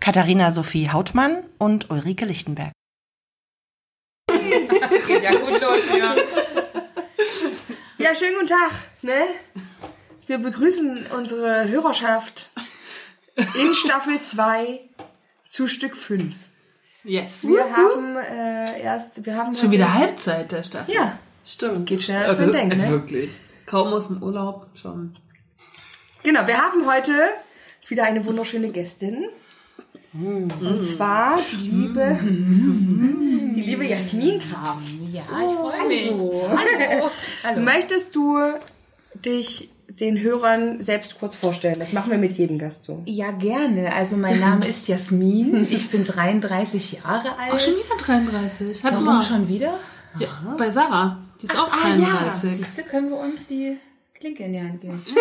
Katharina Sophie Hautmann und Ulrike Lichtenberg. Geht ja gut los, ja. Ja, schönen guten Tag. Ne? Wir begrüßen unsere Hörerschaft in Staffel 2 zu Stück 5. Yes. Wir haben äh, erst, wir haben Schon wieder Halbzeit der Staffel. Ja, Stimmt. Geht schneller, als man denkt, ne? Wirklich. Kaum aus dem Urlaub schon. genau. Wir haben heute wieder eine wunderschöne Gästin. Und zwar die liebe, die liebe Jasmin Graf. Ja, ich freue mich. Hallo. Hallo. Möchtest du dich den Hörern selbst kurz vorstellen? Das machen wir mit jedem Gast so. Ja, gerne. Also mein Name ist Jasmin. Ich bin 33 Jahre alt. Ach, schon wieder 33. Hat Warum mal. schon wieder? Ja, bei Sarah. Die ist auch ah, ja. 33. Siehst du, können wir uns die Klinke in die Hand geben.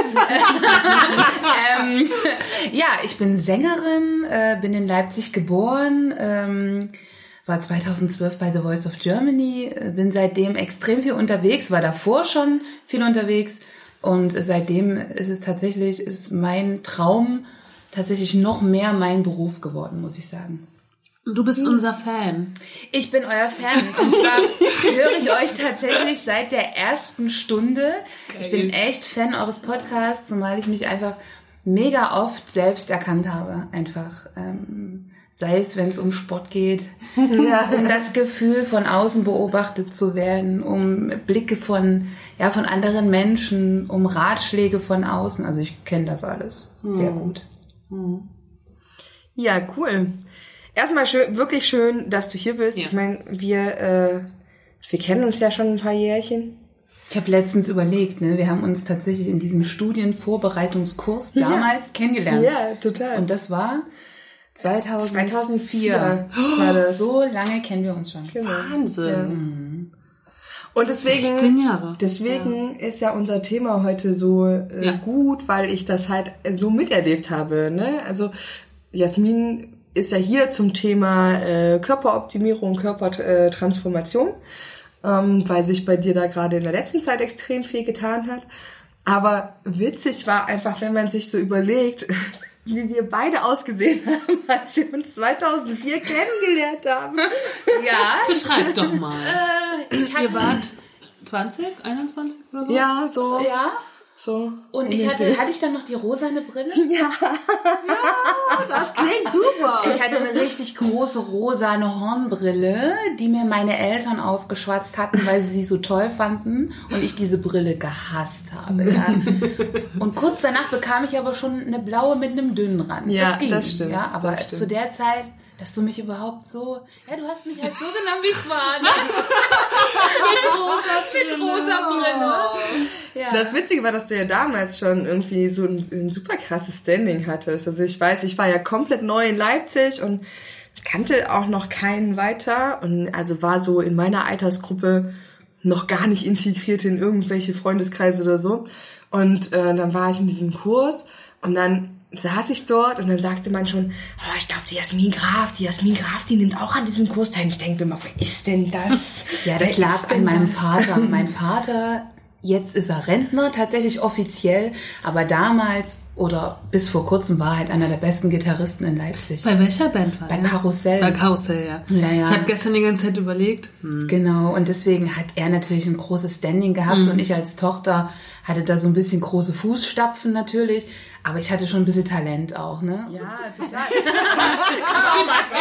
ähm, ja, ich bin Sängerin, äh, bin in Leipzig geboren, ähm, war 2012 bei The Voice of Germany, äh, bin seitdem extrem viel unterwegs, war davor schon viel unterwegs und seitdem ist es tatsächlich, ist mein Traum tatsächlich noch mehr mein Beruf geworden, muss ich sagen. Du bist unser Fan. Ich bin euer Fan. Und zwar höre ich euch tatsächlich seit der ersten Stunde. Ich bin echt Fan eures Podcasts, zumal ich mich einfach mega oft selbst erkannt habe. Einfach. Ähm, sei es, wenn es um Sport geht, um das Gefühl von außen beobachtet zu werden, um Blicke von, ja, von anderen Menschen, um Ratschläge von außen. Also ich kenne das alles sehr gut. Ja, cool. Erstmal schön, wirklich schön, dass du hier bist. Ja. Ich meine, wir, äh, wir kennen uns ja schon ein paar Jährchen. Ich habe letztens überlegt, ne, wir haben uns tatsächlich in diesem Studienvorbereitungskurs damals kennengelernt. total. Und das war 2004. 2004 war das. So lange kennen wir uns schon. Wahnsinn. Und deswegen, 16 Jahre. deswegen ist ja unser Thema heute so äh, Ja. gut, weil ich das halt so miterlebt habe. Ne? Also Jasmin ist ja hier zum Thema äh, Körperoptimierung, Körpertransformation, ähm, weil sich bei dir da gerade in der letzten Zeit extrem viel getan hat. Aber witzig war einfach, wenn man sich so überlegt, wie wir beide ausgesehen haben, als wir uns 2004 kennengelernt haben. Ja, Beschreib doch mal. ich hatte, Ihr wart 20, 21 oder so? Ja, so. ja. So. Und ich hatte, hatte ich dann noch die rosane Brille? Das klingt super. Ich hatte eine richtig große rosane Hornbrille, die mir meine Eltern aufgeschwatzt hatten, weil sie sie so toll fanden und ich diese Brille gehasst habe. Ja. Und kurz danach bekam ich aber schon eine blaue mit einem dünnen Rand. Ja, das ging. das stimmt, Ja, aber das stimmt. zu der Zeit, dass du mich überhaupt so, ja, du hast mich halt so genommen, wie ich war. Ne? mit rosa Brille. Mit rosa Brille. Ja. Das Witzige war, dass du ja damals schon irgendwie so ein, ein super krasses Standing hattest. Also ich weiß, ich war ja komplett neu in Leipzig und kannte auch noch keinen weiter und also war so in meiner Altersgruppe noch gar nicht integriert in irgendwelche Freundeskreise oder so. Und äh, dann war ich in diesem Kurs und dann saß ich dort und dann sagte man schon, oh, ich glaube, die Jasmin Graf, die Jasmin Graf, die nimmt auch an diesem Kurs teil. Ich denke mir mal, wer ist denn das? Ja, das Wer lag an meinem das? Vater. Mein Vater, jetzt ist er Rentner, tatsächlich offiziell, aber damals oder bis vor kurzem war er halt einer der besten Gitarristen in Leipzig. Bei welcher Band war Bei der? Karussell. Bei Karussell, ja. Ja, ja. Ich habe gestern die ganze Zeit überlegt. Hm. Genau, und deswegen hat er natürlich ein großes Standing gehabt Mhm. und ich als Tochter hatte da so ein bisschen große Fußstapfen natürlich, aber ich hatte schon ein bisschen Talent auch, ne? Ja, total.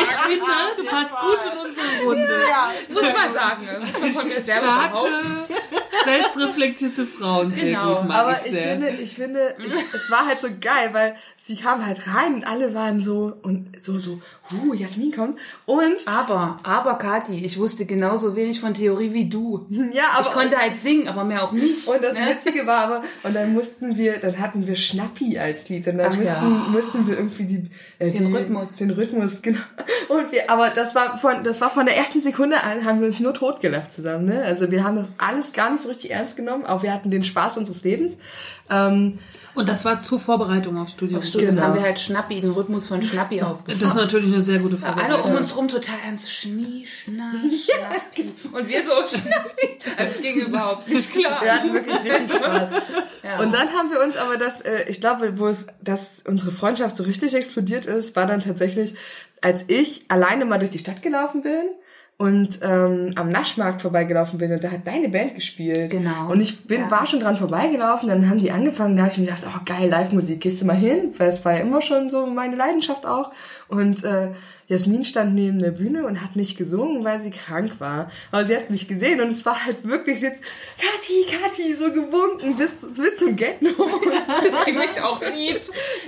Ich finde, du passt gut in unsere Runde. Muss man sagen, ne? muss man von mir selber Starke, selbstreflektierte Frauen. Sehr Genau, gut, mag Aber ich ich finde, ich finde, ich, es war halt so geil, weil sie kam halt rein und alle waren so und so, so, uh, Jasmin kommt. Und Aber, aber Kathi, ich wusste genauso wenig von Theorie wie du. ja, aber ich konnte halt singen, aber mehr auch nicht. Und das ne? Witzige war aber, und dann mussten wir, dann hatten wir Schnappi als Lied und dann Ach mussten, ja. mussten wir irgendwie die, äh, Den die, Rhythmus. den Rhythmus, genau. Und wir, aber das war von, das war von der ersten Sekunde an, haben wir uns nur totgelacht zusammen, ne? Also wir haben das alles gar nicht so richtig ernst genommen, aber wir hatten den Spaß unseres Lebens. Ähm, Und das war zur Vorbereitung aufs Studium. Studium Genau. haben wir halt Schnappi, den Rhythmus von Schnappi aufgenommen. Das ist natürlich eine sehr gute Alle Vorbereitung. um uns rum total ernst. Schnie, schna, Schnappi. Und wir so Schnappi. Also es ging überhaupt nicht klar. wir hatten wirklich richtig Spaß. Ja. Und dann haben wir uns aber das, äh, ich glaube, wo es, dass unsere Freundschaft so richtig explodiert ist, war dann tatsächlich, als ich alleine mal durch die Stadt gelaufen bin und ähm, am Naschmarkt vorbeigelaufen bin und da hat deine Band gespielt. Genau. Und ich bin, Ja. war schon dran vorbeigelaufen, dann haben die angefangen, da habe ich mir gedacht, oh geil, Live-Musik, gehst du mal hin? Weil es war ja immer schon so meine Leidenschaft auch. Und äh, Jasmin stand neben der Bühne und hat nicht gesungen, weil sie krank war. Aber sie hat mich gesehen und es war halt wirklich jetzt, Kathi, Kathi, so gewunken bis, bis zum Get-No. sie mich auch sieht.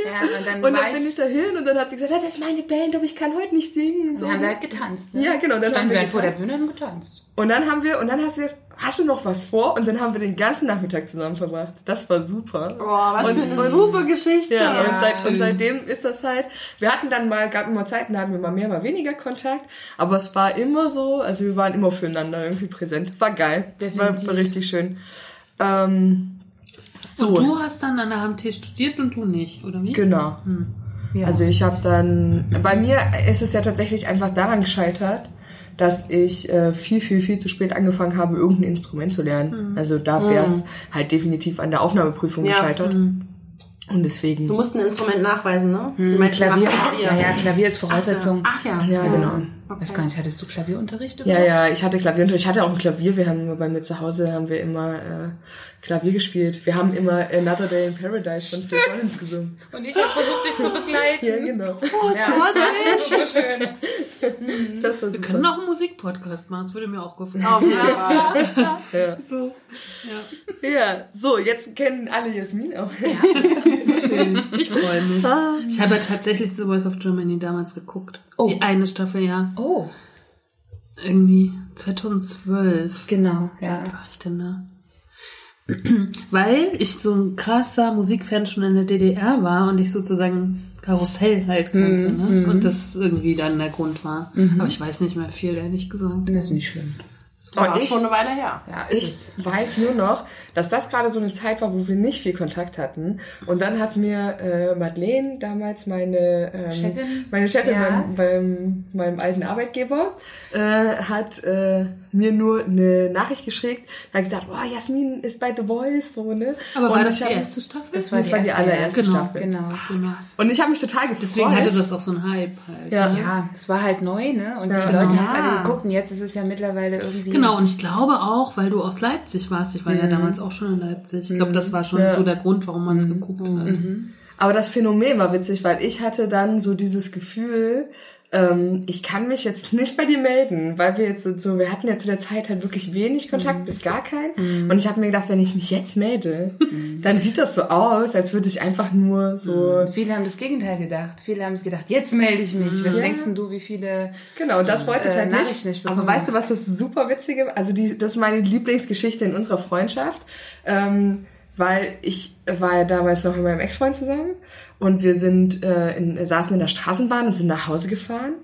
Ja, und dann, Und dann bin ich, ich dahin und dann hat sie gesagt, ja, das ist meine Band, aber ich kann heute nicht singen. Und so. dann haben wir halt getanzt. Ne? Ja, genau, dann Standen haben wir wir halt vor der. Bühne und getanzt. Und dann haben wir, und dann hast du gesagt, hast du noch was vor? Und dann haben wir den ganzen Nachmittag zusammen verbracht. Das war super. Oh, was Und- für eine und- super Geschichte. Ja, und, seit, und seitdem ist das halt, wir hatten dann mal, gab immer Zeiten, da hatten wir mal mehr, mal weniger Kontakt, aber es war immer so, also wir waren immer füreinander irgendwie präsent. War geil. War, Definitiv. war richtig schön. Ähm, so, Und du hast dann an der HMT studiert und du nicht, oder wie? genau. Ja. Also ich habe dann, bei mir ist es ja tatsächlich einfach daran gescheitert, dass ich äh, viel, viel, viel zu spät angefangen habe, irgendein Instrument zu lernen. Also da wäre es halt definitiv an der Aufnahmeprüfung Ja. gescheitert. Und deswegen. Du musst ein Instrument nachweisen, ne? Hm, Klavier, machen ja, ja, Klavier ist Voraussetzung. Ach ja. ja, genau. Weiß gar nicht, hattest du Klavierunterricht? Ja, überhaupt? ja, ich hatte Klavierunterricht. Ich hatte auch ein Klavier. Wir haben immer bei mir zu Hause haben wir immer äh, Klavier gespielt. Wir haben immer Another Day in Paradise von Phil Collins gesungen. Und ich habe versucht, dich zu begleiten. Ja, genau. Ja, das war so schön. Das war Wir können super. noch einen Musikpodcast machen, das würde mir auch gefallen. Auf. Ja. So. Ja. ja, so, jetzt kennen alle Jasmin auch. Schön. Ich freue mich. Ich habe ja tatsächlich The Voice of Germany damals geguckt. Oh. Die eine Staffel, ja. Oh, Irgendwie 2012 genau, ja. war ich denn da. Weil ich so ein krasser Musikfan schon in der DDR war und ich sozusagen Karussell halt kannte. ne? Und das irgendwie dann der Grund war. Aber ich weiß nicht mehr viel, ehrlich gesagt. Das ist nicht schlimm. Das war ich- schon eine Weile her. Ja, ist Ich es. weiß nur noch, dass das gerade so eine Zeit war, wo wir nicht viel Kontakt hatten. Und dann hat mir äh, Madeleine, damals meine ähm, Chefin? meine Chefin Ja. beim, beim meinem alten Arbeitgeber, äh, hat äh, mir nur eine Nachricht geschickt, hat gesagt, oh, Jasmin ist bei The Voice, so, ne? Aber war Und das die hab- erste Staffel? Das war Das die, war die erste, allererste Genau. Staffel. Genau. Genau. Und ich habe mich total gefreut. Deswegen hatte das auch so einen Hype halt. Ja. ne? Ja, es war halt neu, ne? Und Ja. die Leute Ja. haben es alle geguckt und jetzt ist es ja mittlerweile irgendwie. Genau, und ich glaube auch, weil du aus Leipzig warst, ich war ja damals auch schon in Leipzig. Ich glaube, das war schon Ja. so der Grund, warum man es geguckt hat. Aber das Phänomen war witzig, weil ich hatte dann so dieses Gefühl, ähm, ich kann mich jetzt nicht bei dir melden, weil wir jetzt so- wir hatten ja zu der Zeit halt wirklich wenig Kontakt, bis gar keinen. Und ich habe mir gedacht, wenn ich mich jetzt melde, dann sieht das so aus, als würde ich einfach nur so. Viele haben das Gegenteil gedacht. Viele haben es gedacht, jetzt melde ich mich. Was Ja. denkst denn du, wie viele Genau, und das wollte ich Äh, halt nicht. nicht Aber weißt du, was das super witzige, also die, das ist meine Lieblingsgeschichte in unserer Freundschaft, ähm, weil ich war ja damals noch mit meinem Ex-Freund zusammen und wir sind äh, in, saßen in der Straßenbahn und sind nach Hause gefahren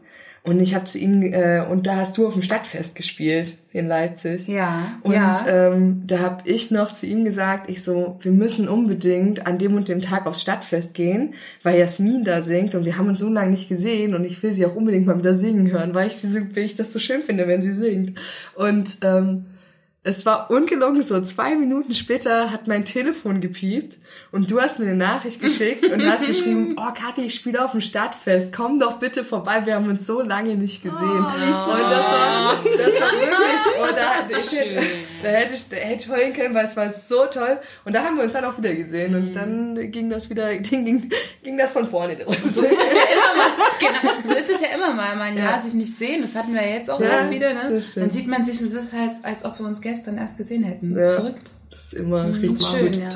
und ich habe zu ihm äh, und da hast du auf dem Stadtfest gespielt in Leipzig. Ja, Und ja. ähm, da habe ich noch zu ihm gesagt, ich so, wir müssen unbedingt an dem und dem Tag aufs Stadtfest gehen, weil Jasmin da singt und wir haben uns so lange nicht gesehen und ich will sie auch unbedingt mal wieder singen hören, weil ich sie so, weil ich das so schön finde, wenn sie singt. Und ähm, es war ungelogen, so zwei Minuten später hat mein Telefon gepiept und du hast mir eine Nachricht geschickt und hast geschrieben, oh Kathi, ich spiele auf dem Stadtfest, komm doch bitte vorbei, wir haben uns so lange nicht gesehen. und das war, das war wirklich, und da, ich hätte, da, hätte ich, da hätte ich heulen können, weil es war so toll. Und da haben wir uns dann auch wieder gesehen und dann ging das wieder, ging, ging, ging das von vorne los. So ist es ja immer mal, genau, so ist es ja immer mal, man ja, Ja. sich nicht sehen. Das hatten wir ja jetzt auch Ja, erst wieder, ne? Dann sieht man sich und es ist halt, als ob wir uns gestern erst gesehen hätten. Das Ja. ist verrückt. Das ist immer richtig schön, gut. ja.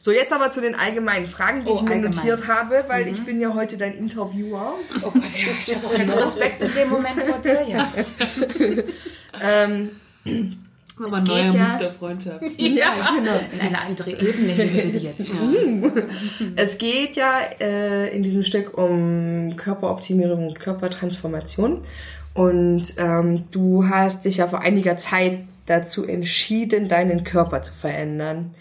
So, jetzt aber zu den allgemeinen Fragen, die Oh, ich mir allgemein. notiert habe, weil ich bin ja heute dein Interviewer. Oh Gott, ja, ich habe auch jetzt Respekt in dem Moment vor dir, ja. Ähm, Das ist nochmal Es ein neuer geht ja- Move der Freundschaft. ja, genau. In eine andere Ebene heben wir die jetzt. Es geht ja äh, in diesem Stück um Körperoptimierung und Körpertransformation. Und ähm, du hast dich ja vor einiger Zeit dazu entschieden, deinen Körper zu verändern.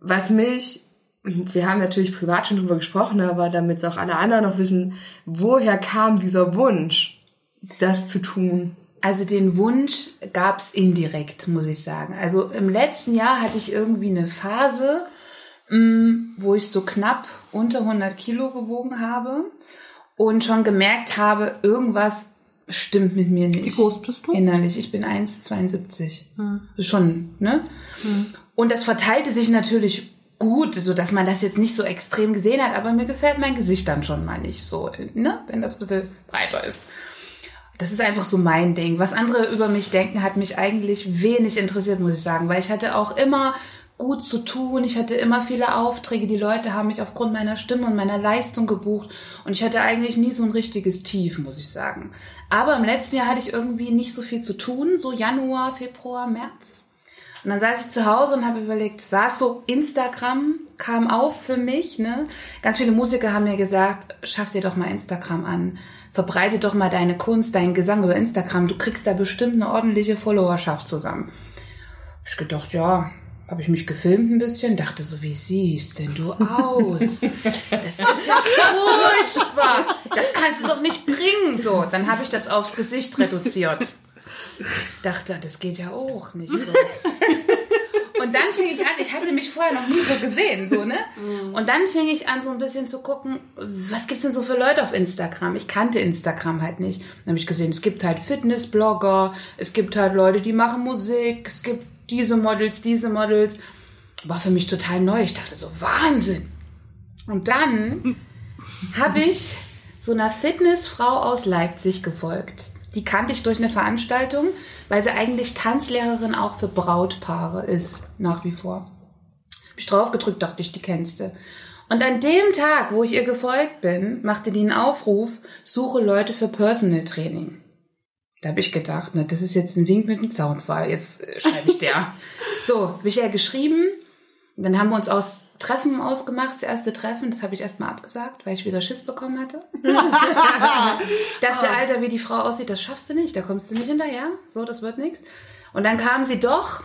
Was mich, wir haben natürlich privat schon drüber gesprochen, aber damit es auch alle anderen noch wissen, woher kam dieser Wunsch, das zu tun? Also den Wunsch gab's indirekt, muss ich sagen. Also im letzten Jahr hatte ich irgendwie eine Phase, mh, wo ich so knapp unter 100 Kilo gewogen habe und schon gemerkt habe, irgendwas stimmt mit mir nicht. Wie groß bist du? Innerlich. Ich bin 1,72. Ist Schon, ne? Und das verteilte sich natürlich gut, so dass man das jetzt nicht so extrem gesehen hat, aber mir gefällt mein Gesicht dann schon mal nicht so, ne? Wenn das ein bisschen breiter ist. Das ist einfach so mein Ding. Was andere über mich denken, hat mich eigentlich wenig interessiert, muss ich sagen, weil ich hatte auch immer gut zu tun. Ich hatte immer viele Aufträge. Die Leute haben mich aufgrund meiner Stimme und meiner Leistung gebucht. Und ich hatte eigentlich nie so ein richtiges Tief, muss ich sagen. Aber im letzten Jahr hatte ich irgendwie nicht so viel zu tun. So Januar, Februar, März. Und dann saß ich zu Hause und habe überlegt, saß so Instagram, kam auf für mich, ne? Ganz viele Musiker haben mir gesagt, schaff dir doch mal Instagram an. Verbreite doch mal deine Kunst, deinen Gesang über Instagram. Du kriegst da bestimmt eine ordentliche Followerschaft zusammen. Ich gedacht, ja, habe ich mich gefilmt ein bisschen, dachte so, wie siehst denn du aus? Das ist ja furchtbar. Das kannst du doch nicht bringen. So, dann habe ich das aufs Gesicht reduziert dachte, das geht ja auch nicht so. Und dann fing ich an, ich hatte mich vorher noch nie so gesehen, so, ne? Und dann fing ich an, so ein bisschen zu gucken, was gibt's denn so für Leute auf Instagram? Ich kannte Instagram halt nicht. Dann habe ich gesehen, es gibt halt Fitnessblogger, es gibt halt Leute, die machen Musik, es gibt diese Models, diese Models. War für mich total neu. Ich dachte so, Wahnsinn. Und dann habe ich so einer Fitnessfrau aus Leipzig gefolgt. Die kannte ich durch eine Veranstaltung, weil sie eigentlich Tanzlehrerin auch für Brautpaare ist, nach wie vor. Hab ich drauf gedrückt, dachte ich, die kennst du. Und an dem Tag, wo ich ihr gefolgt bin, machte die einen Aufruf, suche Leute für Personal Training. Da habe ich gedacht, ne, das ist jetzt ein Wink mit dem Zaunfall. Jetzt äh, schreibe ich der. so, habe ich ihr geschrieben. Dann haben wir uns aus Treffen ausgemacht, das erste Treffen. Das habe ich erstmal abgesagt, weil ich wieder Schiss bekommen hatte. ich dachte, Alter, wie die Frau aussieht, das schaffst du nicht. Da kommst du nicht hinterher. So, das wird nichts. Und dann kam sie doch.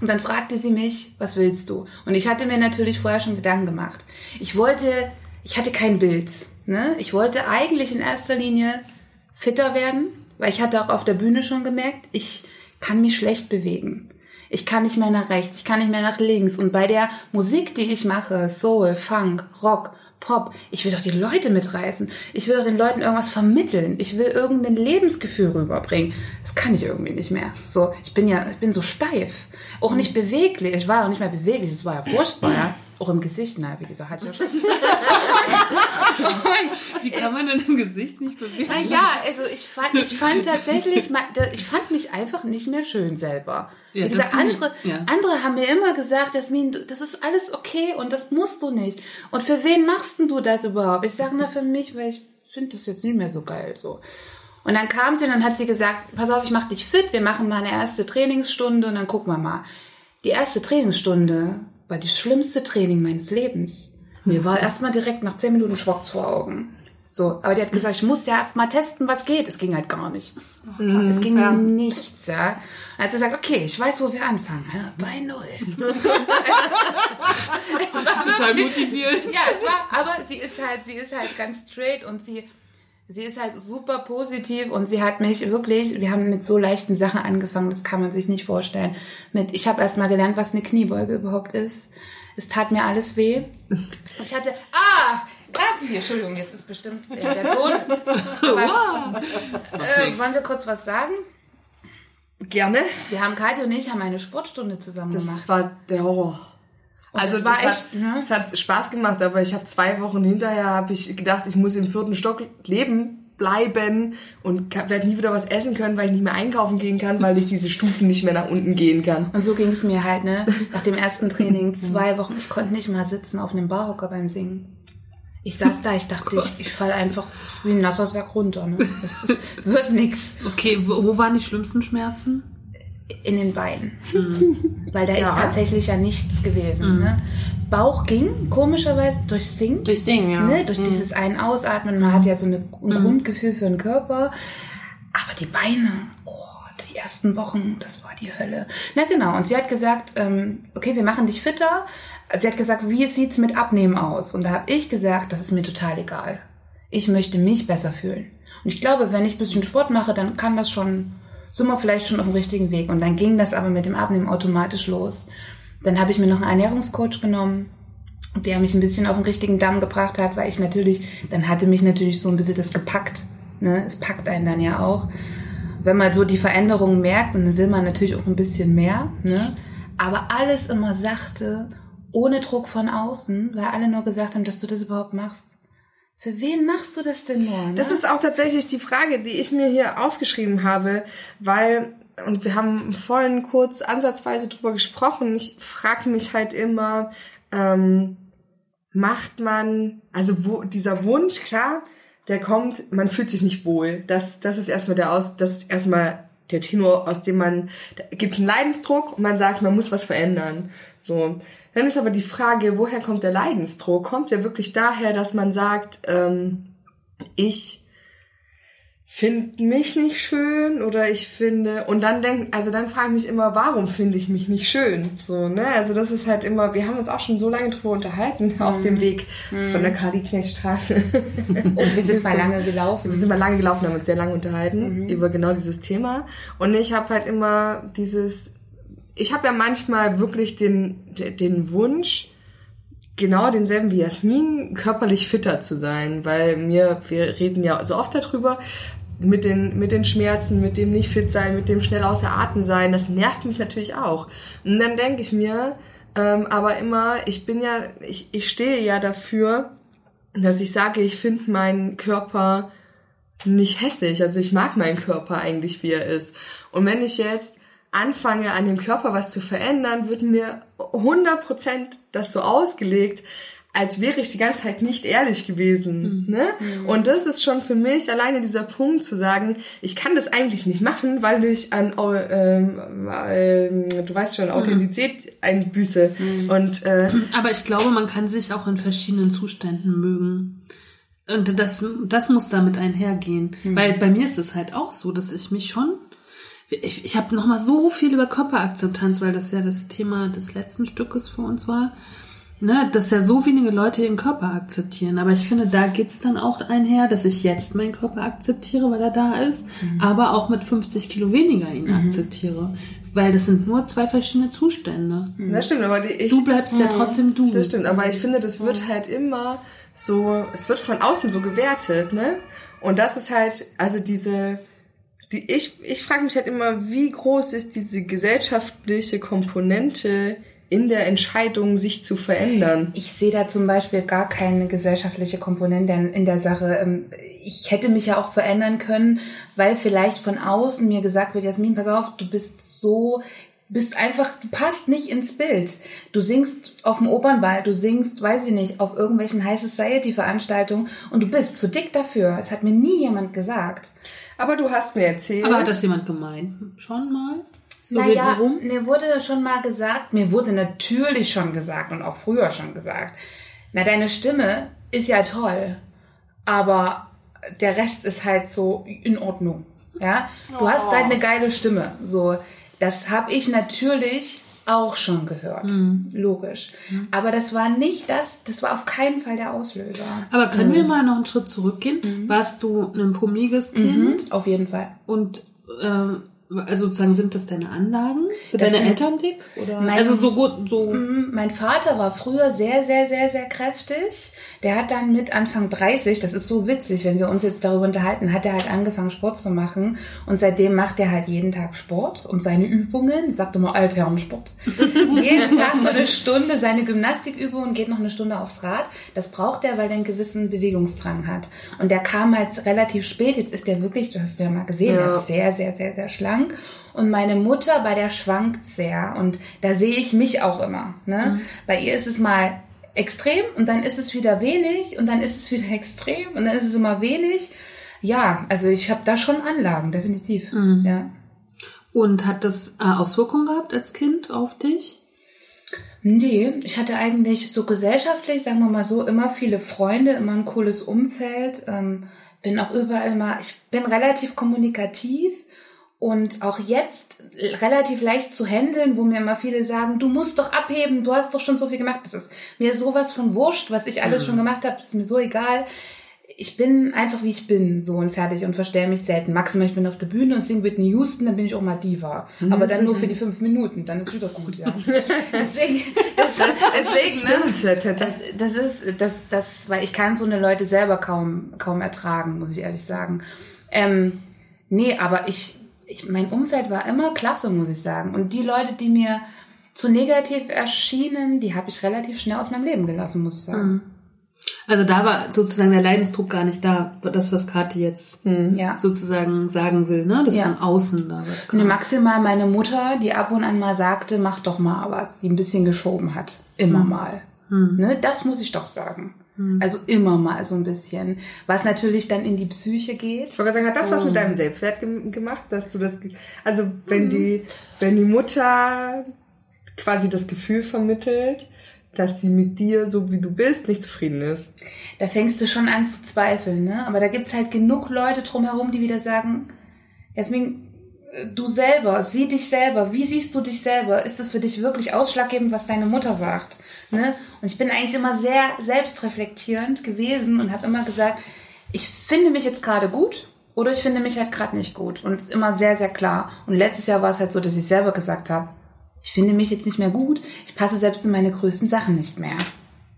Und dann fragte sie mich, was willst du? Und ich hatte mir natürlich vorher schon Gedanken gemacht. Ich wollte, ich hatte kein Bild. Ne? Ich wollte eigentlich in erster Linie fitter werden, weil ich hatte auch auf der Bühne schon gemerkt, ich kann mich schlecht bewegen. Ich kann nicht mehr nach rechts, ich kann nicht mehr nach links. Und bei der Musik, die ich mache, Soul, Funk, Rock, Pop, ich will doch die Leute mitreißen. Ich will doch den Leuten irgendwas vermitteln. Ich will irgendein Lebensgefühl rüberbringen. Das kann ich irgendwie nicht mehr. So, ich bin ja, ich bin so steif. Auch nicht beweglich. Ich war auch nicht mehr beweglich. Das war ja furchtbar. Auch im Gesicht, na, wie gesagt, hatte ich ja schon. Wie kann man denn im Gesicht nicht bewegen? Na ja, also ich fand, ich fand tatsächlich, ich fand mich einfach nicht mehr schön selber. Ja, Wie gesagt, andere, ja. andere haben mir immer gesagt, Jasmin, das ist alles okay und das musst du nicht. Und für wen machst denn du das überhaupt? Ich sage, na für mich, weil ich finde das jetzt nicht mehr so geil so. Und dann kam sie und dann hat sie gesagt, pass auf, ich mach dich fit, wir machen mal eine erste Trainingsstunde und dann gucken wir mal. Die erste Trainingsstunde war das schlimmste Training meines Lebens. Mir war erstmal direkt nach zehn Minuten schwarz vor Augen. So, aber die hat gesagt, ich muss ja erst mal testen, was geht. Es ging halt gar nichts. Es ging nichts, ja. Hat sie gesagt, okay, ich weiß, wo wir anfangen. Ja, bei null. es war Total motiviert. ja, es war, aber sie ist halt, sie ist halt ganz straight und sie, sie ist halt super positiv und sie hat mich wirklich, wir haben mit so leichten Sachen angefangen, das kann man sich nicht vorstellen. Mit, ich habe erst mal gelernt, was eine Kniebeuge überhaupt ist. Es tat mir alles weh. Ich hatte, ah, Kati hier, Entschuldigung, jetzt ist bestimmt äh, der Ton. Aber, äh, wollen wir kurz was sagen? Gerne. Wir haben Kathi und ich haben eine Sportstunde zusammen Das gemacht. war der Horror. Also das war das echt, hat, ne? es hat Spaß gemacht, aber ich habe zwei Wochen hinterher habe ich gedacht, ich muss im vierten Stock leben, bleiben und werde nie wieder was essen können, weil ich nicht mehr einkaufen gehen kann, weil ich diese Stufen nicht mehr nach unten gehen kann. Und so ging es mir halt, ne? Nach dem ersten Training zwei Wochen, ich konnte nicht mal sitzen auf einem Barhocker beim Singen. Ich saß da, ich dachte, ich, ich falle einfach wie ein nasser Sack runter. Ne? Das, ist, das wird nix. Okay, wo, wo waren die schlimmsten Schmerzen? In den Beinen. Weil da ist tatsächlich ja nichts gewesen. Ne? Bauch ging komischerweise durch Singen. Durch Singen, ja. Ne? Durch dieses Ein-Ausatmen. Man hat ja so eine, ein Grundgefühl für den Körper. Aber die Beine, oh, die ersten Wochen, das war die Hölle. Na genau, und sie hat gesagt, ähm, okay, wir machen dich fitter. Sie hat gesagt, wie sieht's mit Abnehmen aus? Und da habe ich gesagt, das ist mir total egal. Ich möchte mich besser fühlen. Und ich glaube, wenn ich ein bisschen Sport mache, dann kann das schon, sind wir vielleicht schon auf dem richtigen Weg. Und dann ging das aber mit dem Abnehmen automatisch los. Dann habe ich mir noch einen Ernährungscoach genommen, der mich ein bisschen auf den richtigen Damm gebracht hat, weil ich natürlich, dann hatte mich natürlich so ein bisschen das gepackt. Ne? Es packt einen dann ja auch. Wenn man so die Veränderungen merkt, dann will man natürlich auch ein bisschen mehr. Ne? Aber alles immer sachte, ohne Druck von außen, weil alle nur gesagt haben, dass du das überhaupt machst. Für wen machst du das denn nur? Ne? Das ist auch tatsächlich die Frage, die ich mir hier aufgeschrieben habe, weil, und wir haben vorhin kurz ansatzweise drüber gesprochen, ich frage mich halt immer, ähm, macht man, also wo, dieser Wunsch, klar, der kommt, man fühlt sich nicht wohl. Das, das ist erstmal der Aus, das ist erstmal der Tenor, aus dem man, da gibt es einen Leidensdruck und man sagt, man muss was verändern. So. Dann ist aber die Frage, woher kommt der Leidensdruck? Kommt der wirklich daher, dass man sagt, ähm, ich finde mich nicht schön oder ich finde und dann denk also dann frage ich mich immer warum finde ich mich nicht schön so ne also das ist halt immer wir haben uns auch schon so lange drüber unterhalten Mhm. auf dem Weg von der Kadi-Knecht-Straße Und wir sind mal lange gelaufen. wir sind mal lange gelaufen haben uns sehr lange unterhalten Mhm. über genau dieses Thema und ich habe halt immer dieses ich habe ja manchmal wirklich den den Wunsch genau denselben wie Jasmin, körperlich fitter zu sein, weil mir, wir reden ja so oft darüber, mit den, mit den Schmerzen, mit dem nicht fit sein, mit dem schnell außer Atem sein, das nervt mich natürlich auch. Und dann denke ich mir, ähm, aber immer, ich bin ja, ich, ich stehe ja dafür, dass ich sage, ich finde meinen Körper nicht hässlich. Also ich mag meinen Körper eigentlich, wie er ist. Und wenn ich jetzt anfange, an dem Körper was zu verändern, wird mir 100% das so ausgelegt, als wäre ich die ganze Zeit nicht ehrlich gewesen. Ne? Und das ist schon für mich alleine dieser Punkt zu sagen, ich kann das eigentlich nicht machen, weil ich an, ähm, ähm, du weißt schon, Authentizität einbüße. Und äh, Aber ich glaube, man kann sich auch in verschiedenen Zuständen mögen. Und das, das muss damit einhergehen. Weil bei mir ist es halt auch so, dass ich mich schon. Ich, ich habe nochmal so viel über Körperakzeptanz, weil das ja das Thema des letzten Stückes für uns war. Ne, dass ja so wenige Leute ihren Körper akzeptieren. Aber ich finde, da geht's dann auch einher, dass ich jetzt meinen Körper akzeptiere, weil er da ist, aber auch mit 50 Kilo weniger ihn akzeptiere. Weil das sind nur zwei verschiedene Zustände. das stimmt, aber die, ich, Du bleibst ja trotzdem du. Das stimmt, aber ich finde, das wird halt immer so, es wird von außen so gewertet, ne? Und das ist halt, also diese, die, ich, ich frage mich halt immer, wie groß ist diese gesellschaftliche Komponente in der Entscheidung, sich zu verändern? Ich sehe da zum Beispiel gar keine gesellschaftliche Komponente in in der Sache. Ähm, Ich hätte mich ja auch verändern können, weil vielleicht von außen mir gesagt wird, Jasmin, pass auf, du bist so, bist einfach, du passt nicht ins Bild. Du singst auf dem Opernball, du singst, weiß ich nicht, auf irgendwelchen High Society Veranstaltungen und du bist zu dick dafür. Das hat mir nie jemand gesagt. Aber du hast mir erzählt, Aber hat das jemand gemeint? Schon mal? So Naja, rum? mir wurde schon mal gesagt, mir wurde natürlich schon gesagt und auch früher schon gesagt, na, deine Stimme ist ja toll, aber der Rest ist halt so in Ordnung. Ja, du hast halt eine geile Stimme. So, das habe ich natürlich auch schon gehört, logisch. Aber das war nicht das, das war auf keinen Fall der Auslöser. Aber können wir mal noch einen Schritt zurückgehen? Warst du ein pummeliges Kind Auf jeden Fall. und ähm, Also sozusagen sind das deine Anlagen? Sind Das deine sind- Eltern dick? Oder? Mein- also so gut, so. Mhm, Mein Vater war früher sehr, sehr, sehr, sehr kräftig. Der hat dann mit Anfang 30, das ist so witzig, wenn wir uns jetzt darüber unterhalten, hat er halt angefangen Sport zu machen und seitdem macht er halt jeden Tag Sport und seine Übungen, ich sag immer Altherrensport, jeden Tag so eine Stunde seine Gymnastikübungen, geht noch eine Stunde aufs Rad. Das braucht er, weil er einen gewissen Bewegungsdrang hat. Und der kam halt relativ spät, jetzt ist der wirklich, du hast ja mal gesehen, Ja. er ist sehr, sehr, sehr, sehr schlank. Und meine Mutter, bei der schwankt sehr. Und da sehe ich mich auch immer. Ne? Bei ihr ist es mal extrem und dann ist es wieder wenig und dann ist es wieder extrem und dann ist es immer wenig. Ja, also ich habe da schon Anlagen, definitiv. Ja. Und hat das äh, Auswirkungen gehabt als Kind auf dich? Nee, ich hatte eigentlich so gesellschaftlich, sagen wir mal so, immer viele Freunde, immer ein cooles Umfeld. Ähm, bin auch überall immer, ich bin relativ kommunikativ und auch jetzt relativ leicht zu handeln, wo mir immer viele sagen, du musst doch abheben, du hast doch schon so viel gemacht. Das ist mir sowas von wurscht, was ich alles schon gemacht habe, ist mir so egal. Ich bin einfach wie ich bin, so und fertig und verstell mich selten. Maximal, ich bin auf der Bühne und singe Whitney Houston, dann bin ich auch mal Diva. Aber dann nur für die fünf Minuten, dann ist wieder gut, ja. Deswegen, das, deswegen, ne? Das, Das, das ist, das, das, weil ich kann so eine Leute selber kaum, kaum ertragen, muss ich ehrlich sagen. Ähm, nee, aber ich, ich, mein Umfeld war immer klasse, muss ich sagen. Und die Leute, die mir zu negativ erschienen, die habe ich relativ schnell aus meinem Leben gelassen, muss ich sagen. Also da war sozusagen der Leidensdruck gar nicht da, das, was Kathi jetzt Ja. sozusagen sagen will, ne? Das Ja. von außen da was Nee, kam. maximal meine Mutter, die ab und an mal sagte, mach doch mal was, die ein bisschen geschoben hat. Immer mal. Ne, das muss ich doch sagen. Also immer mal so ein bisschen. Was natürlich dann in die Psyche geht. Ich wollte sagen, hat das was mit deinem Selbstwert gem gemacht, dass du das, also wenn die, wenn die Mutter quasi das Gefühl vermittelt, dass sie mit dir, so wie du bist, nicht zufrieden ist. Da fängst du schon an zu zweifeln, ne? Aber da gibt's halt genug Leute drumherum, die wieder sagen, Jasmin, du selber, sieh dich selber, wie siehst du dich selber? Ist das für dich wirklich ausschlaggebend, was deine Mutter sagt? Ne? Und ich bin eigentlich immer sehr selbstreflektierend gewesen und habe immer gesagt, ich finde mich jetzt gerade gut oder ich finde mich halt gerade nicht gut. Und es ist immer sehr, sehr klar. Und letztes Jahr war es halt so, dass ich selber gesagt habe, ich finde mich jetzt nicht mehr gut, ich passe selbst in meine größten Sachen nicht mehr.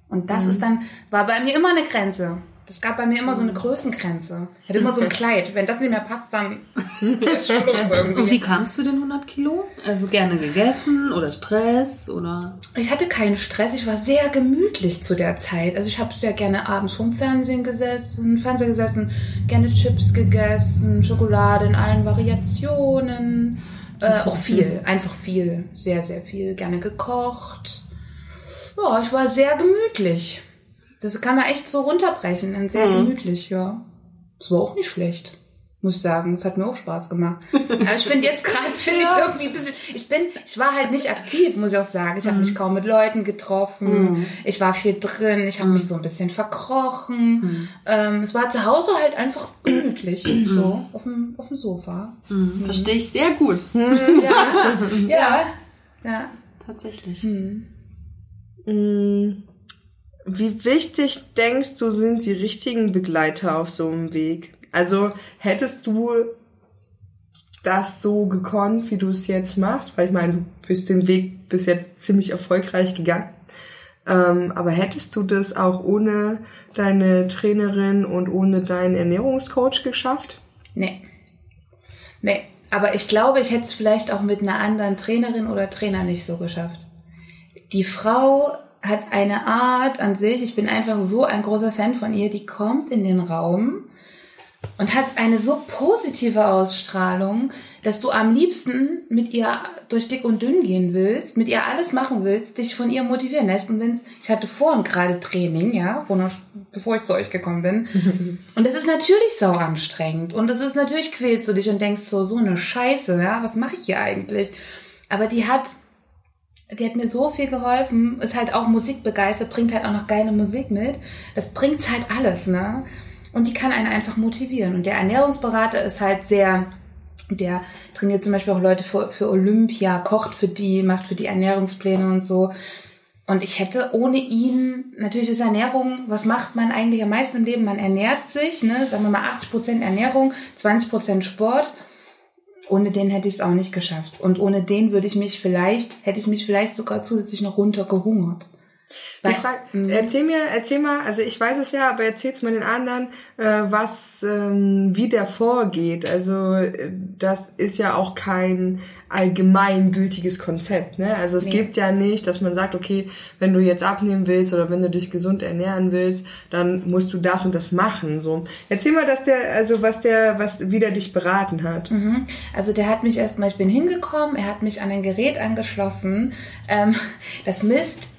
Und das ist dann, war bei mir immer eine Grenze. Das gab bei mir immer so eine Größengrenze. Ich hatte immer so ein Kleid. Wenn das nicht mehr passt, dann ist Schluss Und irgendwie. wie kamst du den 100 Kilo? Also gerne gegessen oder Stress oder? Ich hatte keinen Stress. Ich war sehr gemütlich zu der Zeit. Also ich habe sehr gerne abends vorm Fernsehen gesessen, Fernseher gesessen, gerne Chips gegessen, Schokolade in allen Variationen. Äh, auch viel, einfach viel, sehr, sehr viel. Gerne gekocht. Ja, ich war sehr gemütlich. Das kann man echt so runterbrechen. Und sehr gemütlich, ja. Das war auch nicht schlecht. Muss ich sagen. Es hat mir auch Spaß gemacht. Aber ich finde jetzt gerade, finde ich es irgendwie ein bisschen, ich bin, ich war halt nicht aktiv, muss ich auch sagen. Ich habe mich kaum mit Leuten getroffen. Ich war viel drin. Ich habe mich so ein bisschen verkrochen. Ähm, es war zu Hause halt einfach gemütlich. so, auf dem, auf dem Sofa. Verstehe ich sehr gut. Ja, ja, ja. Tatsächlich. Mm, Wie wichtig denkst du, sind die richtigen Begleiter auf so einem Weg? Also hättest du das so gekonnt, wie du es jetzt machst? Weil ich meine, du bist den Weg bis jetzt ziemlich erfolgreich gegangen. Ähm, aber hättest du das auch ohne deine Trainerin und ohne deinen Ernährungscoach geschafft? Nee. Nee. Aber ich glaube, ich hätte es vielleicht auch mit einer anderen Trainerin oder Trainer nicht so geschafft. Die Frau hat eine Art an sich, ich bin einfach so ein großer Fan von ihr, die kommt in den Raum und hat eine so positive Ausstrahlung, dass du am liebsten mit ihr durch dick und dünn gehen willst, mit ihr alles machen willst, dich von ihr motivieren lässt. Und wenn's, ich hatte vorhin gerade Training, ja, noch, bevor ich zu euch gekommen bin. und das ist natürlich sau anstrengend. Und das ist natürlich quälst du dich und denkst so, so eine Scheiße, ja, was mache ich hier eigentlich? Aber die hat, die hat mir so viel geholfen, ist halt auch musikbegeistert, bringt halt auch noch geile Musik mit. Das bringt halt alles, ne? Und die kann einen einfach motivieren. Und der Ernährungsberater ist halt sehr, der trainiert zum Beispiel auch Leute für, für Olympia, kocht für die, macht für die Ernährungspläne und so. Und ich hätte ohne ihn, natürlich ist Ernährung, was macht man eigentlich am meisten im Leben? Man ernährt sich, ne? sagen wir mal 80% Ernährung, 20% Sport. Ohne den hätte ich es auch nicht geschafft. Und ohne den würde ich mich vielleicht, hätte ich mich vielleicht sogar zusätzlich noch runtergehungert. Ich frag, erzähl mir, erzähl mal, also ich weiß es ja, aber erzähl's mal den anderen, äh, was, ähm, wie der vorgeht. Also äh, das ist ja auch kein allgemeingültiges Konzept. Ne? Also es Nee. gibt ja nicht, dass man sagt, okay, wenn du jetzt abnehmen willst oder wenn du dich gesund ernähren willst, dann musst du das und das machen. So, erzähl mal, dass der, also was der, was wie der dich beraten hat. Mhm. Also der hat mich erstmal, ich bin hingekommen, er hat mich an ein Gerät angeschlossen, ähm, das misst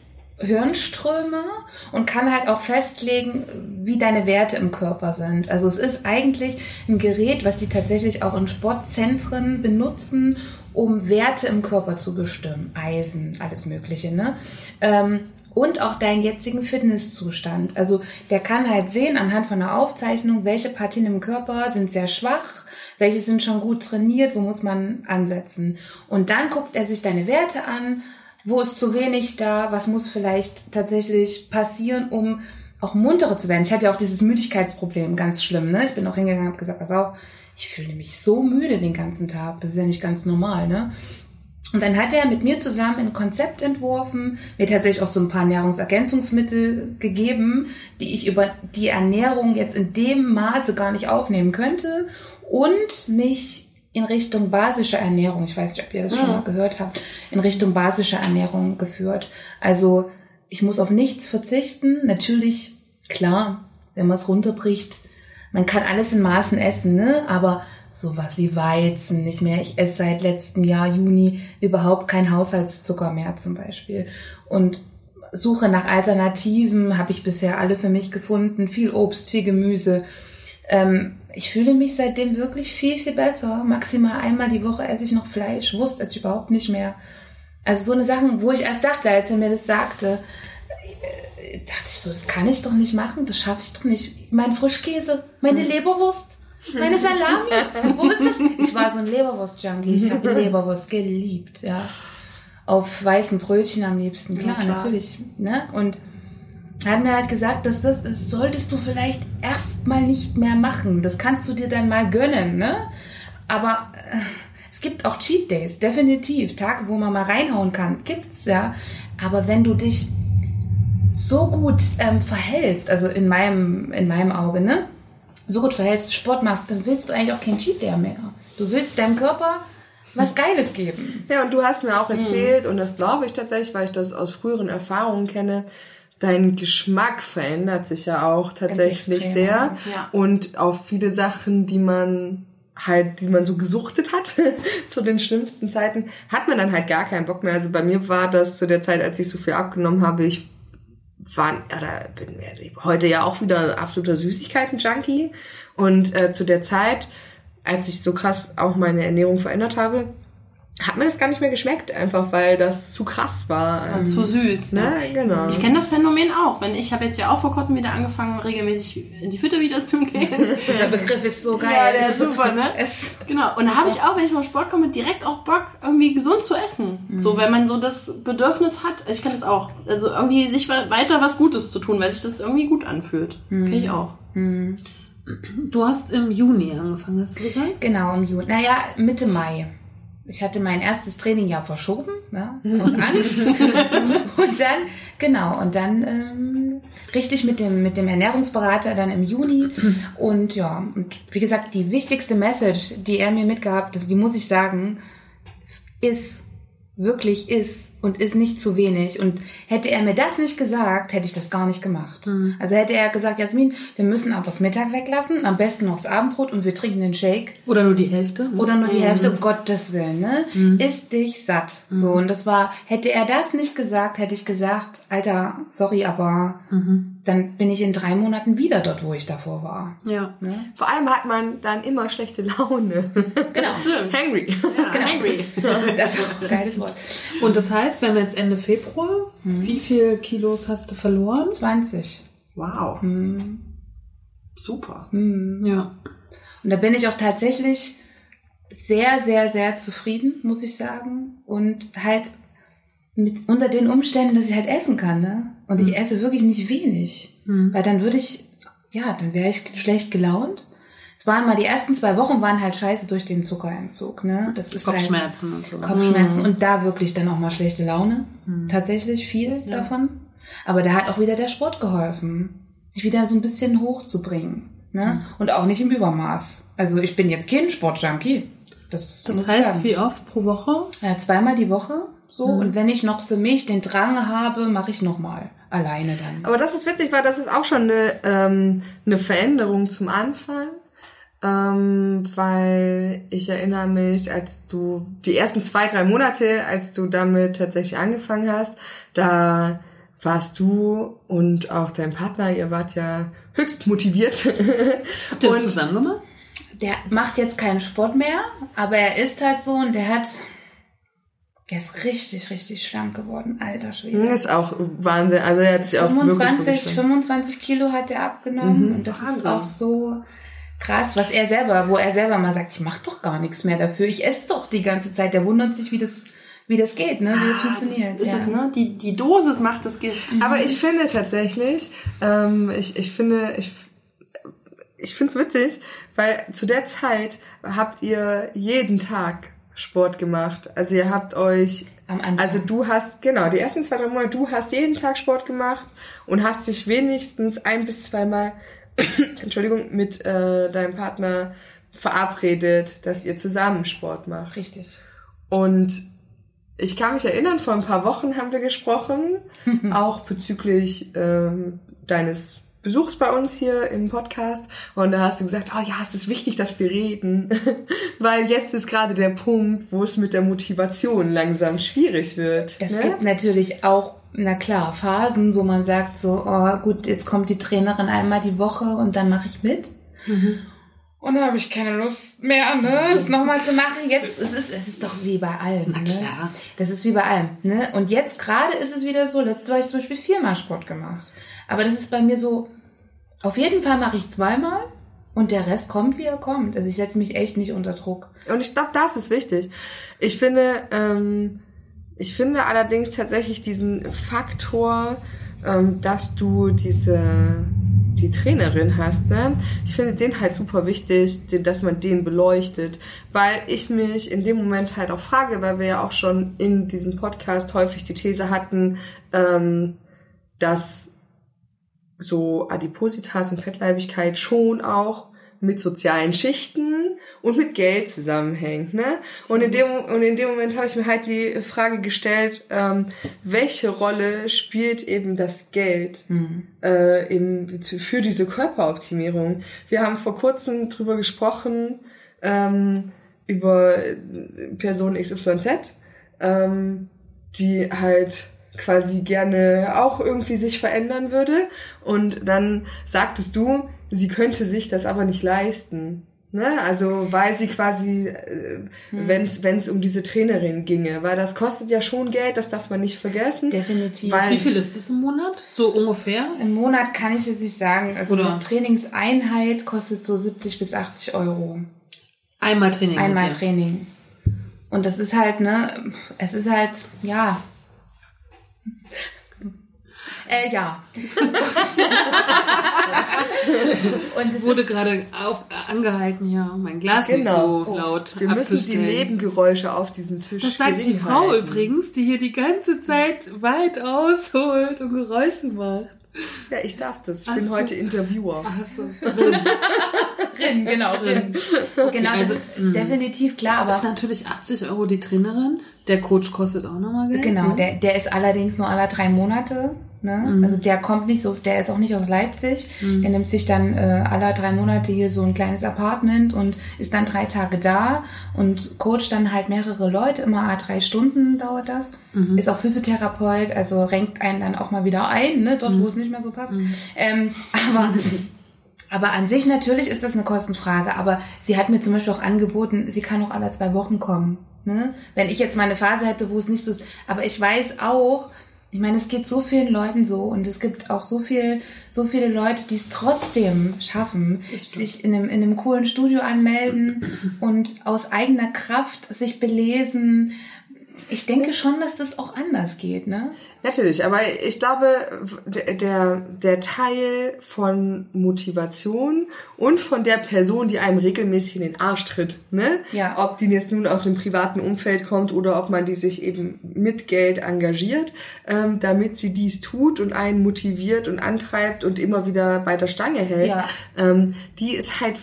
Hirnströme und kann halt auch festlegen, wie deine Werte im Körper sind. Also es ist eigentlich ein Gerät, was die tatsächlich auch in Sportzentren benutzen, um Werte im Körper zu bestimmen. Eisen, alles Mögliche, ne? Ähm, und auch deinen jetzigen Fitnesszustand. Also der kann halt sehen anhand von einer Aufzeichnung, welche Partien im Körper sind sehr schwach, welche sind schon gut trainiert, wo muss man ansetzen. Und dann guckt er sich deine Werte an, wo ist zu wenig da, was muss vielleicht tatsächlich passieren, um auch munterer zu werden. Ich hatte ja auch dieses Müdigkeitsproblem, ganz schlimm. Ne? Ich bin auch hingegangen und habe gesagt, pass auf, ich fühle mich so müde den ganzen Tag, das ist ja nicht ganz normal. Ne? Und dann hat er mit mir zusammen ein Konzept entworfen, mir tatsächlich auch so ein paar Nahrungsergänzungsmittel gegeben, die ich über die Ernährung jetzt in dem Maße gar nicht aufnehmen könnte und mich in Richtung basischer Ernährung, ich weiß nicht, ob ihr das schon mal gehört habt, in Richtung basischer Ernährung geführt. Also ich muss auf nichts verzichten. Natürlich, klar, wenn man es runterbricht, man kann alles in Maßen essen, ne? Aber sowas wie Weizen nicht mehr. Ich esse seit letztem Jahr Juni überhaupt kein Haushaltszucker mehr zum Beispiel. Und Suche nach Alternativen habe ich bisher alle für mich gefunden. Viel Obst, viel Gemüse. Ähm, ich fühle mich seitdem wirklich viel, viel besser. Maximal einmal die Woche esse ich noch Fleisch. Wurst esse ich überhaupt nicht mehr. Also so eine Sachen, wo ich erst dachte, als er mir das sagte, äh, dachte ich so, das kann ich doch nicht machen, das schaffe ich doch nicht. Mein Frischkäse, meine Leberwurst, meine Salami, wo ist das? Ich war so ein Leberwurst-Junkie, ich habe Leberwurst geliebt, ja. Auf weißen Brötchen am liebsten, klar, klar. natürlich. Ne? Und hat mir halt gesagt, dass das ist, solltest du vielleicht erstmal nicht mehr machen. Das kannst du dir dann mal gönnen, ne? Aber äh, es gibt auch Cheat Days, definitiv. Tage, wo man mal reinhauen kann, gibt's ja. Aber wenn du dich so gut ähm, verhältst, also in meinem, in meinem Auge, ne? So gut verhältst, Sport machst, dann willst du eigentlich auch kein Cheat Day mehr. Du willst deinem Körper was Geiles geben. Ja, und du hast mir auch erzählt, und das glaube ich tatsächlich, weil ich das aus früheren Erfahrungen kenne, dein Geschmack verändert sich ja auch tatsächlich extrem, sehr. ja. Und auf viele Sachen, die man halt, die man so gesuchtet hat zu den schlimmsten Zeiten, hat man dann halt gar keinen Bock mehr. Also bei mir war das zu der Zeit, als ich so viel abgenommen habe, ich war, oder bin heute ja auch wieder absoluter Süßigkeiten-Junkie. Und äh, zu der Zeit, als ich so krass auch meine Ernährung verändert habe, hat mir das gar nicht mehr geschmeckt, einfach weil das zu krass war. Zu süß. Ne, genau. Ich kenne das Phänomen auch. Wenn ich habe jetzt ja auch vor kurzem wieder angefangen, regelmäßig in die Fütter wieder zu gehen. Dieser Begriff ist so geil. Ja, der ist super, ne? Es, Genau. Und da habe ich auch, wenn ich vom Sport komme, direkt auch Bock, irgendwie gesund zu essen. So, wenn man so das Bedürfnis hat. Ich kenne das auch. Also irgendwie sich we- weiter was Gutes zu tun, weil sich das irgendwie gut anfühlt. Kenn ich auch. Du hast im Juni angefangen, hast du gesagt? genau, im Juni. Naja, Mitte Mai. Ich hatte mein erstes Training ja verschoben, ja, aus Angst. und dann, genau, und dann ähm, richtig mit dem, mit dem Ernährungsberater dann im Juni. Und ja, und wie gesagt, die wichtigste Message, die er mir mitgehabt, das, die muss ich sagen, ist, wirklich ist und ist nicht zu wenig. Und hätte er mir das nicht gesagt, hätte ich das gar nicht gemacht. Also hätte er gesagt, Jasmin, wir müssen aber das Mittag weglassen, am besten noch das Abendbrot und wir trinken den Shake. Oder nur die Hälfte? ne? Oder nur die Hälfte, um Gottes Willen, ne? Ist dich satt. So, und das war, hätte er das nicht gesagt, hätte ich gesagt, Alter, sorry, aber dann bin ich in drei Monaten wieder dort, wo ich davor war. Ja. Vor allem hat man dann immer schlechte Laune. Genau. Hangry. Ja, angry. Das ist auch ein geiles Wort. Und das heißt, wenn wir jetzt Ende Februar, wie viel Kilos hast du verloren? 20. Wow. Super. Ja. Und da bin ich auch tatsächlich sehr, sehr, sehr zufrieden, muss ich sagen. Und halt mit, unter den Umständen, dass ich halt essen kann, ne? Und ich esse wirklich nicht wenig. Weil dann würde ich, ja, dann wäre ich schlecht gelaunt. es waren mal die ersten zwei Wochen waren halt scheiße durch den Zuckerentzug, ne? Das ist Kopfschmerzen halt und so. Kopfschmerzen und da wirklich dann auch mal schlechte Laune. Tatsächlich viel davon. Aber da hat auch wieder der Sport geholfen, sich wieder so ein bisschen hochzubringen, ne? Und auch nicht im Übermaß. Also ich bin jetzt kein Sportjunkie. Das, Das heißt, wie oft pro Woche? Ja, zweimal die Woche so. Und wenn ich noch für mich den Drang habe, mache ich nochmal. Alleine dann. Aber das ist witzig, weil das ist auch schon eine, ähm, eine Veränderung zum Anfang. Ähm, weil ich erinnere mich, als du die ersten zwei, drei Monate, als du damit tatsächlich angefangen hast, da warst du und auch dein Partner, ihr wart ja höchst motiviert. Habt ihr das zusammen gemacht? Der macht jetzt keinen Sport mehr, aber er ist halt so und der hat, der ist richtig, richtig schlank geworden, alter Schwede. Das ist auch Wahnsinn. Also er hat sich auch wirklich, 25, wirklich 25 Kilo hat er abgenommen Mhm, und das ist Wahnsinn. auch so krass, was er selber, wo er selber mal sagt, ich mach doch gar nichts mehr dafür, ich esse doch die ganze Zeit. Der wundert sich, wie das, wie das geht, ne, wie das funktioniert. Das ja. ist, ne? die, die Dosis macht das Gift. Aber ich finde tatsächlich, ähm, ich, ich finde, ich, ich finde es witzig, weil zu der Zeit habt ihr jeden Tag Sport gemacht. Also ihr habt euch, Am Anfang. also du hast, genau, die ersten zwei, drei Monate, du hast jeden Tag Sport gemacht und hast dich wenigstens ein bis zweimal, Entschuldigung, mit äh, deinem Partner verabredet, dass ihr zusammen Sport macht. Richtig. Und ich kann mich erinnern, vor ein paar Wochen haben wir gesprochen, auch bezüglich ähm, deines Besuchs bei uns hier im Podcast. Und da hast du gesagt, oh ja, es ist wichtig, dass wir reden, weil jetzt ist gerade der Punkt, wo es mit der Motivation langsam schwierig wird. Es ne? gibt natürlich auch, na klar, Phasen, wo man sagt so, oh gut, jetzt kommt die Trainerin einmal die Woche und dann mache ich mit. Und dann habe ich keine Lust mehr, ne, das nochmal zu machen. Jetzt, es ist, es ist doch wie bei allem. Na ne? klar. Das ist wie bei allem, ne? Und jetzt gerade ist es wieder so, letztes Mal habe ich zum Beispiel viermal Sport gemacht. Aber das ist bei mir so, auf jeden Fall mache ich zweimal und der Rest kommt, wie er kommt. Also ich setze mich echt nicht unter Druck. Und ich glaube, das ist wichtig. Ich finde, ähm, ich finde allerdings tatsächlich diesen Faktor, ähm, dass du diese die Trainerin hast, ne? Ich finde den halt super wichtig, dass man den beleuchtet, weil ich mich in dem Moment halt auch frage, weil wir ja auch schon in diesem Podcast häufig die These hatten, ähm, dass so Adipositas und Fettleibigkeit schon auch mit sozialen Schichten und mit Geld zusammenhängt, ne? Und in dem und in dem Moment habe ich mir halt die Frage gestellt, ähm, welche Rolle spielt eben das Geld äh, im, für diese Körperoptimierung? Wir haben vor kurzem drüber gesprochen ähm, über Person XYZ, ähm, die halt quasi gerne auch irgendwie sich verändern würde. Und dann sagtest du, sie könnte sich das aber nicht leisten. Ne? Also weil sie quasi, äh, wenn es um diese Trainerin ginge, weil das kostet ja schon Geld, das darf man nicht vergessen. Definitiv. Weil- Wie viel ist das im Monat? So ungefähr? Im Monat kann ich jetzt nicht sagen. Also Oder- eine Trainingseinheit kostet so 70 bis 80 Euro. Einmal Training. Einmal. Training. Und das ist halt, ne, es ist halt, ja. Äh, ja. Und es wurde gerade auf, angehalten, ja, mein Glas Genau. nicht so laut Wir müssen die. Nebengeräusche auf diesem Tisch Das sagt die Frau halten. übrigens, die hier die ganze Zeit weit ausholt und Geräusche macht. Ja, ich darf das. Ich Ach bin so. heute Interviewer. Ach so. Rin, genau, Rin. Genau, also, das ist definitiv klar, Das ist aber natürlich 80 Euro die Trainerin. Der Coach kostet auch nochmal Geld. genau, ne? der, der ist allerdings nur alle drei Monate. Ne? Mhm. Also der kommt nicht so, der ist auch nicht aus Leipzig. Der nimmt sich dann äh, alle drei Monate hier so ein kleines Apartment und ist dann drei Tage da und coacht dann halt mehrere Leute, immer drei Stunden dauert das. Mhm. Ist auch Physiotherapeut, also renkt einen dann auch mal wieder ein, ne? dort wo es nicht mehr so passt. Ähm, aber aber an sich natürlich ist das eine Kostenfrage. Aber sie hat mir zum Beispiel auch angeboten, sie kann auch alle zwei Wochen kommen. Ne? Wenn ich jetzt mal eine Phase hätte, wo es nicht so ist. Aber ich weiß auch, ich meine, es geht so vielen Leuten so und es gibt auch so viel, so viele Leute, die es trotzdem schaffen, sich in einem, in einem coolen Studio anmelden und aus eigener Kraft sich belesen, Ich denke schon, dass das auch anders geht, ne? Natürlich, aber ich glaube, der, der Teil von Motivation und von der Person, die einem regelmäßig in den Arsch tritt, ne? Ja. Ob die jetzt nun aus dem privaten Umfeld kommt oder ob man die sich eben mit Geld engagiert, ähm, damit sie dies tut und einen motiviert und antreibt und immer wieder bei der Stange hält, Ja. ähm, die ist halt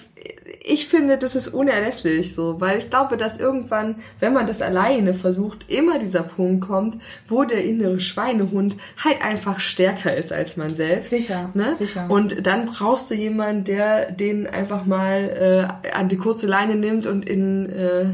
ich finde, das ist unerlässlich so, weil ich glaube, dass irgendwann, wenn man das alleine versucht, immer dieser Punkt kommt, wo der innere Schweinehund halt einfach stärker ist als man selbst. Sicher, Ne? sicher. Und dann brauchst du jemanden, der den einfach mal äh, an die kurze Leine nimmt und in, äh,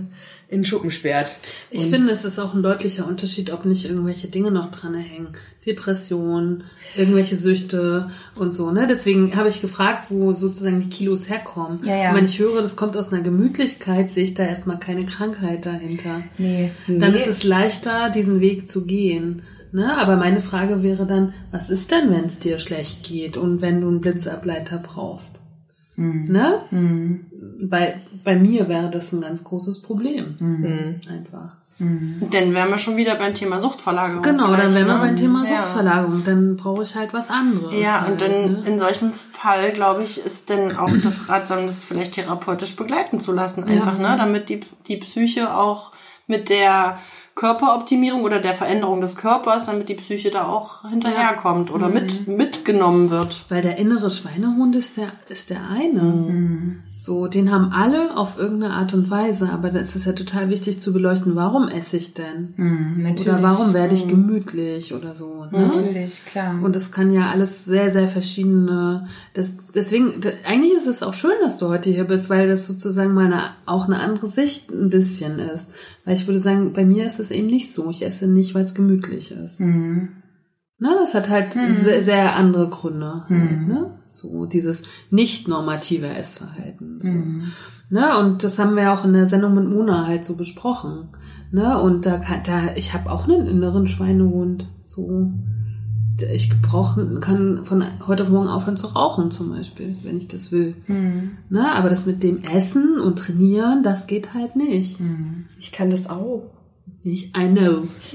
in den Schuppen sperrt. Ich finde, es ist auch ein deutlicher Unterschied, ob nicht irgendwelche Dinge noch dran hängen. Depression, irgendwelche Süchte und so, ne? Deswegen habe ich gefragt, wo sozusagen die Kilos herkommen. Ja, ja. Und wenn ich höre, das kommt aus einer Gemütlichkeit, sehe ich da erstmal keine Krankheit dahinter. Nee. Dann Nee. ist es leichter, diesen Weg zu gehen. Ne? Aber meine Frage wäre dann, was ist denn, wenn es dir schlecht geht und wenn du einen Blitzableiter brauchst? Ne? Bei, bei mir wäre das ein ganz großes Problem. Einfach. Dann wären wir schon wieder beim Thema Suchtverlagerung. Genau, dann wären wir ne? beim Thema Ja. Suchtverlagerung. Dann brauche ich halt was anderes. Ja, halt, und dann ne? in solchem Fall, glaube ich, ist dann auch das ratsam, das vielleicht therapeutisch begleiten zu lassen, einfach, ne, damit die, die Psyche auch mit der Körperoptimierung oder der Veränderung des Körpers, damit die Psyche da auch hinterherkommt oder mit, mitgenommen wird. Weil der innere Schweinehund ist der, ist der eine. So, den haben alle auf irgendeine Art und Weise, aber da ist es ja total wichtig zu beleuchten, warum esse ich denn? natürlich. Oder warum werde ich gemütlich oder so. Ne? Natürlich, klar. Und es kann ja alles sehr, sehr verschiedene. Das, deswegen, eigentlich ist es auch schön, dass du heute hier bist, weil das sozusagen mal eine, auch eine andere Sicht ein bisschen ist. Weil ich würde sagen, bei mir ist es eben nicht so. Ich esse nicht, weil es gemütlich ist. Ne, es hat halt sehr, sehr andere Gründe. Halt, ne? So dieses nicht normative Essverhalten. So. Ne, und das haben wir auch in der Sendung mit Mona halt so besprochen. Ne, und da kann, da, ich habe auch einen inneren Schweinehund. So, ich brauche, kann von heute auf morgen aufhören zu rauchen zum Beispiel, wenn ich das will. Ne, aber das mit dem Essen und Trainieren, das geht halt nicht. Ich kann das auch. Ich, I know.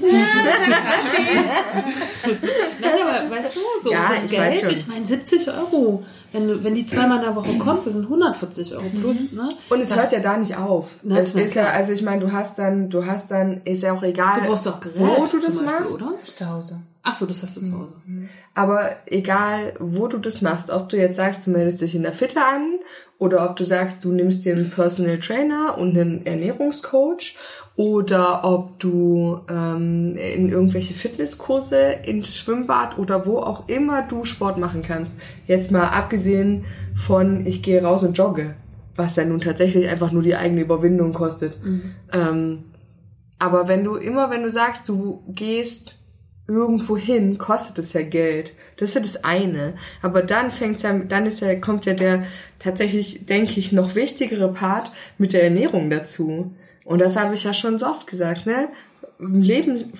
Nein, aber weißt du, so Ja, das ich Geld, ich meine 70 Euro. Wenn, du- wenn die zweimal in der Woche kommt, das sind 140 Euro plus, ne? Und es das, hört ja da nicht auf. Na, es ist ja, also ich meine, du hast dann, du hast dann, ist ja auch egal, Du brauchst doch Gerät, wo du das Beispiel, machst. oder? zu Hause. Ach so, das hast du zu Hause. Aber egal, wo du das machst, ob du jetzt sagst, du meldest dich in der Fitte an oder ob du sagst, du nimmst dir einen Personal Trainer und einen Ernährungscoach oder ob du ähm, in irgendwelche Fitnesskurse, ins Schwimmbad oder wo auch immer du Sport machen kannst. Jetzt mal abgesehen von, ich gehe raus und jogge, was ja nun tatsächlich einfach nur die eigene Überwindung kostet. Ähm, aber wenn du immer, wenn du sagst, du gehst irgendwo hin, kostet es ja Geld. Das ist ja das eine. Aber dann fängt's ja, dann ist ja, kommt ja der tatsächlich, denke ich, noch wichtigere Part mit der Ernährung dazu. Und das habe ich ja schon so oft gesagt, ne? Leben,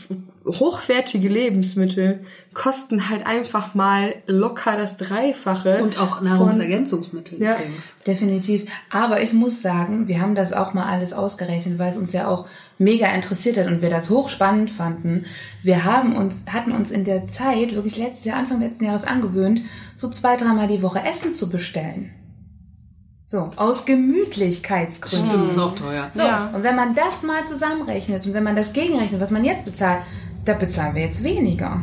hochwertige Lebensmittel kosten halt einfach mal locker das Dreifache. Und auch von- Nahrungsergänzungsmittel Ja. übrigens. Definitiv. Aber ich muss sagen, wir haben das auch mal alles ausgerechnet, weil es uns ja auch mega interessiert hat und wir das hochspannend fanden. Wir haben uns, hatten uns in der Zeit, wirklich letztes Jahr, Anfang letzten Jahres angewöhnt, so zwei, dreimal die Woche Essen zu bestellen. So, aus Gemütlichkeitsgründen. Stimmt, ist auch teuer. So, Ja. und wenn man das mal zusammenrechnet und wenn man das gegenrechnet, was man jetzt bezahlt, da bezahlen wir jetzt weniger.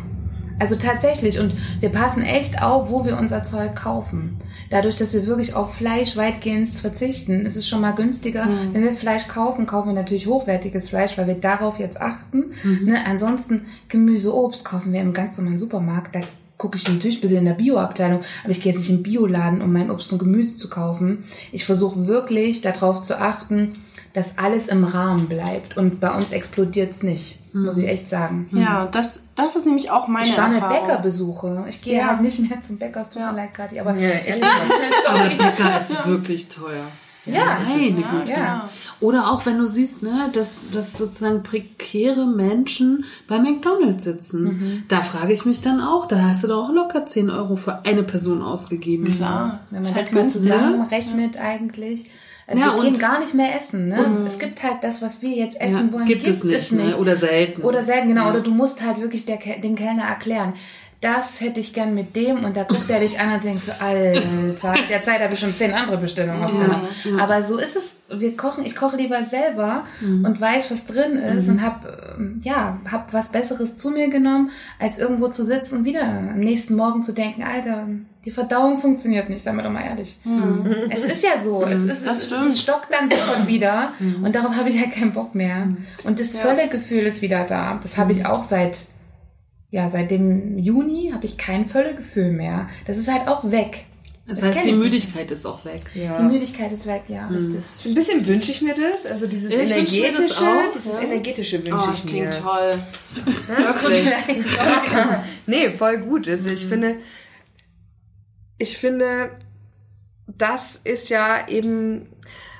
Also tatsächlich, und wir passen echt auf, wo wir unser Zeug kaufen. Dadurch, dass wir wirklich auf Fleisch weitgehend verzichten, ist es schon mal günstiger. Wenn wir Fleisch kaufen, kaufen wir natürlich hochwertiges Fleisch, weil wir darauf jetzt achten. Ne? Ansonsten Gemüse, Obst kaufen wir im ganz normalen Supermarkt. Da gucke ich natürlich ein bisschen in der Bio-Abteilung, aber ich gehe jetzt nicht in den Bioladen, um mein Obst und Gemüse zu kaufen. Ich versuche wirklich darauf zu achten, dass alles im Rahmen bleibt. Und bei uns explodiert's nicht, muss ich echt sagen. Ja, das, das ist nämlich auch meine Ich mir Erfahrung. Bäckerbesuche. Ich gehe Ja. halt nicht mehr zum Bäcker, es tut Ja. mir leid, Kathi, aber Ja, ehrlich. Aber der Bäcker ist wirklich teuer. Ja, es Meine ist, Güte. ja. Oder auch wenn du siehst, ne, dass, dass sozusagen prekäre Menschen bei McDonalds sitzen. Mhm. Da frage ich mich dann auch, da hast du doch auch locker 10 Euro für eine Person ausgegeben. Klar. Wenn man halt das mal zusammenrechnet eigentlich, äh, Ja, wir gehen und- gar nicht mehr essen. Ne? Es gibt halt das, was wir jetzt essen Ja, wollen, gibt es nicht, ne? Oder selten. Oder selten, genau. Oder du musst halt wirklich der, dem Kellner erklären, das hätte ich gern mit dem und da guckt er dich an und denkt so, Alter, der habe ich schon zehn andere Bestellungen aufgemacht. Aber so ist es, wir kochen, ich koche lieber selber Mhm. und weiß, was drin ist und hab, ähm, ja, hab was Besseres zu mir genommen, als irgendwo zu sitzen und wieder am nächsten Morgen zu denken, Alter, die Verdauung funktioniert nicht, seien wir doch mal ehrlich. Es ist ja so, es, ist, Das es, stimmt. es stockt dann sofort wieder und darauf habe ich halt keinen Bock mehr. Und das Völlegefühl ist wieder da. Das habe ich auch seit, ja, seit dem Juni habe ich kein Völlegefühl mehr. Das ist halt auch weg. Das Das heißt, die. Müdigkeit ist auch weg. Die Ja. Müdigkeit ist weg, ja, richtig. So ein bisschen wünsche ich mir das, also dieses Ich energetische, auch, dieses ja. energetische wünsche Oh, ich das mir. klingt toll. Wirklich. nee, voll gut. Also ich finde, ich finde, das ist ja eben,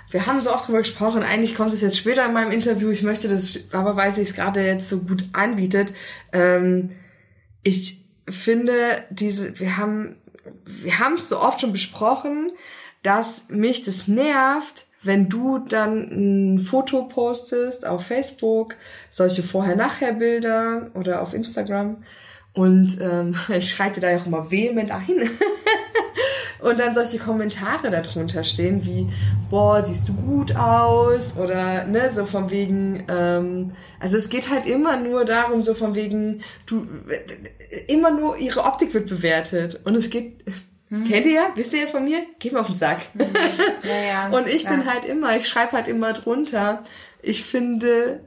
wir haben so oft drüber gesprochen, eigentlich kommt es jetzt später in meinem Interview, ich möchte das, aber weil sie es gerade jetzt so gut anbietet, ähm, ich finde diese, wir haben, wir haben es so oft schon besprochen, dass mich das nervt, wenn du dann ein Foto postest auf Facebook, solche Vorher-Nachher-Bilder oder auf Instagram und ähm, ich schreite da ja auch immer vehement ein. Und dann solche Kommentare darunter stehen wie, boah, siehst du gut aus oder ne, so von wegen, ähm, also es geht halt immer nur darum, so von wegen, du, immer nur ihre Optik wird bewertet und es geht, kennt ihr ja, wisst ihr ja von mir, geht mir auf den Sack. Ja, ja. Und ich bin ja. halt immer, ich schreibe halt immer drunter, ich finde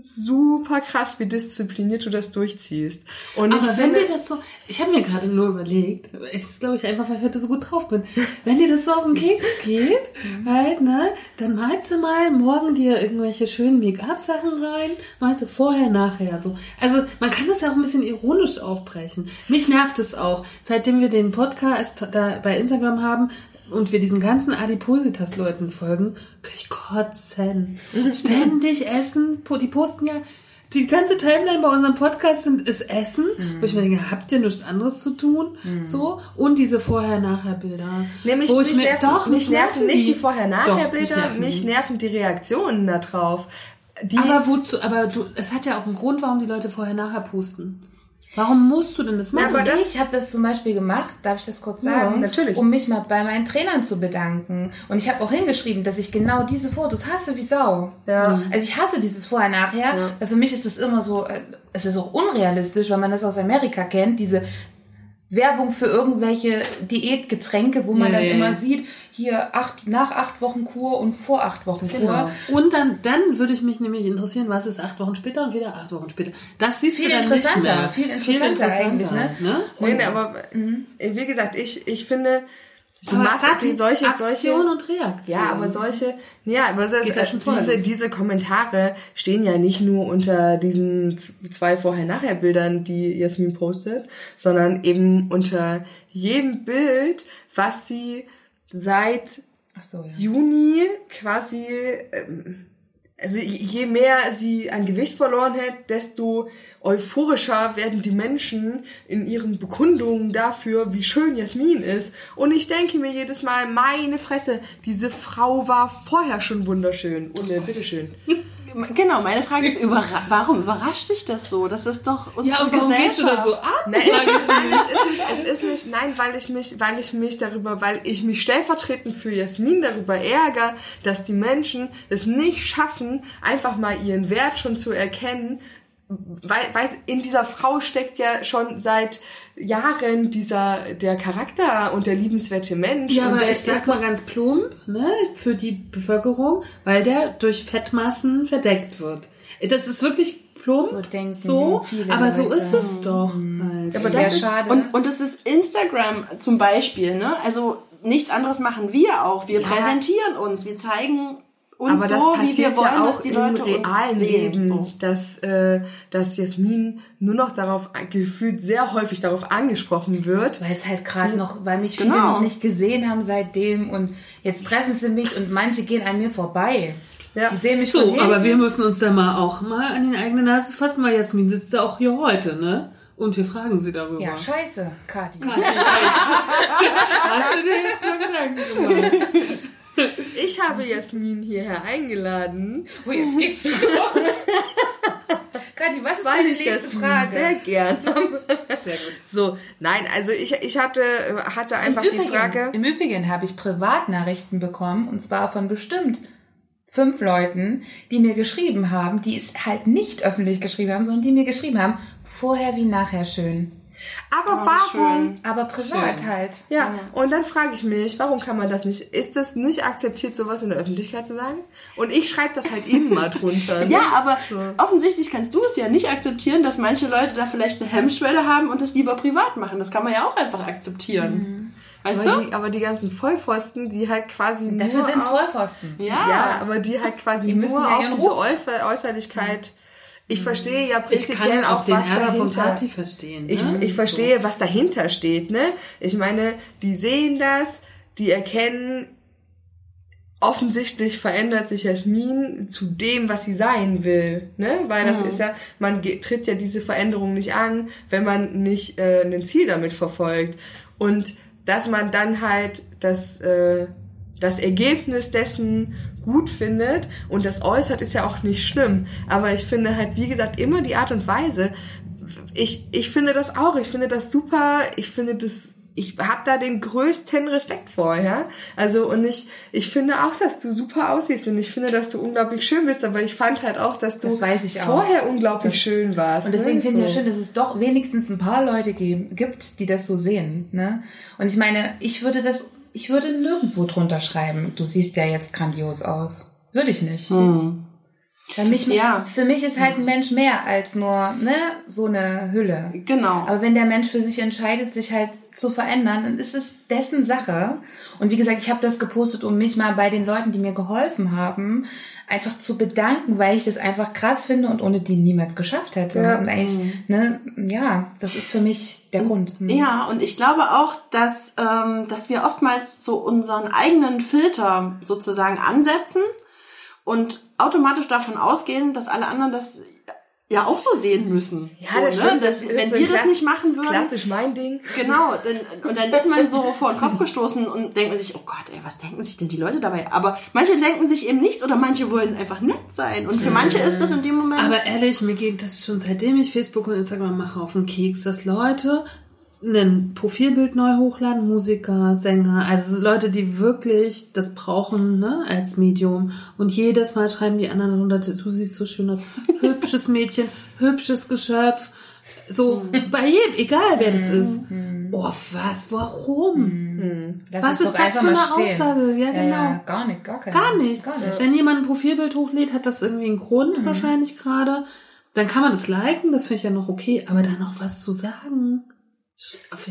super krass, wie diszipliniert du das durchziehst. Und Aber ich wenn finde, dir das so, ich habe mir gerade nur überlegt, ich glaube ich einfach, weil ich heute so gut drauf bin, wenn dir das so auf den Keks geht, halt, ne, dann malst du mal morgen dir irgendwelche schönen Make-up-Sachen rein, malst du vorher, nachher, so. Also, man kann das ja auch ein bisschen ironisch aufbrechen. Mich nervt es auch. Seitdem wir den Podcast da bei Instagram haben, und wir diesen ganzen Adipositas-Leuten folgen, kann ich kotzen. Ständig essen. Die posten ja, die ganze Timeline bei unserem Podcast sind, ist Essen, wo ich mir denke, habt ihr nichts anderes zu tun? So. Und diese Vorher-Nachher-Bilder. Nee, mich, Wo mich, ich mir- nerven, doch, mich nerven nicht die Doch, mich Vorher-Nachher-Bilder, nerven mich die. nerven die Reaktionen da drauf. Die, Aber wozu, aber du, es hat ja auch einen Grund, warum die Leute vorher-nachher posten. Warum musst du denn das machen? Also ich habe das zum Beispiel gemacht, darf ich das kurz Ja, sagen? natürlich. Um mich mal bei meinen Trainern zu bedanken. Und ich habe auch hingeschrieben, dass ich genau diese Fotos hasse wie Sau. Ja. Also ich hasse dieses Vorher-Nachher, weil für mich ist das immer so, äh, es ist auch unrealistisch, weil man das aus Amerika kennt, diese Werbung für irgendwelche Diätgetränke, wo man dann Nee. immer sieht, hier acht, nach acht Wochen Kur und vor acht Wochen Kur. Genau. Und dann, dann würde ich mich nämlich interessieren, was ist acht Wochen später und wieder acht Wochen später. Das siehst Viel du dann interessanter, nicht mehr. viel interessanter eigentlich, ne? nee, nee, aber wie gesagt, ich, ich finde, du Aber machst die solche, Aktion solche, und Reaktion. ja, aber solche, ja, aber das, ja vorher diese, diese Kommentare stehen ja nicht nur unter diesen zwei Vorher-Nachher-Bildern, die Jasmin postet, sondern eben unter jedem Bild, was sie seit so, ja. Juni quasi, ähm, also je mehr sie an Gewicht verloren hat, desto euphorischer werden die Menschen in ihren Bekundungen dafür, wie schön Jasmin ist. Und ich denke mir jedes Mal, meine Fresse, diese Frau war vorher schon wunderschön. Und äh, bitteschön. Genau, meine Frage ist, überra warum überrascht dich das so? Das ist doch unsere Ja, und warum Gesellschaft. gehst du da so ab? Nein, es ist, es ist nicht, es ist nicht, nein, weil ich mich, weil ich mich darüber, weil ich mich stellvertretend für Jasmin darüber ärgere, dass die Menschen es nicht schaffen, einfach mal ihren Wert schon zu erkennen, weil, weil in dieser Frau steckt ja schon seit Jahren dieser, der Charakter und der liebenswerte Mensch. Ja, und aber ich sag mal ganz plump, ne, für die Bevölkerung, weil der durch Fettmassen verdeckt wird. Das ist wirklich plump, So denken so, aber so Leute. ist es doch. Halt. Aber das ist, schade. Und, und das ist Instagram zum Beispiel, ne? Also nichts anderes machen wir auch. Wir präsentieren uns, wir zeigen uns aber das so, wie wir passiert wollen, ja dass auch die im Leute realen. Leben, So. dass, äh, dass Jasmin nur noch darauf gefühlt sehr häufig darauf angesprochen wird. Weil es halt gerade noch, weil mich viele Genau. noch nicht gesehen haben seitdem und jetzt treffen sie mich und manche gehen an mir vorbei. Ja. Die sehen mich So, aber wir müssen uns da mal auch mal an die eigene Nase fassen, weil Jasmin sitzt da auch hier heute, ne? Und wir fragen sie darüber. Ja, scheiße, Kathi. Hast du dir jetzt mal Gedanken gemacht? Ich habe Jasmin hierher eingeladen, Oh, jetzt geht's los. Kathi, was ist weil deine nächste Jasmin Frage? sehr gern habe. Sehr gut. So, nein, also ich, ich hatte, hatte einfach die Frage. Im Übrigen habe ich Privatnachrichten bekommen, und zwar von bestimmt fünf Leuten, die mir geschrieben haben, die es halt nicht öffentlich geschrieben haben, sondern die mir geschrieben haben, vorher wie nachher schön. Aber Oh, warum? Aber privat Schön. halt. Ja, und dann frage ich mich, warum kann man das nicht? Ist das nicht akzeptiert, sowas in der Öffentlichkeit zu sagen? Und ich schreibe das halt immer drunter. ne? Ja, aber So. offensichtlich kannst du es ja nicht akzeptieren, dass manche Leute da vielleicht eine Hemmschwelle haben und das lieber privat machen. Das kann man ja auch einfach akzeptieren. Weißt Aber du? die, aber die ganzen Vollpfosten, die halt quasi Dafür nur sind's auf- Vollpfosten. Ja. Ja, aber die halt quasi Die müssen nur ja auf diese Äußerlichkeit. Ich verstehe ja Ich prinzipiell kann auch den was Ärger vom dahinter- Party verstehen. Ne? Ich, ich verstehe, was dahinter steht, ne? Ich meine, die sehen das, die erkennen, offensichtlich verändert sich Jasmin zu dem, was sie sein will, ne? Weil das ist ja, man tritt ja diese Veränderung nicht an, wenn man nicht äh, ein Ziel damit verfolgt. Und dass man dann halt das, äh, das Ergebnis dessen gut findet und das äußert, ist ja auch nicht schlimm. Aber ich finde halt, wie gesagt, immer die Art und Weise, ich, ich finde das auch, ich finde das super, ich finde das, ich habe da den größten Respekt vor, ja. Also und ich, ich finde auch, dass du super aussiehst und ich finde, dass du unglaublich schön bist, aber ich fand halt auch, dass du Das weiß ich auch. vorher unglaublich schön warst. Und deswegen ne? finde ich So. ja schön, dass es doch wenigstens ein paar Leute geben, gibt, die das so sehen. Ne? Und ich meine, ich würde das, ich würde nirgendwo drunter schreiben, du siehst ja jetzt grandios aus. Würde ich nicht. Für, mich, Ja. für mich ist halt ein Mensch mehr als nur ne, so eine Hülle. Genau. Aber wenn der Mensch für sich entscheidet, sich halt zu verändern, dann ist es dessen Sache. Und wie gesagt, ich habe das gepostet, um mich mal bei den Leuten, die mir geholfen haben, einfach zu bedanken, weil ich das einfach krass finde und ohne die niemals geschafft hätte. Ja. Und eigentlich, ne, ja, das ist für mich der Grund. Hm. Ja, und ich glaube auch, dass, ähm, dass wir oftmals so unseren eigenen Filter sozusagen ansetzen und automatisch davon ausgehen, dass alle anderen das ja auch so sehen müssen. Ja, so, das ne? stimmt. Das, Das wenn so wir das nicht machen würden, Klassisch mein Ding. Genau, dann, und dann ist man so vor den Kopf gestoßen und denkt man sich, oh Gott, ey, was denken sich denn die Leute dabei? Aber manche denken sich eben nichts oder manche wollen einfach nett sein. Und für manche ist das in dem Moment. Aber ehrlich, mir geht das schon seitdem ich Facebook und Instagram mache auf den Keks, dass Leute ein Profilbild neu hochladen, Musiker, Sänger, also Leute, die wirklich das brauchen, ne, als Medium. Und jedes Mal schreiben die anderen darunter, du siehst so schön aus, hübsches Mädchen, hübsches Geschöpf. So, bei jedem, egal wer das ist. Oh, was, warum? Was ist das für eine stehen. Aussage? Ja, genau. Ja, gar nicht, gar keine. Gar nicht. Gar nicht. Wenn jemand ein Profilbild hochlädt, hat das irgendwie einen Grund Mhm. wahrscheinlich gerade. Dann kann man das liken, das finde ich ja noch okay, aber dann noch was zu sagen,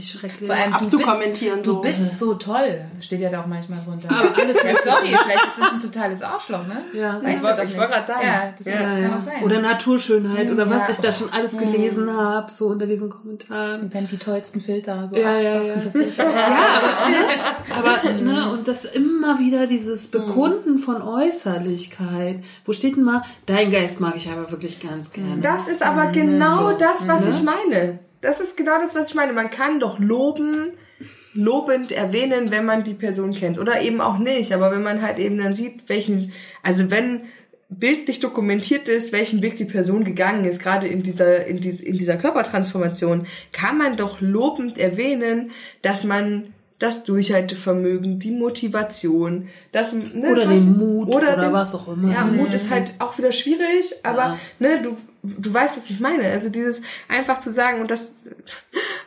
schrecklich. Vor allem, du abzukommentieren, bist, du so. bist so toll, steht ja da auch manchmal drunter. Aber alles ja, sorry, vielleicht ist das ein totales Arschloch, ne? Ja. Weißt Ich du wollt- doch ich nicht. wollte gerade sagen. Ja, das Ja. kann ja. auch sein. Oder Naturschönheit oder was Ja. ich da schon alles gelesen habe, so unter diesen Kommentaren. Und dann die tollsten Filter. So Ja, ja, ja. Filter. Ja, aber, ne, aber ne, und das immer wieder dieses Bekunden von Äußerlichkeit. Wo steht denn mal, dein Geist mag ich aber wirklich ganz gerne. Das ist aber genau so, das, was ne? ich meine. Das ist genau das, was ich meine. Man kann doch loben, lobend erwähnen, wenn man die Person kennt. Oder eben auch nicht. Aber wenn man halt eben dann sieht, welchen, also wenn bildlich dokumentiert ist, welchen Weg die Person gegangen ist, gerade in dieser, in, dies, in dieser Körpertransformation, kann man doch lobend erwähnen, dass man das Durchhaltevermögen, die Motivation, das, ne, Oder solche- den Mut oder den- was auch immer. Ja, Mut ist halt auch wieder schwierig, aber Ja. ne, du, du weißt, was ich meine. Also dieses einfach zu sagen und das,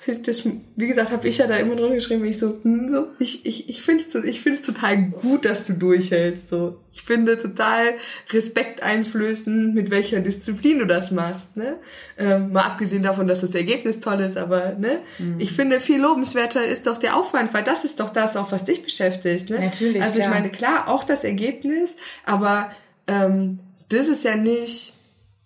das wie gesagt, habe ich ja da immer drin geschrieben, ich so, hm, so ich, ich, ich finde es ich find's total gut, dass du durchhältst. So. Ich finde total respekteinflößend, mit welcher Disziplin du das machst. Ne? Ähm, mal abgesehen davon, dass das Ergebnis toll ist, aber ne, Mhm. ich finde viel lobenswerter ist doch der Aufwand, weil das ist doch das auch, was dich beschäftigt. Ne? Natürlich, Also ich klar. meine, klar, auch das Ergebnis, aber ähm, das ist ja nicht,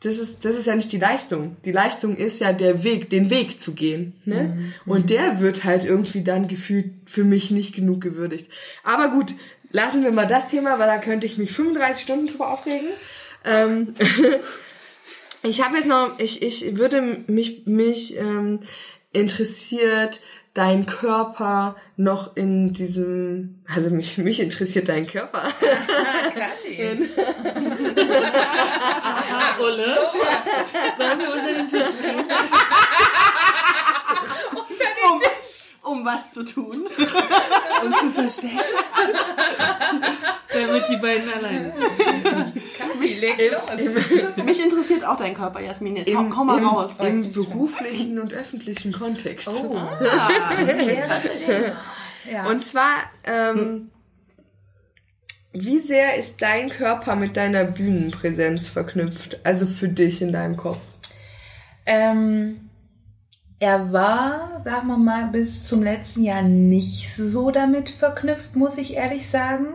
das ist, das ist ja nicht die Leistung. Die Leistung ist ja der Weg, den Weg zu gehen. Ne? Und der wird halt irgendwie dann gefühlt für mich nicht genug gewürdigt. Aber gut, lassen wir mal das Thema, weil da könnte ich mich 35 Stunden drüber aufregen. Ähm, ich habe jetzt noch, ich, ich würde mich, mich ähm, interessiert, dein Körper noch in diesem, also mich, mich interessiert dein Körper. Kathi. Ulle, sollen wir unter den Tisch gehen? um was zu tun. Um zu verstecken. Damit die beiden alleine leg los. Mich interessiert auch dein Körper, Jasmin. Jetzt hau, hau mal im, raus. Im beruflichen und öffentlichen Kontext. Schweres Thema. Ja. Und zwar, ähm, wie sehr ist dein Körper mit deiner Bühnenpräsenz verknüpft? Also für dich in deinem Kopf. Ähm, er war, sagen wir mal, bis zum letzten Jahr nicht so damit verknüpft, muss ich ehrlich sagen.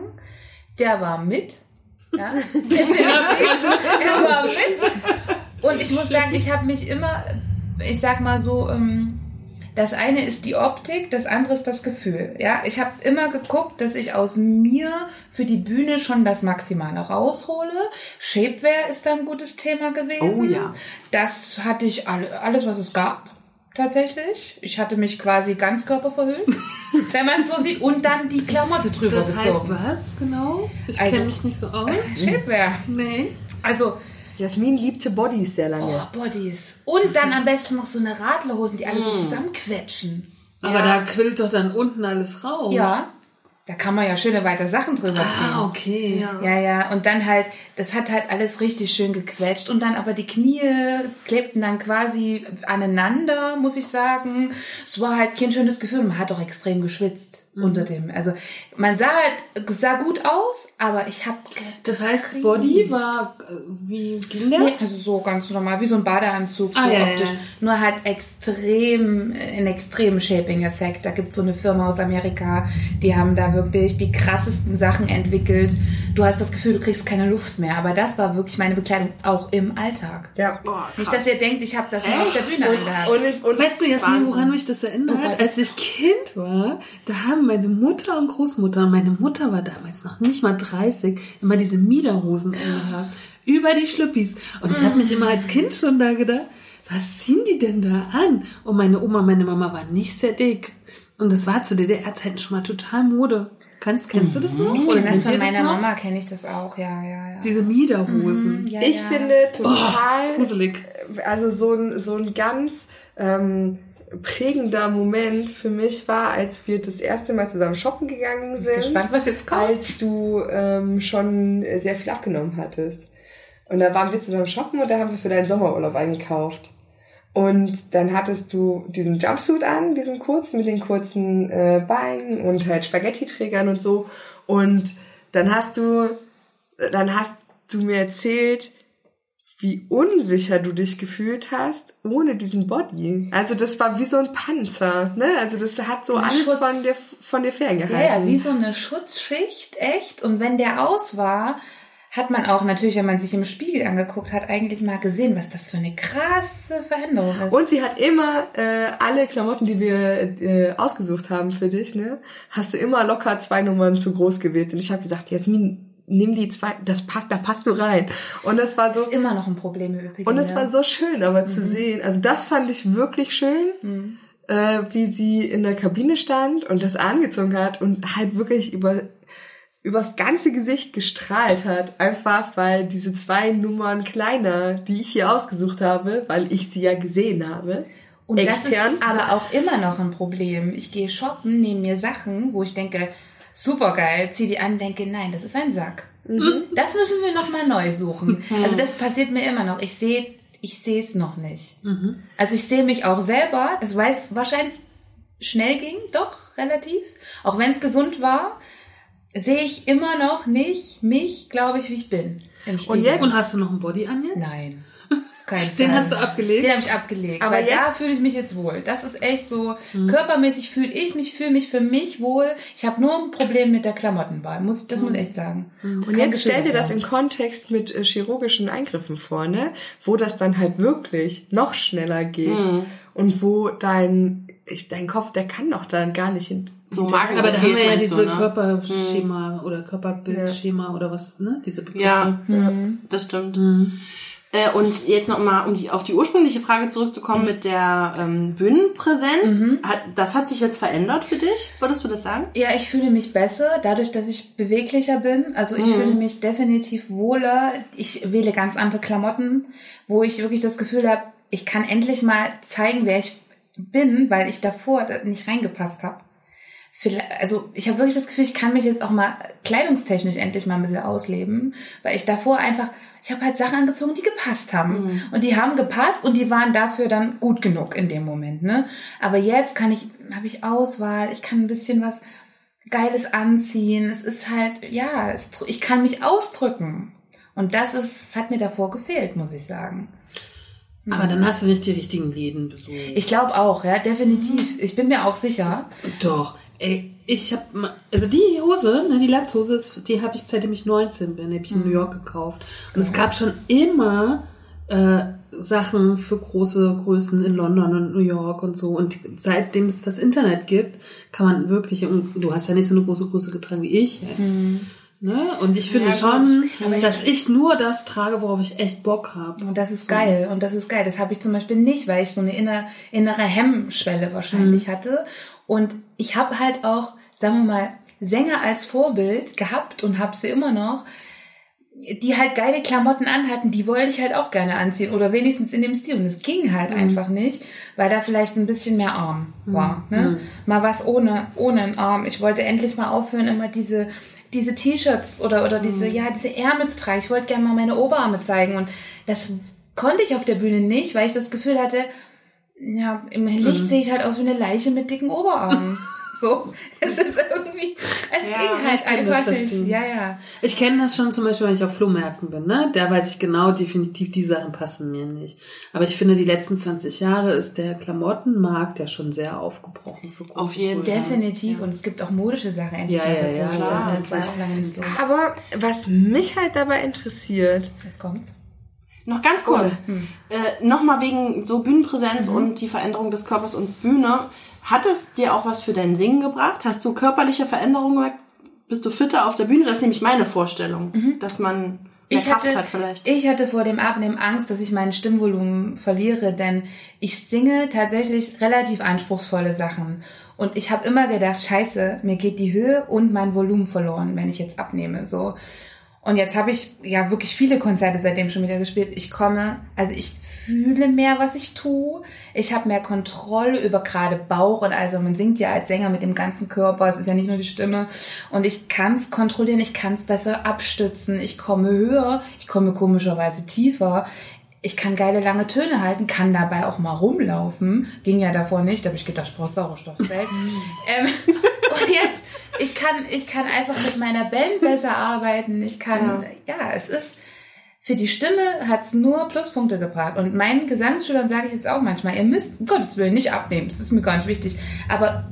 Der war mit. Ja, er war mit. Und ich muss sagen, ich habe mich immer, ich sag mal so, ähm, das eine ist die Optik, das andere ist das Gefühl. Ja, ich habe immer geguckt, dass ich aus mir für die Bühne schon das Maximale raushole. Shapewear ist da ein gutes Thema gewesen. Oh ja. Das hatte ich alle, alles, was es gab. Tatsächlich. Ich hatte mich quasi ganz Körper verhüllt, wenn man es so sieht, und dann die Klamotte drüber Das heißt gezogen. was genau? Ich Also- kenne mich nicht so aus. Shapewear. Nee. Also, Jasmin liebte Bodies sehr lange. oh, Bodies. Und dann am besten noch so eine Radlerhosen, die alle so zusammenquetschen. Aber da quillt doch dann unten alles raus. Ja. Da kann man ja schöne weiter Sachen drüber ziehen. Ah, okay. Ja, ja, und dann halt, das hat halt alles richtig schön gequetscht und dann aber die Knie klebten dann quasi aneinander, muss ich sagen. Es war halt kein schönes Gefühl. Man hat auch extrem geschwitzt unter dem. Also man sah halt, sah gut aus, aber ich habe Das heißt, Body war, äh, wie ging der? Nee, also so ganz normal, wie so ein Badeanzug, so Ah, ja, ja, optisch. ja. Nur halt extrem, einen extremen Shaping-Effekt. Da gibt's so eine Firma aus Amerika, die haben da wirklich die krassesten Sachen entwickelt. Du hast das Gefühl, du kriegst keine Luft mehr. Aber das war wirklich meine Bekleidung auch im Alltag. Ja. Boah, Nicht, dass ihr denkt, ich habe das nur auf der Bühne angehabt. Und, ich, und Weißt du, Jasmin, woran mich das erinnert? Oh. Als ich Kind war, da haben meine Mutter und Großmutter, und meine Mutter war damals noch nicht mal 30, immer diese Miederhosen angehabt. Über die Schlüppis. Und ich habe mich immer als Kind schon da gedacht, was ziehen die denn da an? Und meine Oma, meine Mama waren nicht sehr dick. Und das war zu DDR-Zeiten schon mal total Mode. Kannst, kennst du das noch? ich Oder kenn das von das meiner noch? Mama, kenne ich das auch, ja, ja, ja. Diese Miederhosen. ja, ich ja. finde total, Gruselig. also so ein, so ein ganz ähm, prägender Moment für mich war, als wir das erste Mal zusammen shoppen gegangen sind. Gespannt, was jetzt kommt. als du ähm, schon sehr viel abgenommen hattest. Und da waren wir zusammen shoppen und da haben wir für deinen Sommerurlaub eingekauft. Und dann hattest du diesen Jumpsuit an, diesen kurzen, mit den kurzen äh, Beinen und halt Spaghetti-Trägern und so. Und dann hast du, dann hast du mir erzählt, wie unsicher du dich gefühlt hast ohne diesen Body. Also das war wie so ein Panzer, ne? Also das hat so Ein alles Schutz. von dir von dir ferngehalten. Ja, wie so eine Schutzschicht, echt. Und wenn der aus war, hat man auch natürlich, wenn man sich im Spiegel angeguckt hat, eigentlich mal gesehen, was das für eine krasse Veränderung ist. Und sie hat immer äh, alle Klamotten, die wir äh, ausgesucht haben für dich, ne, hast du immer locker zwei Nummern zu groß gewählt. Und ich habe gesagt, Jasmin, nimm die zwei, das passt, da passt du rein. Und das war so, ist immer noch ein Problem im Übrigen. und es war so schön, aber zu sehen. Also das fand ich wirklich schön, äh, wie sie in der Kabine stand und das angezogen hat und halt wirklich über übers ganze Gesicht gestrahlt hat, einfach weil diese zwei Nummern kleiner, die ich hier ausgesucht habe, weil ich sie ja gesehen habe, Und extern. das ist aber auch immer noch ein Problem. Ich gehe shoppen, nehme mir Sachen, wo ich denke, super geil, zieh die an, denke, nein, das ist ein Sack. Das müssen wir nochmal neu suchen. Also das passiert mir immer noch. Ich sehe ich sehe es noch nicht. Also ich sehe mich auch selber, das weiß wahrscheinlich schnell ging, doch relativ, auch wenn es gesund war, sehe ich immer noch nicht mich, glaube ich, wie ich bin. Im Spiegel. jetzt- Und hast du noch ein Body an jetzt? Nein. Kein Den Fall. hast du abgelegt? Den habe ich abgelegt. Aber weil da jetzt- fühle ich mich jetzt wohl. Das ist echt so, körpermäßig fühle ich mich, fühle mich für mich wohl. Ich habe nur ein Problem mit der Klamottenwahl. Muss, das muss ich echt sagen. Und jetzt stell dir das im Kontext mit äh, chirurgischen Eingriffen vor, ne? Wo das dann halt wirklich noch schneller geht und wo dein ich, dein Kopf, der kann doch dann gar nicht hin. So hinterher. Magen- Aber da haben wir ja diese du, ne? Körperschema oder Körperbildschema oder was, ne? Diese Begriffe. Ja, das stimmt. Äh, und jetzt noch mal, um die, auf die ursprüngliche Frage zurückzukommen mit der ähm, Bühnenpräsenz. Hat, das hat sich jetzt verändert für dich? Würdest du das sagen? Ja, ich fühle mich besser, dadurch, dass ich beweglicher bin. Also ich fühle mich definitiv wohler. Ich wähle ganz andere Klamotten, wo ich wirklich das Gefühl habe, ich kann endlich mal zeigen, wer ich bin, weil ich davor da nicht reingepasst habe. Also ich habe wirklich das Gefühl, ich kann mich jetzt auch mal kleidungstechnisch endlich mal ein bisschen ausleben, weil ich davor einfach, ich habe halt Sachen angezogen, die gepasst haben. Und die haben gepasst und die waren dafür dann gut genug in dem Moment. Ne? Aber jetzt kann ich, habe ich Auswahl, ich kann ein bisschen was Geiles anziehen. Es ist halt, ja, es, ich kann mich ausdrücken. Und das ist, hat mir davor gefehlt, muss ich sagen. Aber dann hast du nicht die richtigen Läden besucht. Ich glaube auch, ja, definitiv. Ich bin mir auch sicher. Doch. Ey, ich hab mal, also die Hose, ne, die Latzhose, ist, die habe ich seitdem ich 19 bin, die habe ich in New York gekauft. Und es gab schon immer äh, Sachen für große Größen in London und New York und so. Und seitdem es das Internet gibt, kann man wirklich, und du hast ja nicht so eine große Größe getragen wie ich jetzt. Ne? Und ich finde Ja, schon, ich- dass ich nur das trage, worauf ich echt Bock habe. Und das ist geil. Und das ist geil. Das habe ich zum Beispiel nicht, weil ich so eine inner, innere Hemmschwelle wahrscheinlich hatte. Und ich habe halt auch, sagen wir mal, Sänger als Vorbild gehabt und habe sie immer noch, die halt geile Klamotten anhatten, die wollte ich halt auch gerne anziehen oder wenigstens in dem Stil. Und es ging halt einfach nicht, weil da vielleicht ein bisschen mehr Arm war. Ne? Mal was ohne, ohne einen Arm. Ich wollte endlich mal aufhören, immer diese diese T-Shirts oder oder diese ja diese Ärmel zu tragen. Ich wollte gerne mal meine Oberarme zeigen und das konnte ich auf der Bühne nicht, weil ich das Gefühl hatte, ja, im Licht sehe ich halt aus wie eine Leiche mit dicken Oberarmen. so, es ist irgendwie, es Ja, ging halt einfach nicht. Ja, ja. Ich kenne das schon zum Beispiel, wenn ich auf Flohmärkten bin, ne? Da weiß ich genau, definitiv, die Sachen passen mir nicht. Aber ich finde, die letzten 20 Jahre ist der Klamottenmarkt ja schon sehr aufgebrochen für große Auf jeden Größen. Definitiv. Und es gibt auch modische Sachen endlich. Ja, ja, für ja, nicht so. Aber was mich halt dabei interessiert, Jetzt kommt's. Noch ganz kurz. Äh, Nochmal wegen so Bühnenpräsenz und die Veränderung des Körpers und Bühne. Hat es dir auch was für dein Singen gebracht? Hast du körperliche Veränderungen gemerkt? Bist du fitter auf der Bühne? Das ist nämlich meine Vorstellung, dass man mehr Ich Kraft hatte, hat vielleicht. ich hatte vor dem Abnehmen Angst, dass ich mein Stimmvolumen verliere, denn ich singe tatsächlich relativ anspruchsvolle Sachen. Und ich habe immer gedacht, scheiße, mir geht die Höhe und mein Volumen verloren, wenn ich jetzt abnehme. So. Und jetzt habe ich ja wirklich viele Konzerte seitdem schon wieder gespielt. Ich komme, also ich fühle mehr, was ich tue. Ich habe mehr Kontrolle über gerade Bauch und also man singt ja als Sänger mit dem ganzen Körper. Es ist ja nicht nur die Stimme. Und ich kann es kontrollieren, ich kann es besser abstützen. Ich komme höher, ich komme komischerweise tiefer. Ich kann geile lange Töne halten, kann dabei auch mal rumlaufen. Ging ja davor nicht, da habe ich gedacht, ich brauche Sauerstoffzelt. ähm, und jetzt, ich kann, ich kann einfach mit meiner Band besser arbeiten. Ich kann, ja, es ist, für die Stimme hat's nur Pluspunkte gebracht. Und meinen Gesangsschülern sage ich jetzt auch manchmal, ihr müsst, um Gottes Willen, nicht abnehmen. Das ist mir gar nicht wichtig. Aber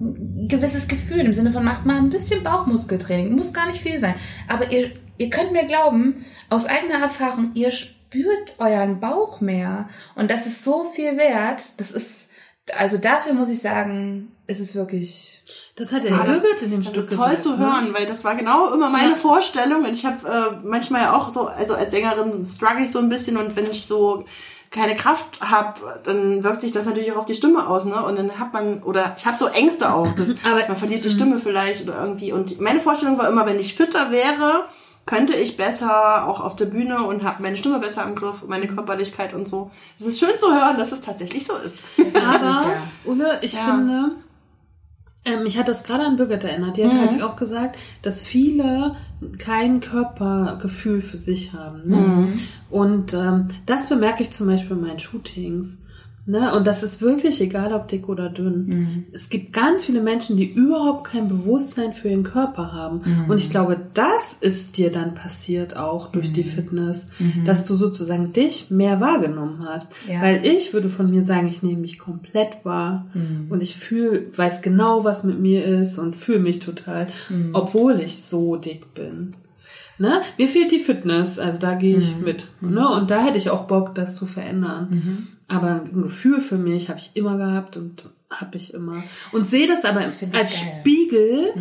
ein gewisses Gefühl im Sinne von macht mal ein bisschen Bauchmuskeltraining. Muss gar nicht viel sein. Aber ihr, ihr könnt mir glauben, aus eigener Erfahrung, ihr spürt euren Bauch mehr. Und das ist so viel wert. Das ist, also dafür muss ich sagen, ist es wirklich, Das hat der Ah, das- in dem Das Stück ist toll gesagt, zu ne? hören, weil das war genau immer meine Vorstellung. Und ich habe äh, manchmal ja auch so, also als Sängerin struggle ich so ein bisschen und wenn ich so keine Kraft habe, dann wirkt sich das natürlich auch auf die Stimme aus, ne? Und dann hat man, oder ich habe so Ängste auch, dass Aber- man verliert die Stimme vielleicht oder irgendwie. Und meine Vorstellung war immer, wenn ich fitter wäre, könnte ich besser auch auf der Bühne und habe meine Stimme besser im Griff, meine Körperlichkeit und so. Es ist schön zu hören, dass es tatsächlich so ist. Aber, Ulle, ich Ja. finde, ähm, mich hat das gerade an Birgit erinnert. Die hat Mhm. halt auch gesagt, dass viele kein Körpergefühl für sich haben. Ne? Mhm. Und ähm, das bemerke ich zum Beispiel in meinen Shootings. Ne? Und das ist wirklich egal, ob dick oder dünn. Mhm. Es gibt ganz viele Menschen, die überhaupt kein Bewusstsein für ihren Körper haben. Mhm. Und ich glaube, das ist dir dann passiert auch durch Mhm. die Fitness, dass du sozusagen dich mehr wahrgenommen hast. Ja. Weil ich würde von mir sagen, ich nehme mich komplett wahr und ich fühle, weiß genau, was mit mir ist und fühle mich total, obwohl ich so dick bin. Ne? Mir fehlt die Fitness, also da gehe ich mit. Ne? Und da hätte ich auch Bock, das zu verändern. Aber ein Gefühl für mich habe ich immer gehabt und habe ich immer. Und sehe das aber ich als geil. Spiegel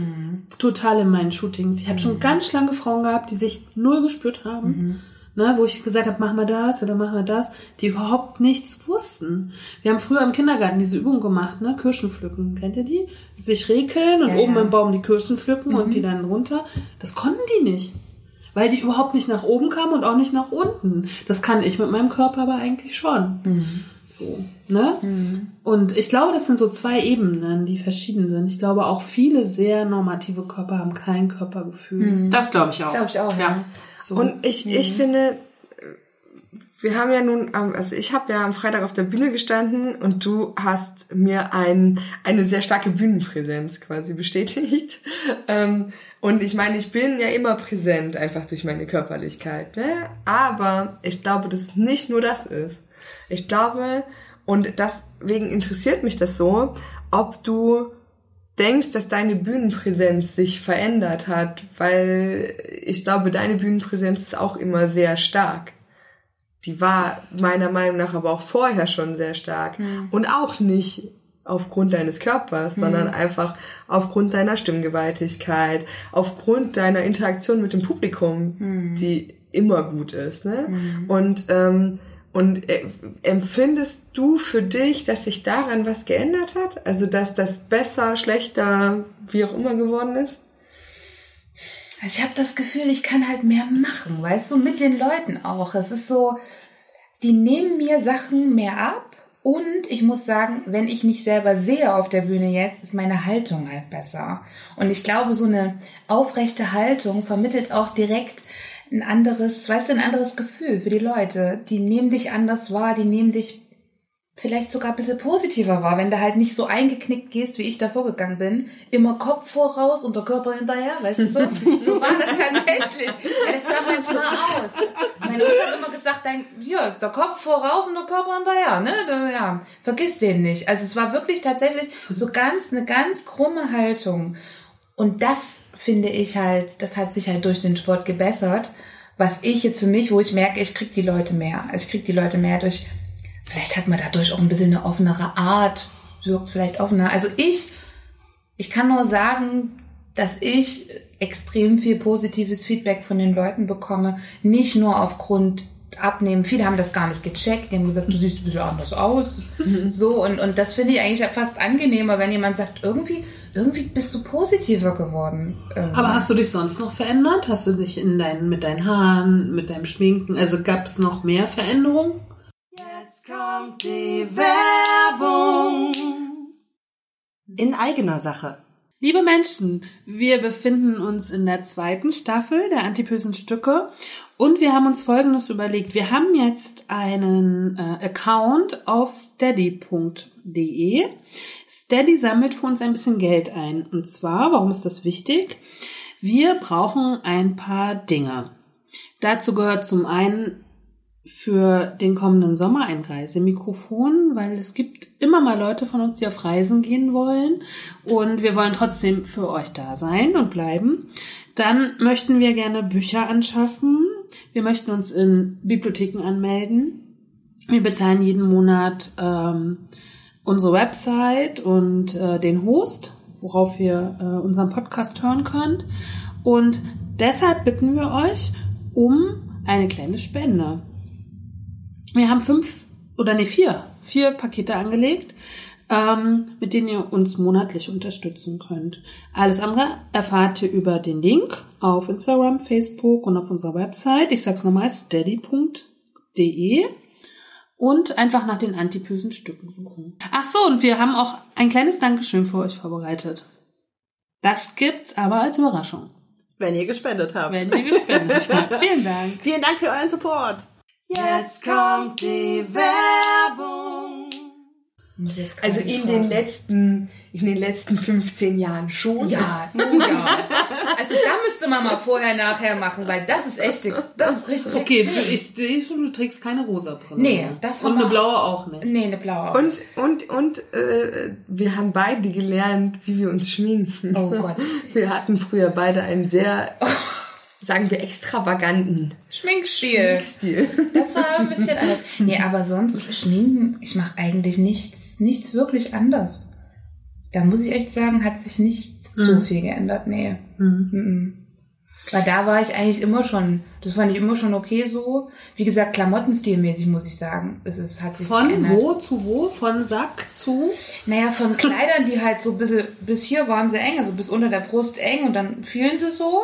total in meinen Shootings. Ich habe schon ganz schlanke Frauen gehabt, die sich null gespürt haben. ne, wo ich gesagt habe, mach mal das oder mach mal das, die überhaupt nichts wussten. Wir haben früher im Kindergarten diese Übung gemacht, ne, Kirschen pflücken, kennt ihr die? Sich rekeln und Ja, oben ja. im Baum die Kirschen pflücken und die dann runter. Das konnten die nicht. Weil die überhaupt nicht nach oben kamen und auch nicht nach unten. Das kann ich mit meinem Körper aber eigentlich schon. So, ne? Und ich glaube, das sind so zwei Ebenen, die verschieden sind. Ich glaube, auch viele sehr normative Körper haben kein Körpergefühl. Das glaube ich auch. Glaube ich auch, ja. So. Und ich, ich finde, wir haben ja nun, also ich habe ja am Freitag auf der Bühne gestanden und du hast mir ein, eine sehr starke Bühnenpräsenz quasi bestätigt. Ähm, und ich meine, ich bin ja immer präsent, einfach durch meine Körperlichkeit. Ne? Aber ich glaube, dass es nicht nur das ist. Ich glaube, und deswegen interessiert mich das so, ob du denkst, dass deine Bühnenpräsenz sich verändert hat, weil ich glaube, deine Bühnenpräsenz ist auch immer sehr stark. Die war meiner Meinung nach aber auch vorher schon sehr stark. Und auch nicht aufgrund deines Körpers, sondern einfach aufgrund deiner Stimmgewaltigkeit, aufgrund deiner Interaktion mit dem Publikum, die immer gut ist. Ne? Und ähm, und äh, empfindest du für dich, dass sich daran was geändert hat? Also dass das besser, schlechter, wie auch immer geworden ist? Also ich habe das Gefühl, ich kann halt mehr machen, weißt du, mit den Leuten auch. Es ist so, die nehmen mir Sachen mehr ab und ich muss sagen, wenn ich mich selber sehe auf der Bühne jetzt, ist meine Haltung halt besser. Und ich glaube, so eine aufrechte Haltung vermittelt auch direkt ein anderes, weißt du, ein anderes Gefühl für die Leute. Die nehmen dich anders wahr, die nehmen dich vielleicht sogar ein bisschen positiver wahr, wenn du halt nicht so eingeknickt gehst, wie ich da vorgegangen bin. Immer Kopf voraus und der Körper hinterher, weißt du so? So war das tatsächlich. Das sah manchmal aus. Meine Mutter hat immer gesagt, dein, ja, der Kopf voraus und der Körper hinterher, ne? Ja, vergiss den nicht. Also es war wirklich tatsächlich so ganz, eine ganz krumme Haltung. Und das finde ich halt, das hat sich halt durch den Sport gebessert. Was ich jetzt für mich, wo ich merke, ich krieg die Leute mehr. Also ich krieg die Leute mehr durch, vielleicht hat man dadurch auch ein bisschen eine offenere Art, wirkt vielleicht offener. Also ich, ich kann nur sagen, dass ich extrem viel positives Feedback von den Leuten bekomme. Nicht nur aufgrund Abnehmen. Viele haben das gar nicht gecheckt. Die haben gesagt, du siehst ein bisschen anders aus. So, und, und das finde ich eigentlich fast angenehmer, wenn jemand sagt, irgendwie, irgendwie bist du positiver geworden. Ähm, Aber hast du dich sonst noch verändert? Hast du dich in deinen, mit deinen Haaren, mit deinem Schminken, also gab es noch mehr Veränderungen? Kommt die Werbung. In eigener Sache. Liebe Menschen, wir befinden uns in der zweiten Staffel der Antipösen Stücke und wir haben uns Folgendes überlegt. Wir haben jetzt einen äh, Account auf steady.de. Steady sammelt für uns ein bisschen Geld ein. Und zwar, warum ist das wichtig? Wir brauchen ein paar Dinge. Dazu gehört zum einen für den kommenden Sommer ein Reisemikrofon, weil es gibt immer mal Leute von uns, die auf Reisen gehen wollen und wir wollen trotzdem für euch da sein und bleiben. Dann möchten wir gerne Bücher anschaffen. Wir möchten uns in Bibliotheken anmelden. Wir bezahlen jeden Monat ähm, unsere Website und äh, den Host, worauf ihr äh, unseren Podcast hören könnt. Und deshalb bitten wir euch um eine kleine Spende. Wir haben fünf oder nee, vier, vier Pakete angelegt, ähm, mit denen ihr uns monatlich unterstützen könnt. Alles andere erfahrt ihr über den Link auf Instagram, Facebook und auf unserer Website. Ich sag's nochmal, steady.de und einfach nach den antipösen Stücken suchen. Ach so, und wir haben auch ein kleines Dankeschön für euch vorbereitet. Das gibt's aber als Überraschung, Wenn ihr gespendet habt. wenn ihr gespendet habt. Vielen Dank. Vielen Dank für euren Support. Jetzt kommt die Werbung. Also kommt die in Frage. den letzten, in den letzten 15 Jahren schon. Ja, oh ja. Also da müsste man mal vorher, nachher machen, weil das ist echt, das ist richtig Okay, du, ich sehe schon, du trägst keine rosa Brille. Nee, das Und eine blaue auch nicht. Nee, eine blaue. auch. Und, und, und äh, wir haben beide gelernt, wie wir uns schminken. Oh Gott. Wir hatten früher beide einen sehr, sagen wir, extravaganten Schminkstil. Stil. Das war ein bisschen anders. Nee, aber sonst schminken, ich mache eigentlich nichts, nichts wirklich anders. Da muss ich echt sagen, hat sich nicht so viel geändert. Nee. Mhm. Weil da war ich eigentlich immer schon, das fand ich immer schon okay so. Wie gesagt, klamottenstilmäßig muss ich sagen. Es ist, hat sich Von geändert. wo zu wo? Von Sack zu? Naja, von Kleidern, die halt so ein bisschen, bis hier waren sie eng, also bis unter der Brust eng und dann fielen sie so.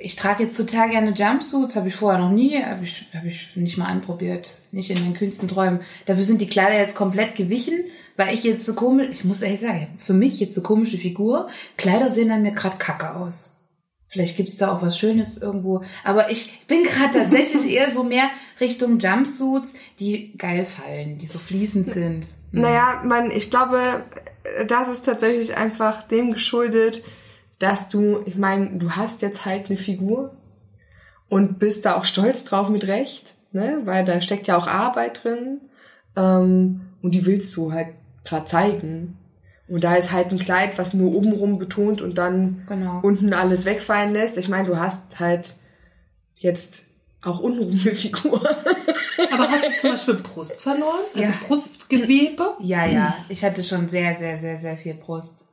Ich trage jetzt total gerne Jumpsuits, habe ich vorher noch nie, habe ich, hab ich nicht mal anprobiert, nicht in meinen kühnsten Träumen. Dafür sind die Kleider jetzt komplett gewichen, weil ich jetzt so komisch, ich muss ehrlich sagen, für mich jetzt so komische Figur, Kleider sehen an mir gerade kacke aus. Vielleicht gibt's da auch was Schönes irgendwo. Aber ich bin gerade tatsächlich eher so mehr Richtung Jumpsuits, die geil fallen, die so fließend sind. Naja, man, ich glaube, das ist tatsächlich einfach dem geschuldet, dass du, ich meine, du hast jetzt halt eine Figur und bist da auch stolz drauf mit Recht, ne? Weil da steckt ja auch Arbeit drin ähm, und die willst du halt gerade zeigen. Und da ist halt ein Kleid, was nur obenrum betont und dann Genau. unten alles wegfallen lässt. Ich meine, du hast halt jetzt auch untenrum eine Figur. Aber hast du zum Beispiel Brust verloren? Also Ja. Brustgewebe? Ja, ja, ich hatte schon sehr, sehr, sehr, sehr viel Brust.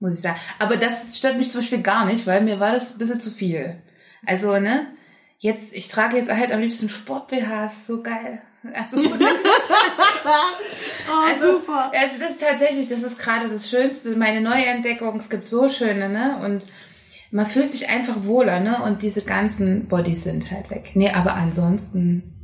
Muss ich sagen. Aber das stört mich zum Beispiel gar nicht, weil mir war das ein bisschen zu viel. Also, ne? Jetzt, ich trage jetzt halt am liebsten Sport-BHs, so geil. Also, Oh, also, super. also das ist tatsächlich, das ist gerade das Schönste, meine neue Entdeckung. Es gibt so schöne, ne? Und man fühlt sich einfach wohler, ne? Und diese ganzen Bodies sind halt weg. Nee, aber ansonsten,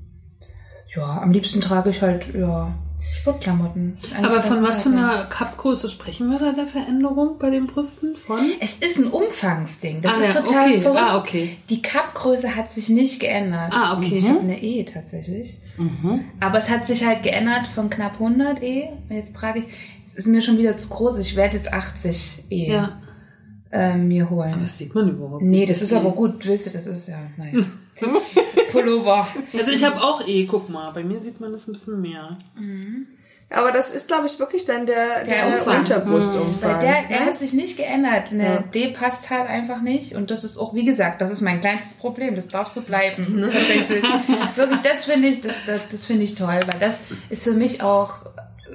ja, am liebsten trage ich halt, ja, Sportklamotten. Aber von was für einer Cupgröße sprechen wir da der Veränderung bei den Brüsten? Von? Es ist ein Umfangsding. Das Ah, ist ja, total okay. verrückt. Ah, okay. Die Cup-Größe hat sich nicht geändert. Ah, okay. Ich habe eine E tatsächlich. Aber es hat sich halt geändert von knapp 100 E. Jetzt trage ich, es ist mir schon wieder zu groß. Ich werde jetzt 80 E Ja. ähm, mir holen. Das sieht man überhaupt Nee, nicht. das ist aber gut. Willst du, das ist ja, naja. Pullover. Also ich habe auch eh, guck mal, bei mir sieht man das ein bisschen mehr. Aber das ist, glaube ich, wirklich dann der, der, Der Umfang. Unterbrustumfang. Der, der ne? hat sich nicht geändert. Eine Ja. D passt halt einfach nicht. Und das ist auch, wie gesagt, das ist mein kleinstes Problem. Das darf so bleiben. Tatsächlich. Wirklich, das finde ich, das, das, das finde ich toll, weil das ist für mich auch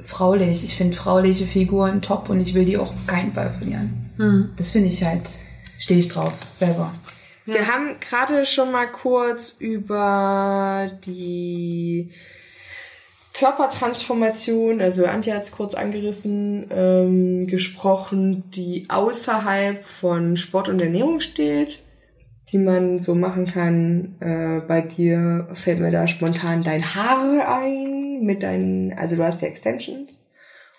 fraulich. Ich finde frauliche Figuren top und ich will die auch auf keinen Fall verlieren. Das finde ich halt, stehe ich drauf, selber. Wir haben gerade schon mal kurz über die Körpertransformation, also Antje hat es kurz angerissen, ähm, gesprochen, die außerhalb von Sport und Ernährung steht, die man so machen kann. Äh, bei dir fällt mir da spontan dein Haare ein, mit deinen, also du hast ja Extensions.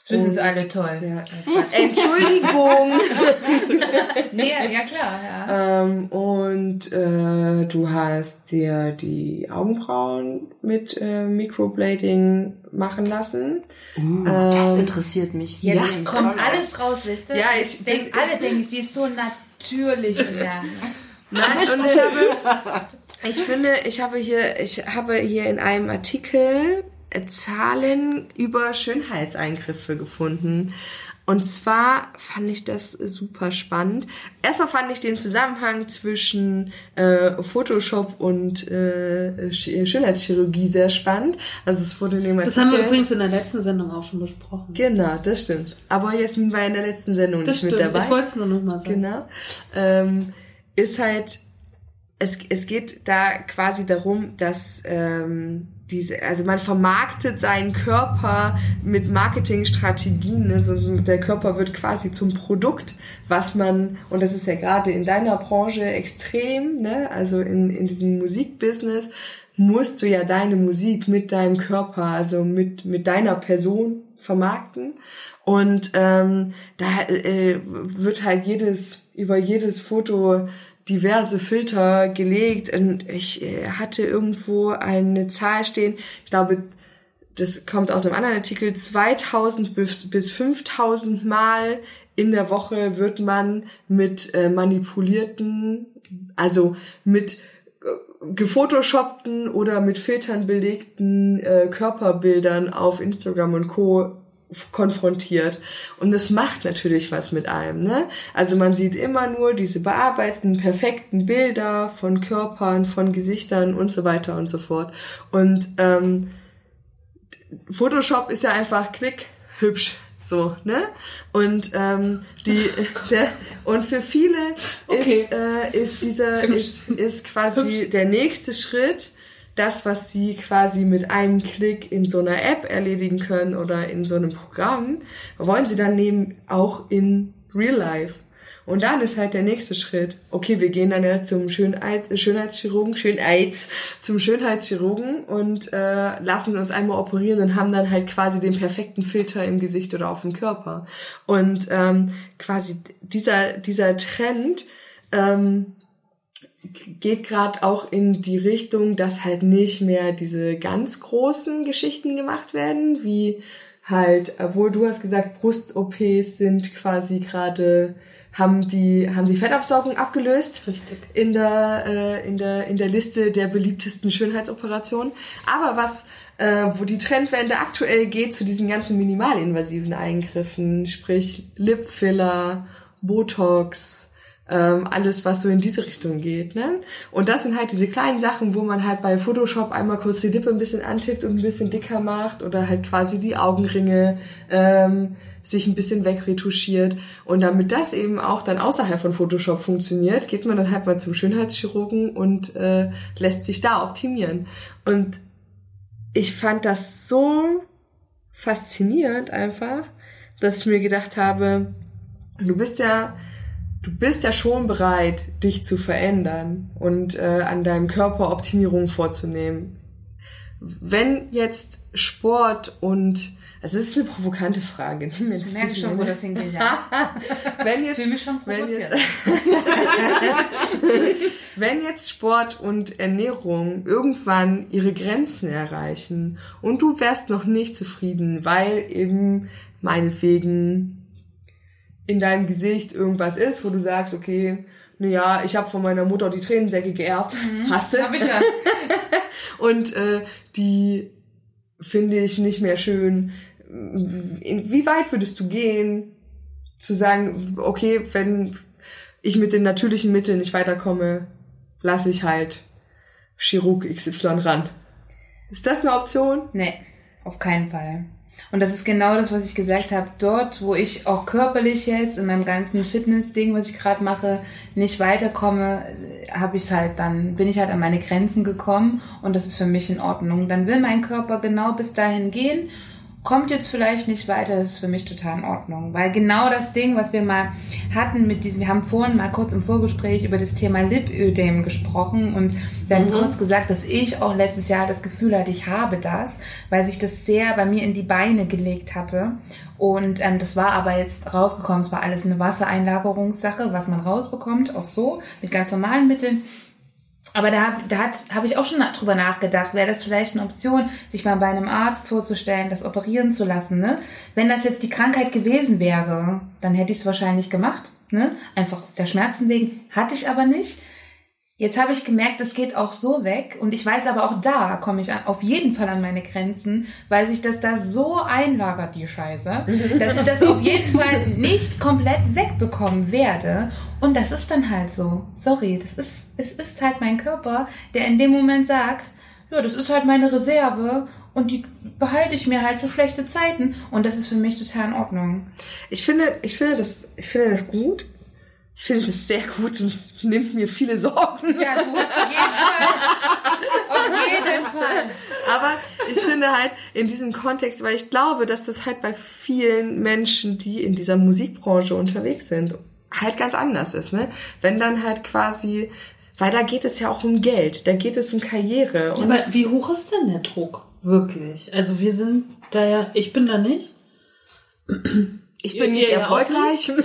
Das wissen sie alle toll. Ja. Entschuldigung. Nee, ja klar, ja. Ähm, und äh, du hast dir die Augenbrauen mit äh, Microblading machen lassen. Uh, das Ähm, interessiert mich. Jetzt sehr. kommt alles raus, wisst ihr? Ja, ich- denk, alle denken, die ist so natürlich. Ja. Nein, und ich, habe, ich finde, ich habe hier, ich habe hier in einem Artikel Zahlen über Schönheitseingriffe gefunden. Und zwar fand ich das super spannend. Erstmal fand ich den Zusammenhang zwischen äh, Photoshop und äh, Sch- Schönheitschirurgie sehr spannend. Also es wurde dem Das haben wir übrigens in der letzten Sendung auch schon besprochen. Genau, das stimmt. Aber Jasmin war in der letzten Sendung Das nicht stimmt, mit dabei. ich wollte es nur noch mal sagen. Genau. Ähm, ist halt, es, es geht da quasi darum, dass ähm, diese, also man vermarktet seinen Körper mit Marketingstrategien. Also der Körper wird quasi zum Produkt, was man, und das ist ja gerade in deiner Branche extrem, ne? also in, in diesem Musikbusiness, musst du ja deine Musik mit deinem Körper, also mit, mit deiner Person vermarkten. Und ähm, da äh, wird halt jedes, über jedes Foto diverse Filter gelegt. Und ich äh, hatte irgendwo eine Zahl stehen, ich glaube, das kommt aus einem anderen Artikel, 2000 bis, bis 5000 Mal in der Woche wird man mit äh, manipulierten, also mit äh, gefotoshoppten oder mit Filtern belegten äh, Körperbildern auf Instagram und Co konfrontiert. Und das macht natürlich was mit einem, ne? Also man sieht immer nur diese bearbeiteten, perfekten Bilder von Körpern, von Gesichtern und so weiter und so fort. Und ähm, Photoshop ist ja einfach klick, hübsch. So, ne? Und ähm, die der und für viele Okay. ist, äh, ist dieser ist, ist quasi der nächste Schritt das, was sie quasi mit einem Klick in so einer App erledigen können oder in so einem Programm, wollen sie dann nehmen auch in Real Life. Und dann ist halt der nächste Schritt. Okay, wir gehen dann ja zum Schönheit, Schönheitschirurgen, Schönheits, zum Schönheitschirurgen und äh, lassen uns einmal operieren und haben dann halt quasi den perfekten Filter im Gesicht oder auf dem Körper. Und ähm, quasi dieser, dieser Trend ähm, geht gerade auch in die Richtung, dass halt nicht mehr diese ganz großen Geschichten gemacht werden, wie halt, obwohl du hast gesagt, Brust-OPs sind quasi gerade haben die haben die Fettabsaugung abgelöst Richtig. in der äh, in der in der Liste der beliebtesten Schönheitsoperationen. Aber was äh, wo die Trendwende aktuell geht zu diesen ganzen minimalinvasiven Eingriffen, sprich Lipfiller, Botox, ähm, alles, was so in diese Richtung geht. Ne? Und das sind halt diese kleinen Sachen, wo man halt bei Photoshop einmal kurz die Lippe ein bisschen antippt und ein bisschen dicker macht oder halt quasi die Augenringe ähm, sich ein bisschen wegretuschiert. Und damit das eben auch dann außerhalb von Photoshop funktioniert, geht man dann halt mal zum Schönheitschirurgen und äh, lässt sich da optimieren. Und ich fand das so faszinierend einfach, dass ich mir gedacht habe, du bist ja du bist ja schon bereit, dich zu verändern und äh, an deinem Körper Optimierung vorzunehmen. Wenn jetzt Sport und also das ist eine provokante Frage. Ich merke schon, wo das hingeht. Ja. wenn jetzt, Fühl mich schon wenn provoziert. jetzt, wenn jetzt Sport und Ernährung irgendwann ihre Grenzen erreichen und du wärst noch nicht zufrieden, weil eben meinetwegen in deinem Gesicht irgendwas ist, wo du sagst, okay, naja, ich habe von meiner Mutter die Tränensäcke geerbt, hast du? Mhm. Hab ich ja. Und äh, die finde ich nicht mehr schön. Wie weit würdest du gehen, zu sagen, okay, wenn ich mit den natürlichen Mitteln nicht weiterkomme, lasse ich halt Chirurg XY ran. Ist das eine Option? Nee, auf keinen Fall. Und das ist genau das, was ich gesagt habe. Dort, wo ich auch körperlich jetzt in meinem ganzen Fitness-Ding, was ich gerade mache, nicht weiterkomme, habe ich halt dann, bin ich halt an meine Grenzen gekommen und das ist für mich in Ordnung. Dann will mein Körper genau bis dahin gehen, kommt jetzt vielleicht nicht weiter, das ist für mich total in Ordnung. Weil genau das Ding, was wir mal hatten mit diesem, wir haben vorhin mal kurz im Vorgespräch über das Thema Lipödem gesprochen und wir hatten kurz gesagt, dass ich auch letztes Jahr das Gefühl hatte, ich habe das, weil sich das sehr bei mir in die Beine gelegt hatte. Und ähm, das war aber jetzt rausgekommen, es war alles eine Wassereinlagerungssache, was man rausbekommt, auch so, mit ganz normalen Mitteln. Aber da, da habe ich auch schon drüber nachgedacht, wäre das vielleicht eine Option, sich mal bei einem Arzt vorzustellen, das operieren zu lassen. Ne? Wenn das jetzt die Krankheit gewesen wäre, dann hätte ich es wahrscheinlich gemacht. Ne? Einfach der Schmerzen wegen. Hatte ich aber nicht. Jetzt habe ich gemerkt, es geht auch so weg und ich weiß aber auch da komme ich an, auf jeden Fall an meine Grenzen, weil sich das da so einlagert, die Scheiße, dass ich das auf jeden Fall nicht komplett wegbekommen werde. Und das ist dann halt so. Sorry, das ist, es ist halt mein Körper, der in dem Moment sagt, ja, das ist halt meine Reserve und die behalte ich mir halt für schlechte Zeiten und das ist für mich total in Ordnung. Ich finde, ich finde das, ich finde das gut. Ich finde das sehr gut und es nimmt mir viele Sorgen. Ja, du, auf jeden Fall. Auf jeden Fall. Aber ich finde halt in diesem Kontext, weil ich glaube, dass das halt bei vielen Menschen, die in dieser Musikbranche unterwegs sind, halt ganz anders ist, ne? Wenn dann halt quasi, weil da geht es ja auch um Geld, da geht es um Karriere. Und Aber wie hoch ist denn der Druck? Wirklich. Also wir sind da ja, ich bin da nicht. Ich bin nicht erfolgreich.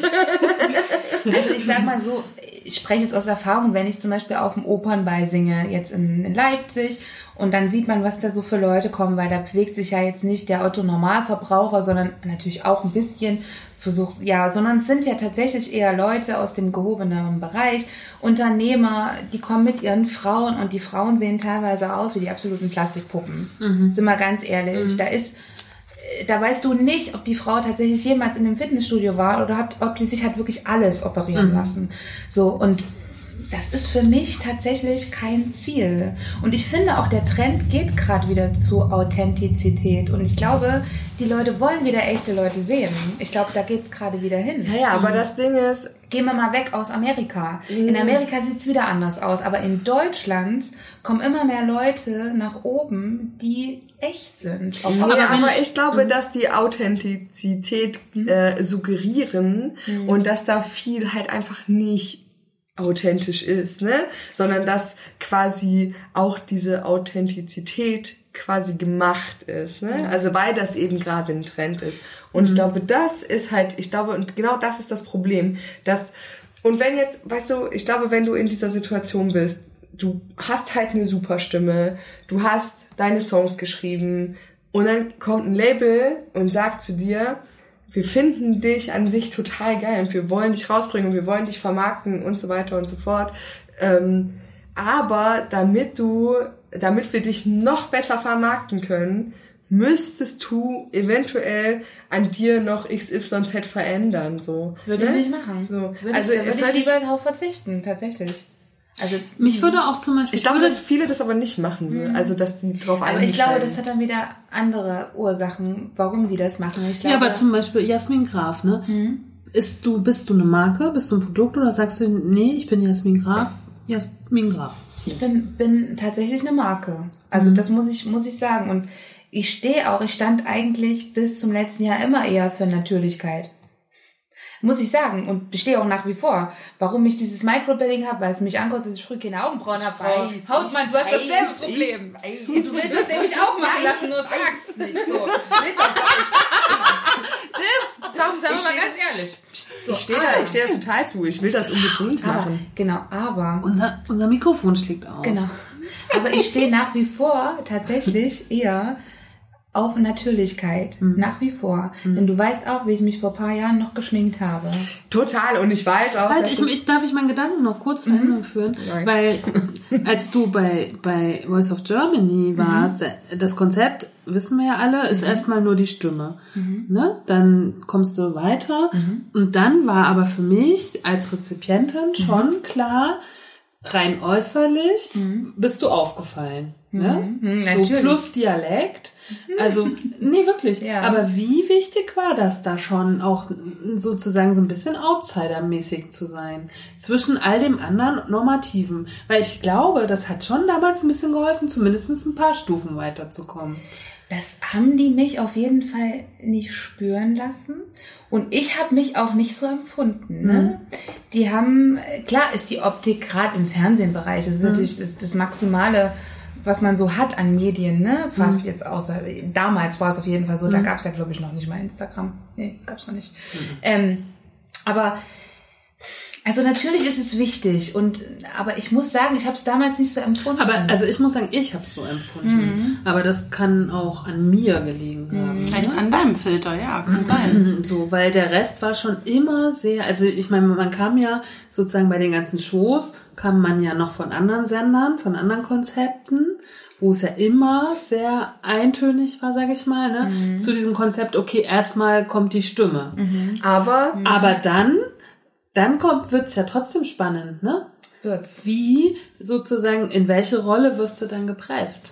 Also ich sag mal so, ich spreche jetzt aus Erfahrung, wenn ich zum Beispiel auf dem Opernball singe, jetzt in, in Leipzig, und dann sieht man, was da so für Leute kommen, weil da bewegt sich ja jetzt nicht der Otto-Normalverbraucher, sondern natürlich auch ein bisschen versucht, ja, sondern es sind ja tatsächlich eher Leute aus dem gehobeneren Bereich, Unternehmer, die kommen mit ihren Frauen und die Frauen sehen teilweise aus wie die absoluten Plastikpuppen. Sind wir ganz ehrlich. Da ist da weißt du nicht, ob die Frau tatsächlich jemals in einem Fitnessstudio war oder ob, die sich hat wirklich alles operieren lassen. So, und das ist für mich tatsächlich kein Ziel. Und ich finde auch, der Trend geht gerade wieder zu Authentizität. Und ich glaube, die Leute wollen wieder echte Leute sehen. Ich glaube, da geht's gerade wieder hin. Ja, ja, aber das Ding ist, Gehen wir mal weg aus Amerika. In Amerika sieht's wieder anders aus. Aber in Deutschland kommen immer mehr Leute nach oben, die echt sind. Nee, aber ich glaube, dass die Authentizität äh, suggerieren und dass da viel halt einfach nicht authentisch ist, ne? Sondern dass quasi auch diese Authentizität quasi gemacht ist, ne? Also weil das eben gerade ein Trend ist. Und ich glaube, das ist halt, ich glaube, und genau das ist das Problem, dass und wenn jetzt, weißt du, ich glaube, wenn du in dieser Situation bist, du hast halt eine super Stimme, du hast deine Songs geschrieben und dann kommt ein Label und sagt zu dir, wir finden dich an sich total geil und wir wollen dich rausbringen und wir wollen dich vermarkten und so weiter und so fort. Ähm, aber damit du, damit wir dich noch besser vermarkten können, müsstest du eventuell an dir noch XYZ verändern, so. Würde ich ne? nicht machen. So. Würde Also, ich, da würde ich lieber darauf verzichten, tatsächlich. Also, Mich würde auch zum Beispiel. Ich glaube, dass viele das aber nicht machen würden. Also, dass die drauf aber ich glaube, das hat dann wieder andere Ursachen, warum die das machen. Ich glaube, ja, aber zum Beispiel Jasmin Graf, ne? Ist du, bist du eine Marke, bist du ein Produkt oder sagst du, nee, ich bin Jasmin Graf, Jasmin Graf. Ich bin, bin tatsächlich eine Marke. Also Mhm. das muss ich, muss ich sagen. Und ich stehe auch, ich stand eigentlich bis zum letzten Jahr immer eher für Natürlichkeit. Muss ich sagen. Und bestehe auch nach wie vor. Warum ich dieses Microblading habe, weil es mich ankotzt, dass ich früh keine Augenbrauen habe. Frau weiß, Hautmann, du hast weiß, dasselbe Problem. Du willst es nämlich auch machen lassen, nur sagst es nicht. So. Sagen wir mal ganz ehrlich. ich stehe da, ich stehe da total zu. Ich will das unbedingt Aber, machen. genau, aber Unser, unser Mikrofon schlägt auf. Genau. Aber ich stehe nach wie vor tatsächlich eher auf Natürlichkeit. Nach wie vor. Denn du weißt auch, wie ich mich vor ein paar Jahren noch geschminkt habe. Total. Und ich weiß auch, Halt, dass ich, ich, darf ich meinen Gedanken noch kurz zu Ende führen? Nein. Weil als du bei, bei Voice of Germany warst, das Konzept, wissen wir ja alle, ist erstmal nur die Stimme. Ne? Dann kommst du weiter. Und dann war aber für mich als Rezipientin schon klar, rein äußerlich bist du aufgefallen. Ne? Mhm, so natürlich. plus Dialekt. Also, nee, wirklich. Ja. Aber wie wichtig war das da schon, auch sozusagen so ein bisschen Outsider-mäßig zu sein? Zwischen all dem anderen Normativen. Weil ich glaube, das hat schon damals ein bisschen geholfen, zumindest ein paar Stufen weiterzukommen. Das haben die mich auf jeden Fall nicht spüren lassen. Und ich habe mich auch nicht so empfunden. Ne? Die haben, klar ist die Optik gerade im Fernsehbereich, das ist natürlich das, das Maximale, was man so hat an Medien, ne? Fast jetzt außer, damals war es auf jeden Fall so, da gab es ja glaube ich noch nicht mal Instagram. Nee, gab es noch nicht. Ähm, aber also natürlich ist es wichtig und aber ich muss sagen, ich habe es damals nicht so empfunden. Aber also ich muss sagen, ich habe es so empfunden. Aber das kann auch an mir gelegen haben. Vielleicht an deinem Filter, ja, kann sein. So, weil der Rest war schon immer sehr, also ich meine, man kam ja sozusagen bei den ganzen Shows, kam man ja noch von anderen Sendern, von anderen Konzepten, wo es ja immer sehr eintönig war, sage ich mal, ne? Zu diesem Konzept, okay, erstmal kommt die Stimme. aber Aber dann, dann kommt, wird's ja trotzdem spannend, ne? wird's. Wie sozusagen, in welche Rolle wirst du dann gepresst?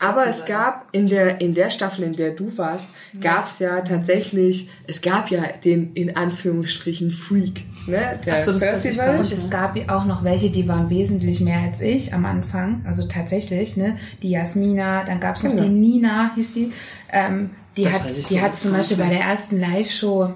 Aber es gab in der, in der Staffel, in der du warst, gab es ja tatsächlich, es gab ja den, in Anführungsstrichen, Freak, ne? Der Ach so, das nicht. Und es gab auch noch welche, die waren wesentlich mehr als ich am Anfang. Also tatsächlich, ne? Die Jasmina, dann gab es noch Genau. die Nina, hieß die. Ähm, die Das hat, die hat zum Beispiel bei der ersten Live-Show.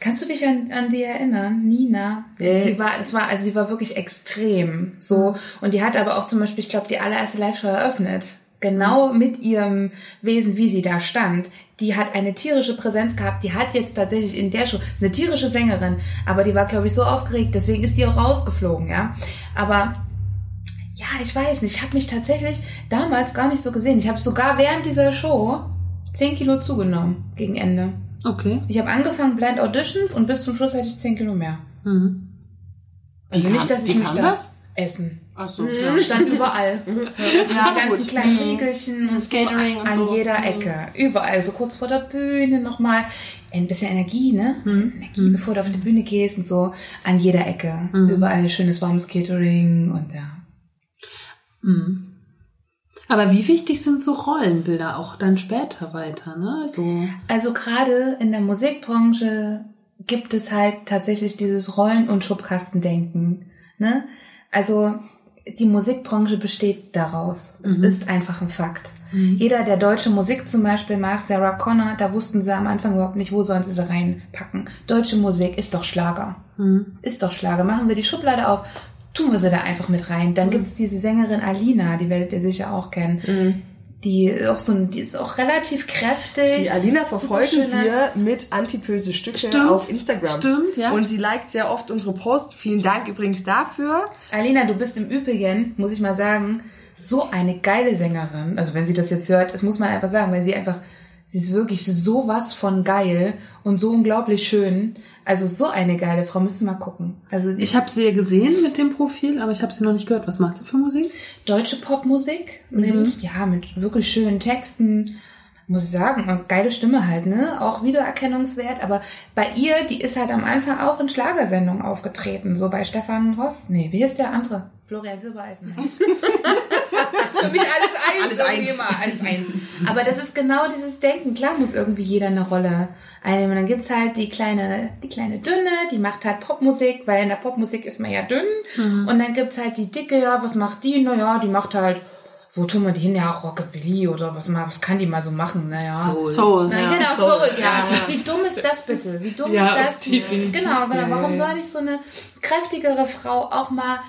Kannst du dich an, an die erinnern? Nina? Nee. Die war, es war, also die war wirklich extrem. So. Und die hat aber auch zum Beispiel, ich glaube, die allererste Live-Show eröffnet. Genau mit ihrem Wesen, wie sie da stand. Die hat eine tierische Präsenz gehabt. Die hat jetzt tatsächlich in der Show, ist eine tierische Sängerin, aber die war, glaube ich, so aufgeregt, deswegen ist die auch rausgeflogen, ja. Aber ja, ich weiß nicht. Ich habe mich tatsächlich damals gar nicht so gesehen. Ich habe sogar während dieser Show 10 Kilo zugenommen gegen Ende. Okay. Ich habe angefangen Blind Auditions und bis zum Schluss hatte ich 10 Kilo mehr. Mhm. Also nicht, dass ich mich da das? essen. Ach so, ja. Stand überall. Ja, die ganzen gut. kleinen Mhm. Regelchen und Skatering so und an so. jeder Mhm. Ecke. Überall, so kurz vor der Bühne nochmal. Ein bisschen Energie, ne? Ein bisschen Energie, bevor du auf die Bühne gehst und so. An jeder Ecke. Überall schönes warmes Catering und ja. Mhm. Aber wie wichtig sind so Rollenbilder auch dann später weiter, ne? So. Also gerade in der Musikbranche gibt es halt tatsächlich dieses Rollen- und Schubkastendenken. Ne? Also die Musikbranche besteht daraus. Es ist einfach ein Fakt. Jeder, der deutsche Musik zum Beispiel macht, Sarah Connor, da wussten sie am Anfang überhaupt nicht, wo sollen sie sie reinpacken. Deutsche Musik ist doch Schlager. Ist doch Schlager. Machen wir die Schublade auf, tun wir sie da einfach mit rein. Dann gibt's diese Sängerin Alina, die werdet ihr sicher auch kennen. Die auch so ein, die ist auch relativ kräftig. Die Alina verfolgen wir mit antiböse Stücke Stimmt. auf Instagram. Stimmt, ja. Und sie liked sehr oft unsere Posts. Vielen Dank übrigens dafür. Alina, du bist im Übrigen, muss ich mal sagen, so eine geile Sängerin. Also wenn sie das jetzt hört, das muss man einfach sagen, weil sie einfach, sie ist wirklich sowas von geil und so unglaublich schön. Also so eine geile Frau, müsst ihr mal gucken. Also Ich habe sie gesehen mit dem Profil, aber ich habe sie noch nicht gehört. Was macht sie für Musik? deutsche Popmusik mit, ja, mit wirklich schönen Texten. Muss ich sagen, und geile Stimme halt, ne? Auch wiedererkennungswert. Aber bei ihr, die ist halt am Anfang auch in Schlagersendungen aufgetreten. So bei Stefan Ross. Nee, wie ist der andere? Florian Silbereisen. ist für mich alles eins. Alles eins. Immer, alles eins. Aber das ist genau dieses Denken. Klar muss irgendwie jeder eine Rolle einnehmen. Dann gibt's halt die kleine, die kleine Dünne, die macht halt Popmusik, weil in der Popmusik ist man ja dünn. Und dann gibt's halt die Dicke, ja, was macht die? Naja, die macht halt, wo tun wir die hin? Ja, Rockabilly oder was, mal, was kann die mal so machen? Naja. Soul. Nein, ja. genau, Soul, ja. Wie dumm ist das bitte? Wie dumm Ja, ist das? definitiv. Genau, genau. Ja, Warum ja, ja. soll nicht so eine kräftigere Frau auch mal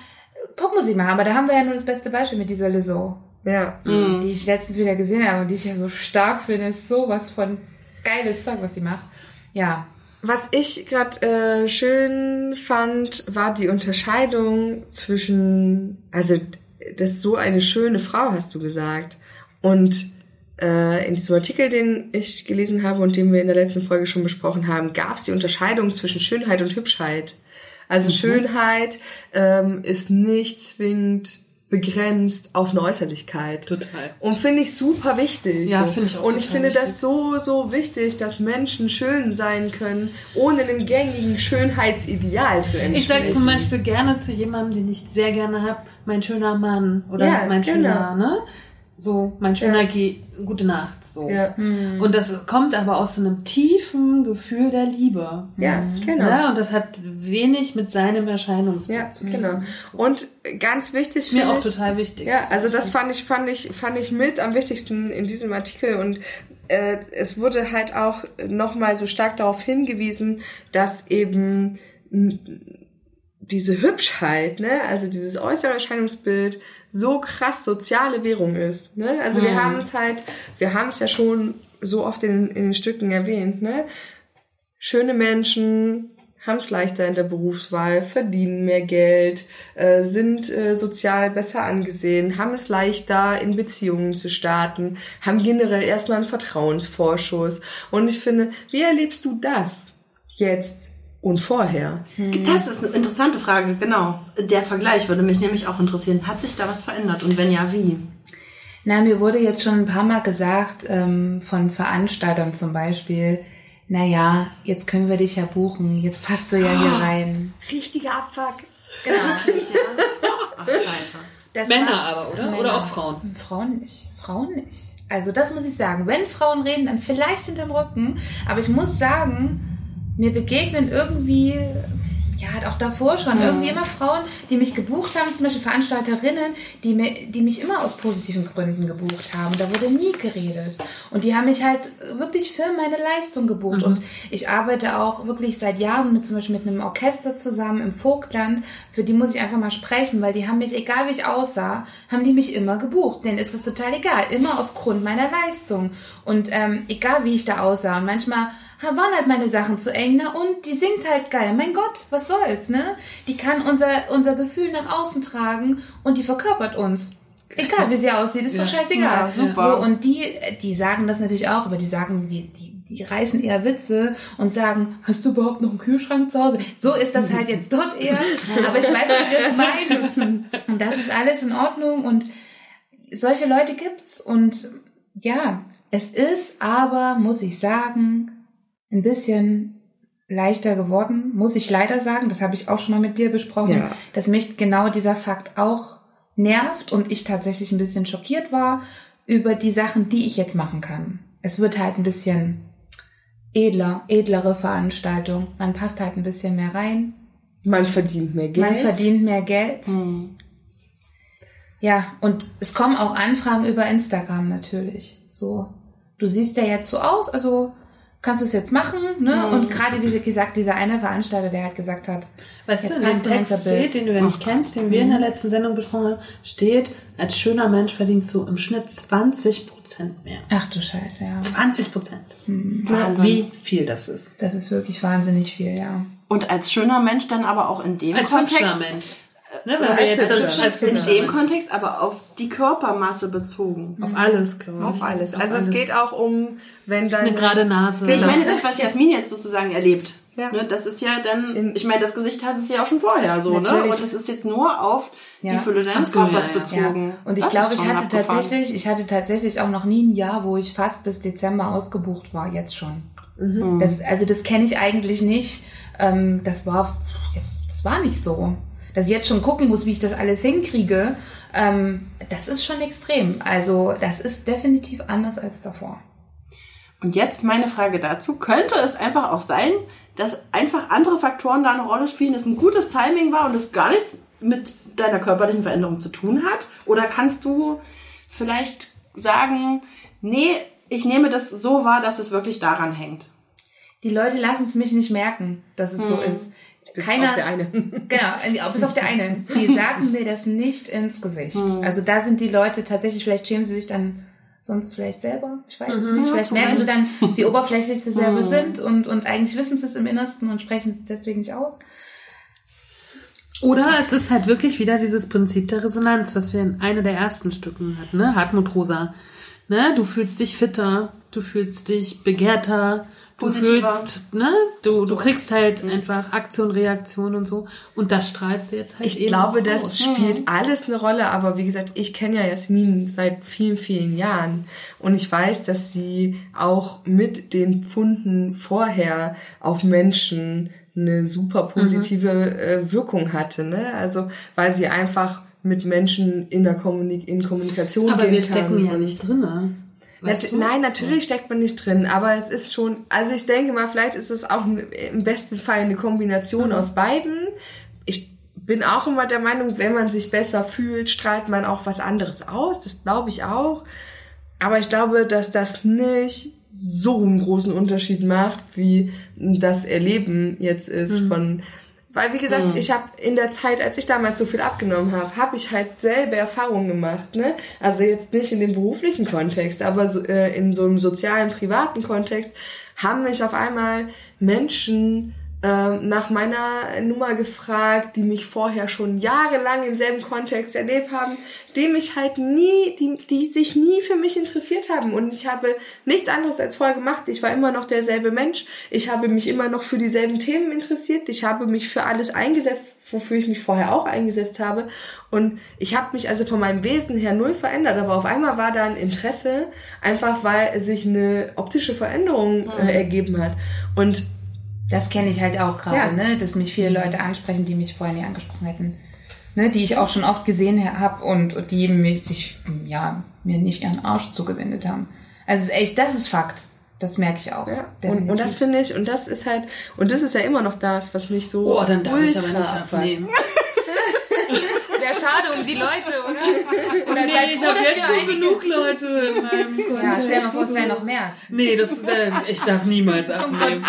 Popmusik machen? Aber da haben wir ja nur das beste Beispiel mit dieser Lizzo, Ja. die ich letztens wieder gesehen habe und die ich ja so stark finde. Ist sowas von geiles Zeug, was die macht. Ja. Was ich gerade äh, schön fand, war die Unterscheidung zwischen, also das ist so eine schöne Frau, hast du gesagt. Und äh, in diesem Artikel, den ich gelesen habe und den wir in der letzten Folge schon besprochen haben, gab es die Unterscheidung zwischen Schönheit und Hübschheit. Also Schönheit ähm, ist nicht zwingend begrenzt auf eine Äußerlichkeit. Total. Und finde ich super wichtig. Ja, so. finde ich auch Und ich finde wichtig. das so, so wichtig, dass Menschen schön sein können, ohne einem gängigen Schönheitsideal zu entsprechen. Ich sage zum Beispiel gerne zu jemandem, den ich sehr gerne hab, mein schöner Mann oder Ja, mein genau. schöner, ne? So, mein schöner Ja. Geh, gute Nacht, so. Ja, Und das kommt aber aus so einem tiefen Gefühl der Liebe. ja genau. Ne? Und das hat wenig mit seinem Erscheinungsbild Ja, zu tun. genau. Und ganz wichtig Mir auch ich, total wichtig. Ja, also das fand ich, fand ich, fand ich mit am wichtigsten in diesem Artikel und äh, es wurde halt auch nochmal so stark darauf hingewiesen, dass eben diese Hübschheit, ne, also dieses äußere Erscheinungsbild so krass soziale Währung ist, ne? Also wir haben es halt, wir haben es ja schon so oft in, in den Stücken erwähnt, ne? Schöne Menschen haben es leichter in der Berufswahl, verdienen mehr Geld, äh, sind äh, sozial besser angesehen, haben es leichter in Beziehungen zu starten, haben generell erstmal einen Vertrauensvorschuss. Und ich finde, wie erlebst du das jetzt und vorher? Das ist eine interessante Frage, genau. Der Vergleich würde mich nämlich auch interessieren. Hat sich da was verändert und wenn ja, wie? Na, mir wurde jetzt schon ein paar Mal gesagt, ähm, von Veranstaltern zum Beispiel, na ja, jetzt können wir dich ja buchen, jetzt passt du ja hier rein. Richtiger Abfuck. Genau. Ach, scheiße. Das Männer war- aber, oder? Männer. Oder auch Frauen? Frauen nicht. Frauen nicht. Also das muss ich sagen. Wenn Frauen reden, dann vielleicht hinterm Rücken. Aber ich muss sagen, mir begegnen irgendwie, ja, auch davor schon, irgendwie immer Frauen, die mich gebucht haben, zum Beispiel Veranstalterinnen, die, mir, die mich immer aus positiven Gründen gebucht haben. Da wurde nie geredet. Und die haben mich halt wirklich für meine Leistung gebucht. Und ich arbeite auch wirklich seit Jahren mit zum Beispiel mit einem Orchester zusammen im Vogtland. Für die muss ich einfach mal sprechen, weil die haben mich, egal wie ich aussah, haben die mich immer gebucht. Denen ist das total egal. Immer aufgrund meiner Leistung. Und ähm, egal wie ich da aussah. Und manchmal waren halt meine Sachen zu eng, na und die singt halt geil. Mein Gott, was soll's, ne? Die kann unser, unser Gefühl nach außen tragen und die verkörpert uns. Egal, wie sie aussieht, ist doch scheißegal. Ja, super. So, und die, die sagen das natürlich auch, aber die sagen, die, die, die reißen eher Witze und sagen, hast du überhaupt noch einen Kühlschrank zu Hause? So ist das halt jetzt dort eher. Aber ich weiß, was ich das meine. Und das ist alles in Ordnung und solche Leute gibt's und ja, es ist aber, muss ich sagen, ein bisschen leichter geworden, muss ich leider sagen, das habe ich auch schon mal mit dir besprochen, Ja. dass mich genau dieser Fakt auch nervt und ich tatsächlich ein bisschen schockiert war über die Sachen, die ich jetzt machen kann. Es wird halt ein bisschen edler, edlere Veranstaltung. Man passt halt ein bisschen mehr rein. Man verdient mehr Geld. Man verdient mehr Geld. Hm. Ja, und es kommen auch Anfragen über Instagram natürlich. So, du siehst ja jetzt so aus, also kannst du es jetzt machen, ne? Und gerade wie gesagt, dieser eine Veranstalter, der halt gesagt hat, Weißt Jetzt du, in dem Text steht, den du ja nicht kennst, den wir in der letzten Sendung besprochen haben, steht, als schöner Mensch verdienst du im Schnitt 20 Prozent mehr. ach du Scheiße, ja. 20 Prozent. Wahnsinn. Wie viel das ist. Das ist wirklich wahnsinnig viel, ja. Und als schöner Mensch dann aber auch in dem Als Kontext. hübscher Mensch. Ne, wenn wir jetzt das als in dem. Kontext aber auf die Körpermasse bezogen. Auf alles, glaube ich. Auf alles. Auf Also es alles. geht auch um, wenn deine... eine gerade Nase. Ich meine, das, was Jasmin jetzt sozusagen erlebt, Ja. ne, das ist ja dann, In- ich meine, das Gesicht hat es ja auch schon vorher so, ne? Natürlich. Und das ist jetzt nur auf die Ja. Fülle deines so, Körpers ja. bezogen. Und ich glaube, ich hatte tatsächlich, ich hatte tatsächlich auch noch nie ein Jahr, wo ich fast bis Dezember ausgebucht war, jetzt schon. Mhm. Das, also das kenne ich eigentlich nicht. Ähm, das war, das war nicht so. Dass ich jetzt schon gucken muss, wie ich das alles hinkriege, ähm, das ist schon extrem. Also das ist definitiv anders als davor. Und jetzt meine Frage dazu. Könnte es einfach auch sein, dass einfach andere Faktoren da eine Rolle spielen, dass ein gutes Timing war und es gar nichts mit deiner körperlichen Veränderung zu tun hat? Oder kannst du vielleicht sagen, nee, ich nehme das so wahr, dass es wirklich daran hängt? Die Leute lassen es mich nicht merken, dass es so ist. Bis Keiner, auf der eine. Genau, bis auf der eine. Die sagen mir das nicht ins Gesicht. Also da sind die Leute tatsächlich, vielleicht schämen sie sich dann sonst vielleicht selber. Ich weiß es nicht. Vielleicht merken sie dann, wie oberflächlich sie selber sind und, und eigentlich wissen sie es im Innersten und sprechen es deswegen nicht aus. Oder es ist halt wirklich wieder dieses Prinzip der Resonanz, was wir in einer der ersten Stücken hatten, ne? Hartmut Rosa. Ne? Du fühlst dich fitter, du fühlst dich begehrter, du Positiver. fühlst, ne? Du, du kriegst halt einfach Aktion, Reaktion und so. Und das strahlst du jetzt halt Ich eben glaube, auch das aus. spielt alles eine Rolle, aber wie gesagt, ich kenne ja Jasmin seit vielen, vielen Jahren und ich weiß, dass sie auch mit den Pfunden vorher auf Menschen eine super positive äh, Wirkung hatte, ne? Also, weil sie einfach mit Menschen in der Kommunik in Kommunikation Aber gehen wir kann stecken ja nicht drinne. Weißt Nat? Nein, natürlich steckt man nicht drin, aber es ist schon, also ich denke mal, vielleicht ist es auch ein- im besten Fall eine Kombination aus beiden. Ich bin auch immer der Meinung, wenn man sich besser fühlt, strahlt man auch was anderes aus. Das glaube ich auch. Aber ich glaube, dass das nicht so einen großen Unterschied macht, wie das Erleben jetzt ist von weil wie gesagt, ich habe in der Zeit, als ich damals so viel abgenommen habe, habe ich halt selber Erfahrungen gemacht, ne? Also jetzt nicht in dem beruflichen Kontext, aber so, äh, in so einem sozialen, privaten Kontext haben mich auf einmal Menschen äh, nach meiner Nummer gefragt, die mich vorher schon jahrelang im selben Kontext erlebt haben, die mich halt nie, die, die sich nie für mich interessiert haben. Und ich habe nichts anderes als vorher gemacht. Ich war immer noch derselbe Mensch. Ich habe mich immer noch für dieselben Themen interessiert. Ich habe mich für alles eingesetzt, wofür ich mich vorher auch eingesetzt habe. Und ich habe mich also von meinem Wesen her null verändert. Aber auf einmal war da ein Interesse, einfach weil sich eine optische Veränderung äh, ergeben hat. Und Das kenne ich halt auch gerade, Ja. ne? Dass mich viele Leute ansprechen, die mich vorher nie angesprochen hätten. Ne? Die ich auch schon oft gesehen habe und, und die mich sich, ja, mir nicht ihren Arsch zugewendet haben. Also es ist echt, das ist Fakt. Das merke ich auch. Ja, und, und das finde ich, und das ist halt, und das ist ja immer noch das, was mich so Oh, dann darf ich aber ultra nicht abnehmen. Wäre schade um die Leute, oder? Oder sei ich habe jetzt schon einige... genug Leute in meinem Kontext. Ja, stell dir mal vor, es wären noch mehr. Nee, das, ich darf niemals abnehmen.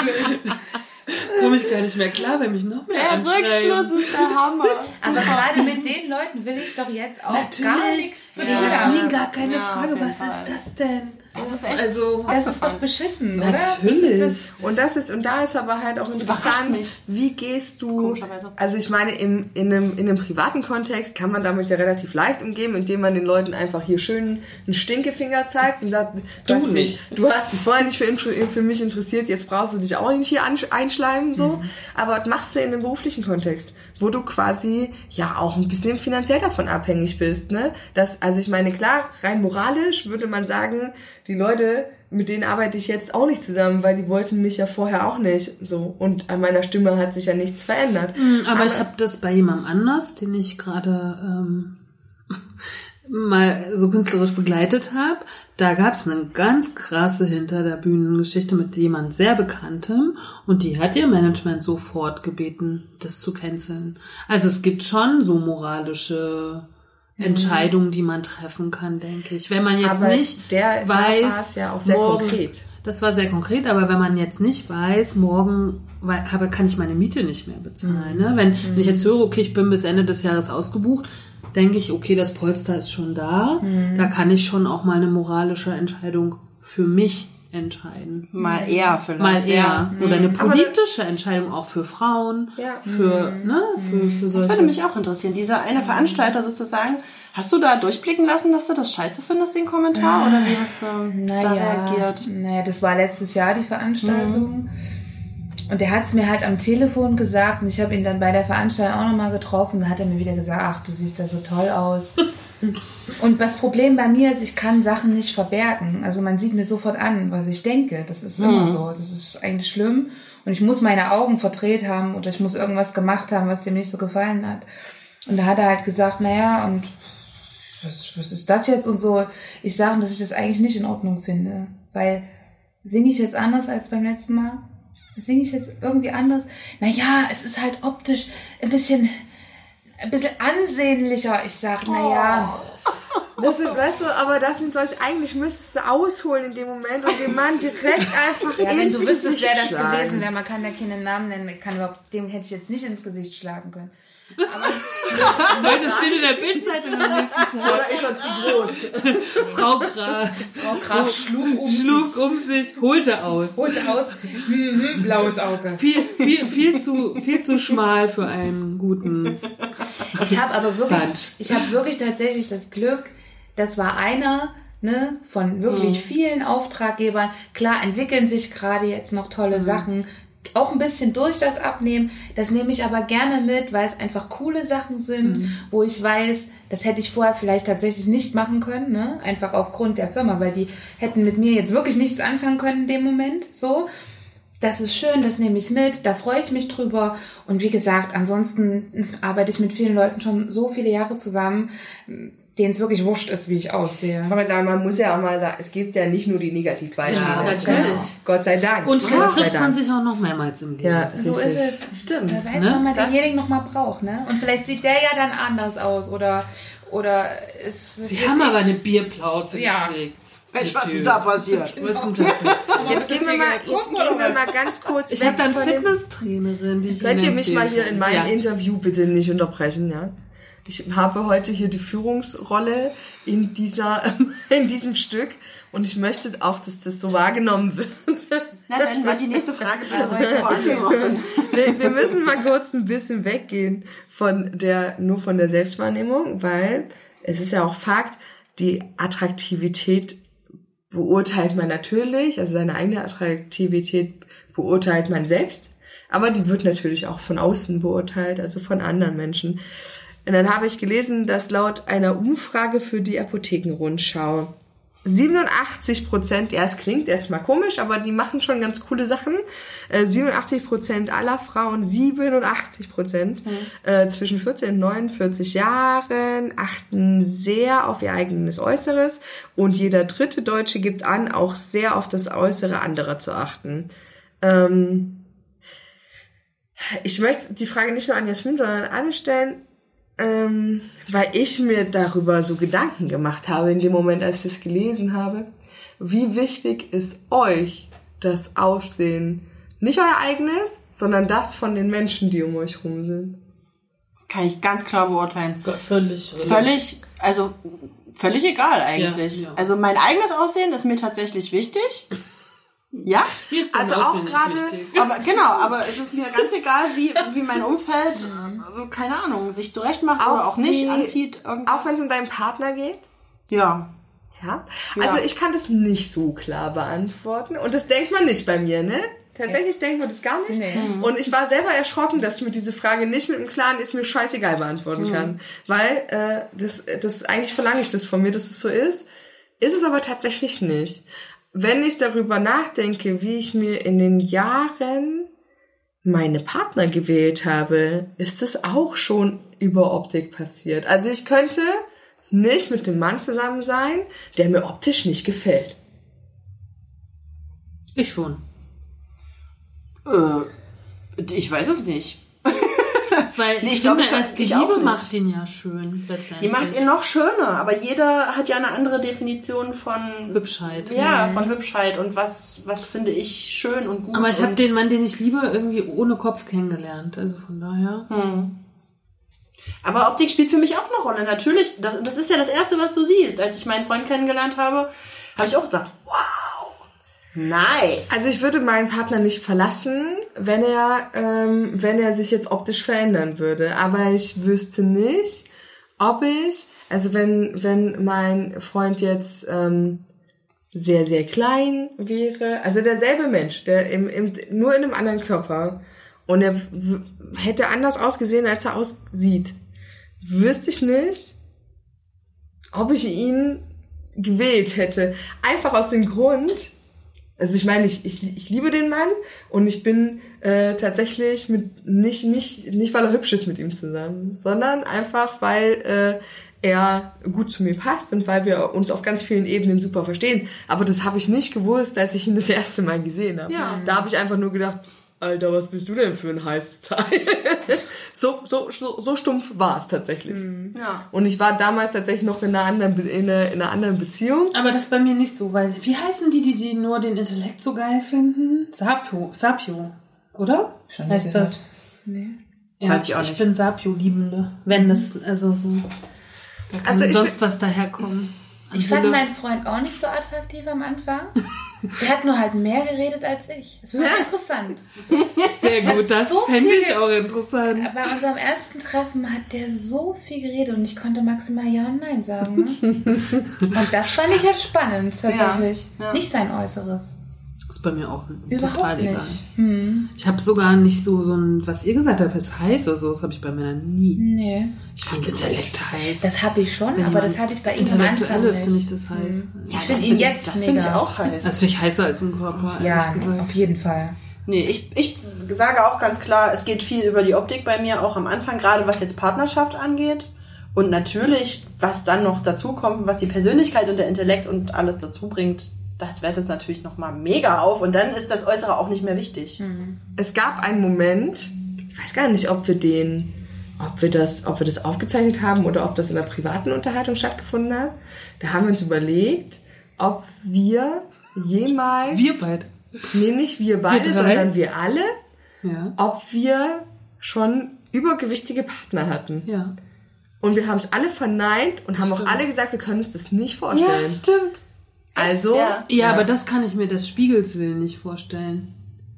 Komme ich gar nicht mehr klar, wenn mich noch mehr Der. Rückschluss ist der Hammer. Aber gerade mit den Leuten will ich doch jetzt auch gar nichts zu tun Ja. haben. Jasmin, gar keine Ja, Frage. Was Fall. ist das denn? Das ist echt. Also, Das ist doch beschissen, oder? Natürlich. Das ist Und das ist, und da ist aber halt auch überrascht interessant, wie gehst du, also ich meine, im, in, einem, in einem privaten Kontext kann man damit ja relativ leicht umgehen, indem man den Leuten einfach hier schön einen Stinkefinger zeigt und sagt, du, hast nicht. Dich, du hast dich vorher nicht für, für mich interessiert, jetzt brauchst du dich auch nicht hier einschleimen, so. Aber was machst du in einem beruflichen Kontext, wo du quasi ja auch ein bisschen finanziell davon abhängig bist, ne? Das, also ich meine, klar, rein moralisch würde man sagen, die Leute, mit denen arbeite ich jetzt auch nicht zusammen, weil die wollten mich ja vorher auch nicht. So. Und an meiner Stimme hat sich ja nichts verändert. Aber, ich habe das bei jemandem anders, den ich gerade ähm, mal so künstlerisch begleitet habe. Da gab es eine ganz krasse hinter der Bühnengeschichte mit jemand sehr bekanntem und die hat ihr Management sofort gebeten, das zu canceln. Also es gibt schon so moralische Entscheidungen, die man treffen kann, denke ich. Wenn man jetzt Aber nicht der- weiß, ja auch sehr morgen, konkret. Das war sehr konkret, aber wenn man jetzt nicht weiß, morgen habe, kann ich meine Miete nicht mehr bezahlen. Ne? Wenn, wenn ich jetzt höre, okay, ich bin bis Ende des Jahres ausgebucht, denke ich, okay, das Polster ist schon da. Da kann ich schon auch mal eine moralische Entscheidung für mich entscheiden. Mal eher vielleicht. Mal eher. Ja. Oder eine politische Entscheidung auch für Frauen. Ja. Für, ne, für, für Das solche. würde mich auch interessieren. Dieser eine Veranstalter sozusagen, hast du da durchblicken lassen, dass du das scheiße findest, den Kommentar? Oder wie hast du da naja, reagiert? naja, das war letztes Jahr die Veranstaltung. Und der hat es mir halt am Telefon gesagt und ich habe ihn dann bei der Veranstaltung auch nochmal getroffen. Da hat er mir wieder gesagt, ach, du siehst da so toll aus. und das Problem bei mir ist, ich kann Sachen nicht verbergen. Also man sieht mir sofort an, was ich denke. Das ist immer so. Das ist eigentlich schlimm. Und ich muss meine Augen verdreht haben oder ich muss irgendwas gemacht haben, was dem nicht so gefallen hat. Und da hat er halt gesagt, naja, und was, was ist das jetzt und so. Ich sage, dass ich das eigentlich nicht in Ordnung finde, weil singe ich jetzt anders als beim letzten Mal? Singe ich jetzt irgendwie anders? Naja, es ist halt optisch ein bisschen, ein bisschen ansehnlicher. Ich sag, naja, Das ist, weißt du, aber das sind solche, eigentlich müsstest du ausholen in dem Moment und den Mann direkt einfach ja, wenn ins du wüsstest, wer das schlagen. gewesen wäre, man kann ja keinen Namen nennen, kann überhaupt, dem hätte ich jetzt nicht ins Gesicht schlagen können. Heute steht in der Bildzeitung am nächsten Tag. Oder ist er zu groß? Frau Graf, Frau Graf schlug um schlug um sich, holte aus. holte aus, mhm, blaues Auge. Viel, viel, viel zu, viel zu schmal für einen guten. Ich habe aber wirklich, Quatsch. ich habe wirklich tatsächlich das Glück, das war einer ne, von wirklich vielen Auftraggebern. Klar entwickeln sich gerade jetzt noch tolle Sachen, auch ein bisschen durch das Abnehmen. Das nehme ich aber gerne mit, weil es einfach coole Sachen sind, wo ich weiß, das hätte ich vorher vielleicht tatsächlich nicht machen können, ne? einfach aufgrund der Firma, weil die hätten mit mir jetzt wirklich nichts anfangen können in dem Moment, so. Das ist schön, das nehme ich mit, da freue ich mich drüber. Und wie gesagt, ansonsten arbeite ich mit vielen Leuten schon so viele Jahre zusammen, denen es wirklich wurscht ist, wie ich aussehe. Aber sagen, man muss ja auch mal sagen, es gibt ja nicht nur die Negativbeispiele. Ja, natürlich. Gott sei Dank. Und vielleicht trifft man sich auch noch mehrmals im Leben. Ja, So richtig. ist es. Stimmt. Da weiß Ne? man mal, Das- denjenigen noch mal braucht, ne? Und vielleicht sieht der ja dann anders aus oder oder ist. Sie haben aber eine Bierplauze Ja. gekriegt. Mensch, was ist denn da passiert? Was ist denn da passiert? Jetzt gehen wir mal, jetzt gehen wir mal ganz kurz Ich habe da eine von dem- Fitnesstrainerin, die ich Könnt ihr mich mal hier in meinem ja. Interview bitte nicht unterbrechen, ja? Ich habe heute hier die Führungsrolle in dieser, in diesem Stück und ich möchte auch, dass das so wahrgenommen wird. Na, dann wird die nächste Frage wir, wir müssen mal kurz ein bisschen weggehen von der, nur von der Selbstwahrnehmung, weil es ist ja auch Fakt, die Attraktivität beurteilt man natürlich, also seine eigene Attraktivität beurteilt man selbst, aber die wird natürlich auch von außen beurteilt, also von anderen Menschen. Und dann habe ich gelesen, dass laut einer Umfrage für die Apothekenrundschau 87 Prozent, ja, es klingt erstmal komisch, aber die machen schon ganz coole Sachen. Äh, 87 Prozent aller Frauen, 87 Prozent äh, zwischen 14 und 49 Jahren achten sehr auf ihr eigenes Äußeres und jeder dritte Deutsche gibt an, auch sehr auf das Äußere anderer zu achten. Ähm, ich möchte die Frage nicht nur an Jasmin, sondern an alle stellen, ähm, weil ich mir darüber so Gedanken gemacht habe in dem Moment, als ich es gelesen habe. Wie wichtig ist euch das Aussehen? Nicht euer eigenes, sondern das von den Menschen, die um euch rum sind. Das kann ich ganz klar beurteilen. Völlig. Völlig, also völlig egal eigentlich. Ja, ja. Also mein eigenes Aussehen ist mir tatsächlich wichtig. Ja, Mir ist dein Also auch gerade- aber genau, aber es ist mir ganz egal, wie, wie mein Umfeld, äh, keine Ahnung, sich zurechtmacht Auch oder auch nicht wie- anzieht. Irgendwas. Auch wenn es um deinen Partner geht? ja. Ja. Ja. Also ich kann das nicht so klar beantworten. Und das denkt man nicht bei mir, ne? Tatsächlich denkt man das gar nicht. Nee. Und ich war selber erschrocken, dass ich mir diese Frage nicht mit einem klaren ist mir scheißegal beantworten kann. Weil äh, das, das eigentlich verlange ich das von mir, dass es so ist. Ist es aber tatsächlich nicht. Wenn ich darüber nachdenke, wie ich mir in den Jahren meine Partner gewählt habe, ist es auch schon über Optik passiert. Also ich könnte nicht mit einem Mann zusammen sein, der mir optisch nicht gefällt. Ich schon. Äh, ich weiß es nicht. Weil Nee, ich, ich glaub, erst die Liebe macht ihn ja schön. Die macht ihn noch schöner, aber jeder hat ja eine andere Definition von Hübschheit. Ja, von Hübschheit und was, was finde ich schön und gut. Aber ich habe den Mann, den ich liebe, irgendwie ohne Kopf kennengelernt. Also von daher. Hm. Aber Optik spielt für mich auch eine Rolle. Natürlich, das, das ist ja das Erste, was du siehst. Als ich meinen Freund kennengelernt habe, habe ich auch gedacht, wow, nice. Also ich würde meinen Partner nicht verlassen, wenn er, ähm, wenn er sich jetzt optisch verändern würde. Aber ich wüsste nicht, ob ich, also wenn, wenn mein Freund jetzt ähm, sehr, sehr klein wäre, also derselbe Mensch, der im, im, nur in einem anderen Körper und er hätte anders ausgesehen, als er aussieht, wüsste ich nicht, ob ich ihn gewählt hätte. Einfach aus dem Grund, also ich meine, ich, ich, ich liebe den Mann und ich bin äh, tatsächlich mit nicht nicht nicht weil er hübsch ist mit ihm zusammen, sondern einfach weil äh, er gut zu mir passt und weil wir uns auf ganz vielen Ebenen super verstehen. Aber das habe ich nicht gewusst, als ich ihn das erste Mal gesehen habe. Ja. Da habe ich einfach nur gedacht, Alter, was bist du denn für ein heißes Teil? so, so, so, so stumpf war es tatsächlich. Ja. Und ich war damals tatsächlich noch in einer anderen, in einer, in einer anderen Beziehung. Aber das bei mir nicht so, weil wie heißen die, die, die nur den Intellekt so geil finden? Sapio, Sapio, oder? Schon heißt gehört. das? Nee. Ja, Weiß ich auch ich nicht. bin Sapio-Liebende. Wenn das, also so. Da kann Also ich sonst was daherkommen. Ich fand Wille. meinen Freund auch nicht so attraktiv am Anfang. Der hat nur halt mehr geredet als ich. Das war interessant. Sehr gut, das so fände ich auch interessant. Bei unserem ersten Treffen hat der so viel geredet und ich konnte maximal Ja und Nein sagen. Ne? Und das fand ich halt spannend, tatsächlich. Ja, ja. Nicht sein Äußeres. Ist bei mir auch Überhaupt total nicht. egal. Hm. Ich habe sogar nicht so, so ein, was ihr gesagt habt, ist heiß oder so, das habe ich bei Männern nie. Nee. Ich finde Intellekt heiß. Das habe ich schon, Wenn aber das hatte ich bei ihm am Anfang nicht. finde ich das heiß. Ich Ja, finde das ihn find ich- jetzt Das mega. finde ich auch heiß. Das finde ich heißer als ein Körper, ehrlich Ja, auf jeden Fall. Nee, ich, ich sage auch ganz klar, es geht viel über die Optik bei mir, auch am Anfang, gerade was jetzt Partnerschaft angeht. Und natürlich, was dann noch dazu kommt, was die Persönlichkeit und der Intellekt und alles dazu bringt, das wertet es natürlich nochmal mega auf. Und dann ist das Äußere auch nicht mehr wichtig. es gab einen Moment, ich weiß gar nicht, ob wir den, ob wir das, ob wir das aufgezeichnet haben oder ob das in einer privaten Unterhaltung stattgefunden hat. Da haben wir uns überlegt, ob wir jemals, Wir beide. nee, nicht wir beide, drei? sondern wir alle, Ja. ob wir schon übergewichtige Partner hatten. Ja. Und wir haben es alle verneint und haben auch Stimmt. alle gesagt, wir können uns das nicht vorstellen. stimmt. Also, Ja. Ja, aber das kann ich mir des Spiegels willen nicht vorstellen.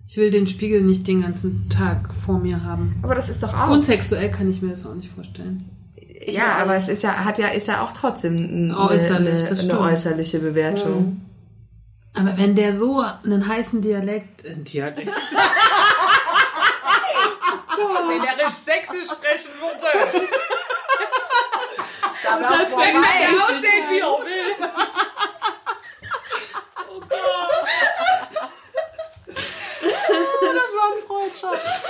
Ich will den Spiegel nicht den ganzen Tag vor mir haben. aber das ist doch auch. Und sexuell kann ich mir das auch nicht vorstellen. Ich ja, aber es ist ja, hat ja, ist ja auch trotzdem eine, Äußerlich, eine, das eine äußerliche Bewertung. Aber wenn der so einen heißen Dialekt, äh, Dialekt, Wenn er richtig sächsisch sprechen würde. Da war auch vorbei. Der aussehen, wie er will. Das ein Freundschaft.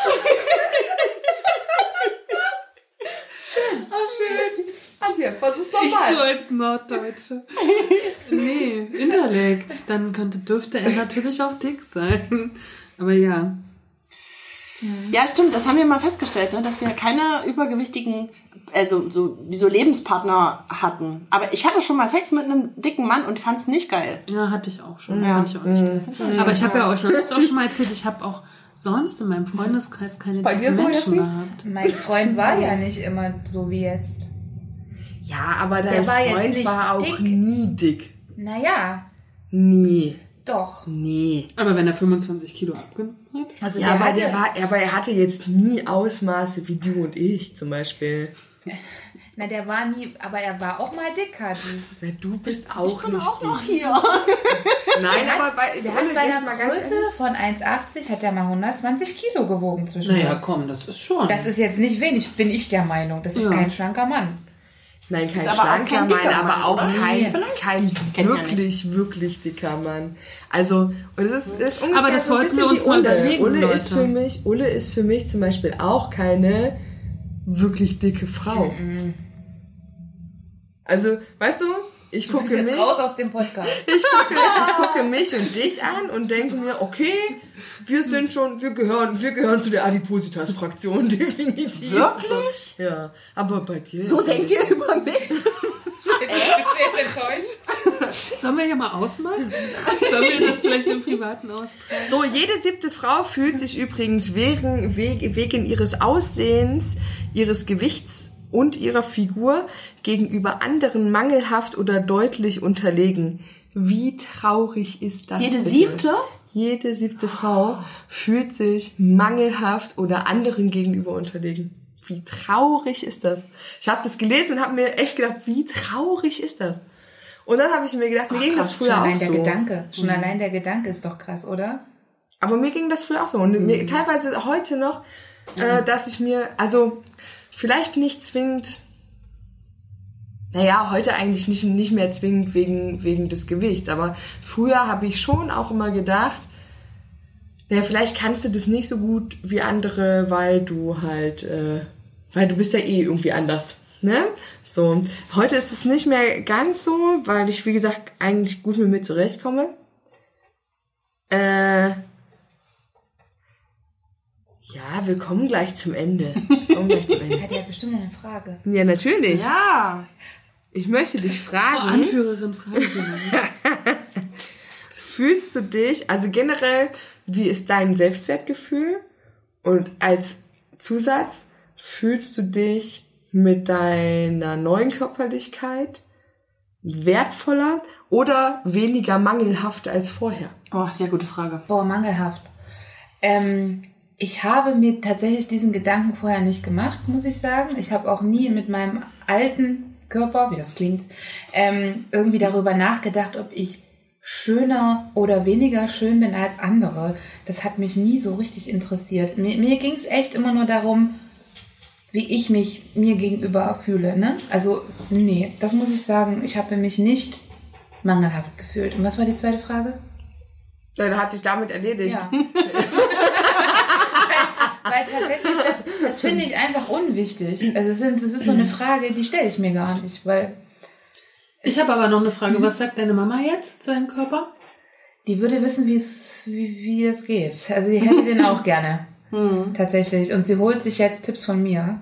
Oh, schön. Antje, versuch's ich so als Norddeutsche. Nee, Intellekt. Dann könnte, dürfte er natürlich auch dick sein. Aber ja. Ja, stimmt, das haben wir mal festgestellt, ne, dass wir keine übergewichtigen, also so wie so Lebenspartner hatten. Aber ich hatte schon mal Sex mit einem dicken Mann und fand's nicht geil. Ja, hatte ich auch schon. Fand ich auch nicht geil. Aber ich habe ja euch das auch schon mal erzählt, ich habe auch sonst in meinem Freundeskreis keine Bei dir dicken so, Menschen gehabt. Mein Freund war ja nicht immer so wie jetzt. Ja, aber dein Der war jetzt Freund nicht war auch dick. nie dick. Naja, Nie. doch. Nee. Aber wenn er 25 Kilo abgenommen hat? Also Ja, aber hatte- der war, aber er hatte jetzt nie Ausmaße wie du und ich zum Beispiel. Na, der war nie, aber er war auch mal dick, Kathi. Na, du bist auch nicht dick. hier. Nein, aber bei, Der hat bei jetzt einer Größe von 1,80 hat er mal 120 Kilo gewogen zwischen. Naja, komm, das ist schon. Das ist jetzt nicht wenig, bin ich der Meinung. Das ist Ja. kein schlanker Mann. Nein, kein Ist aber auch schlanker kein Mann, aber auch kein, kein kenn ja wirklich, wirklich dicker Mann. Also, und es ist, ist ungefähr Aber das so ein wollten wir uns wie mal Ulle. überlegen, Ulle Leute. ist für mich, Ulle ist für mich zum Beispiel auch keine wirklich dicke Frau. Also, weißt du, ich Du bist gucke jetzt mich, raus aus dem Podcast. ich gucke, ich gucke mich und dich an und denke mir, okay, wir sind schon, wir gehören, wir gehören zu der Adipositas-Fraktion, definitiv. Wirklich? So, ja, aber bei dir. So denkt ihr über mich? Sollen wir hier mal ausmachen? Sollen wir das vielleicht im Privaten austragen? So, jede siebte Frau fühlt sich übrigens wegen, wegen, wegen ihres Aussehens, ihres Gewichts und ihrer Figur gegenüber anderen mangelhaft oder deutlich unterlegen. Wie traurig ist das? Jede bitte? siebte? Jede siebte Frau fühlt sich mangelhaft oder anderen gegenüber unterlegen. Wie traurig ist das? Ich habe das gelesen und habe mir echt gedacht, wie traurig ist das? Und dann habe ich mir gedacht, mir ging das Schon früher auch allein der so. Gedanke. Schon allein der Gedanke ist doch krass, oder? Aber mir ging das früher auch so. Und Mhm. mir, teilweise heute noch, äh, dass ich mir, also vielleicht nicht zwingend, naja, heute eigentlich nicht, nicht mehr zwingend wegen, wegen des Gewichts. Aber früher habe ich schon auch immer gedacht, naja, vielleicht kannst du das nicht so gut wie andere, weil du halt, äh, weil du bist ja eh irgendwie anders. Ne? So, heute ist es nicht mehr ganz so, weil ich, wie gesagt, eigentlich gut mit mir zurechtkomme. Äh, ja, wir kommen gleich zum Ende. Wir kommen gleich zum Ende. Hat ja bestimmt eine Frage. Ja, natürlich. Ja. Ich möchte dich Oh, fragen, Anführerin Fragen. fühlst du dich, also generell, wie ist dein Selbstwertgefühl? Und als Zusatz, fühlst du dich mit deiner neuen Körperlichkeit wertvoller oder weniger mangelhaft als vorher? Oh, sehr gute Frage. Boah, mangelhaft. Ähm, ich habe mir tatsächlich diesen Gedanken vorher nicht gemacht, muss ich sagen. Ich habe auch nie mit meinem alten Körper, wie das klingt, ähm, irgendwie darüber nachgedacht, ob ich schöner oder weniger schön bin als andere. Das hat mich nie so richtig interessiert. Mir, mir ging es echt immer nur darum, wie ich mich mir gegenüber fühle. Ne? Also, nee, das muss ich sagen. Ich habe mich nicht mangelhaft gefühlt. Und was war die zweite Frage? Dann hat sich damit erledigt. Ja. Weil tatsächlich, das, das finde ich einfach unwichtig. Also es ist, es ist so eine Frage, die stelle ich mir gar nicht, weil Ich habe aber noch eine Frage. Was sagt deine Mama jetzt zu deinem Körper? die würde wissen, wie es, wie, wie es geht. Also die hätte den auch gerne. Tatsächlich. Und sie holt sich jetzt Tipps von mir.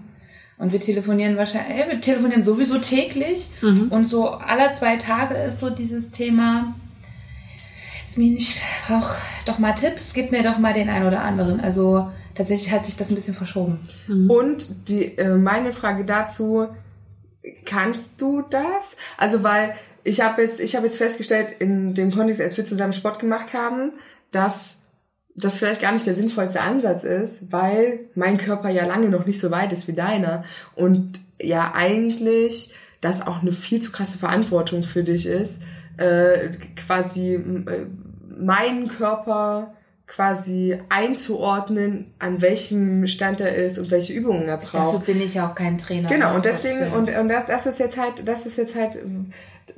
Und wir telefonieren wahrscheinlich, äh, wir telefonieren sowieso täglich. Und so aller zwei Tage ist so dieses Thema, ich brauche doch mal Tipps, gib mir doch mal den einen oder anderen. Also tatsächlich hat sich das ein bisschen verschoben. Und die, äh, meine Frage dazu, kannst du das? Also weil ich habe jetzt, ich habe jetzt festgestellt in dem Kontext, als wir zusammen Sport gemacht haben, dass das vielleicht gar nicht der sinnvollste Ansatz ist, weil mein Körper ja lange noch nicht so weit ist wie deiner und ja eigentlich das auch eine viel zu krasse Verantwortung für dich ist, äh, quasi äh, meinen Körper quasi einzuordnen, an welchem Stand er ist und welche Übungen er Dazu braucht. bin ich ja auch kein Trainer. Genau, um und deswegen, und, und das, das ist jetzt halt, das ist jetzt halt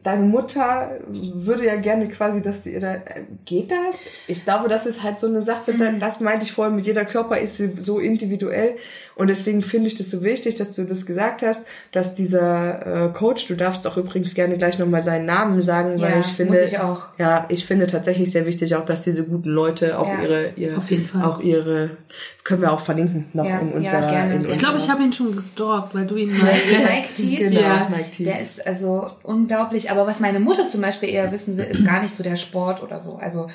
deine Mutter würde ja gerne quasi, dass die, oder, äh, geht das? Ich glaube, das ist halt so eine Sache, Mhm. das meinte ich vorhin, mit jeder Körper ist sie so individuell und deswegen finde ich das so wichtig, dass du das gesagt hast, dass dieser äh, Coach, du darfst auch übrigens gerne gleich nochmal seinen Namen sagen, weil Ja, ich finde, muss ich auch. ja, ich finde tatsächlich sehr wichtig auch, dass diese guten Leute auch Ja. ihre, ihre, Auf jeden Fall. auch ihre, können wir auch verlinken noch Ja, in ja, unserer, gerne. in Ich glaube, ich habe ihn schon gestalkt, weil du ihn mal. Nike Tees, Genau, ja, Nike Tees. der ist also unglaublich. Aber was meine Mutter zum Beispiel eher wissen will, ist gar nicht so der Sport oder so. Also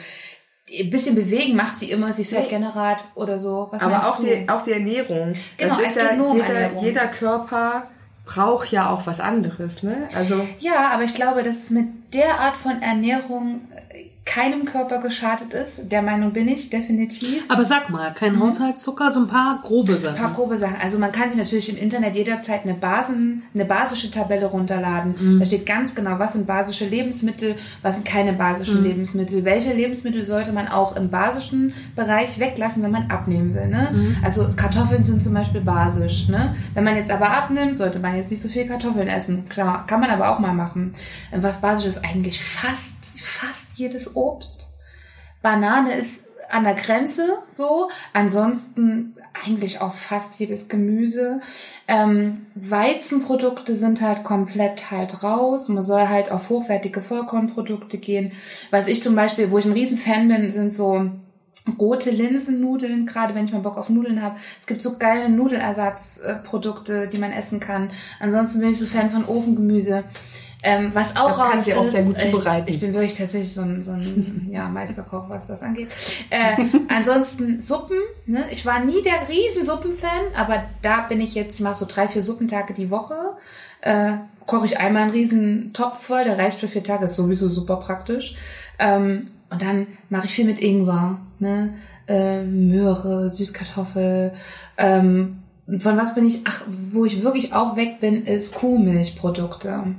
ein bisschen bewegen macht sie immer. Sie fährt gerne Rad oder so. Was Aber auch du? die, auch die Ernährung. Genau, das ist ja, jeder, jeder Körper braucht ja auch was anderes, ne? Also, Ja, aber ich glaube, dass es mit der Art von Ernährung äh, keinem Körper geschadet ist. Der Meinung bin ich, definitiv. Aber sag mal, kein Haushaltszucker, so ein paar grobe Ein paar Sachen. grobe Sachen. Also man kann sich natürlich im Internet jederzeit eine Basen, eine basische Tabelle runterladen. Mhm. Da steht ganz genau, was sind basische Lebensmittel, was sind keine basischen Mhm. Lebensmittel. Welche Lebensmittel sollte man auch im basischen Bereich weglassen, wenn man abnehmen will. Ne? Mhm. Also Kartoffeln sind zum Beispiel basisch. Ne? Wenn man jetzt aber abnimmt, sollte man jetzt nicht so viel Kartoffeln essen. Klar, kann man aber auch mal machen. Was basisch ist eigentlich fast, fast jedes Obst. Banane ist an der Grenze so. Ansonsten eigentlich auch fast jedes Gemüse. Ähm, Weizenprodukte sind halt komplett halt raus. Man soll halt auf hochwertige Vollkornprodukte gehen. Was ich zum Beispiel, wo ich ein Riesenfan bin, sind so rote Linsennudeln, gerade wenn ich mal Bock auf Nudeln habe. Es gibt so geile Nudelersatzprodukte, die man essen kann. Ansonsten bin ich so Fan von Ofengemüse. Ähm, was auch Das kann raus sie auch sehr gut äh, zubereiten. Ich bin wirklich tatsächlich so ein, so ein ja, Meisterkoch, was das angeht. Äh, ansonsten Suppen. Ne? Ich war nie der Riesensuppenfan, aber da bin ich jetzt, ich mache so drei, vier Suppentage die Woche. Äh, koche ich einmal einen riesen Topf voll, der reicht für vier Tage, ist sowieso super praktisch. Ähm, und dann mache ich viel mit Ingwer, ne? äh, Möhre, Süßkartoffel. Ähm, von was bin ich? Ach, wo ich wirklich auch weg bin, ist Kuhmilchprodukte.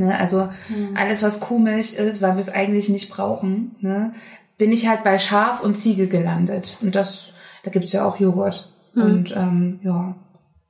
Ne? Also alles, was Kuhmilch ist, weil wir es eigentlich nicht brauchen, ne? bin ich halt bei Schaf und Ziege gelandet. Und das, da gibt's ja auch Joghurt. Und ähm, ja,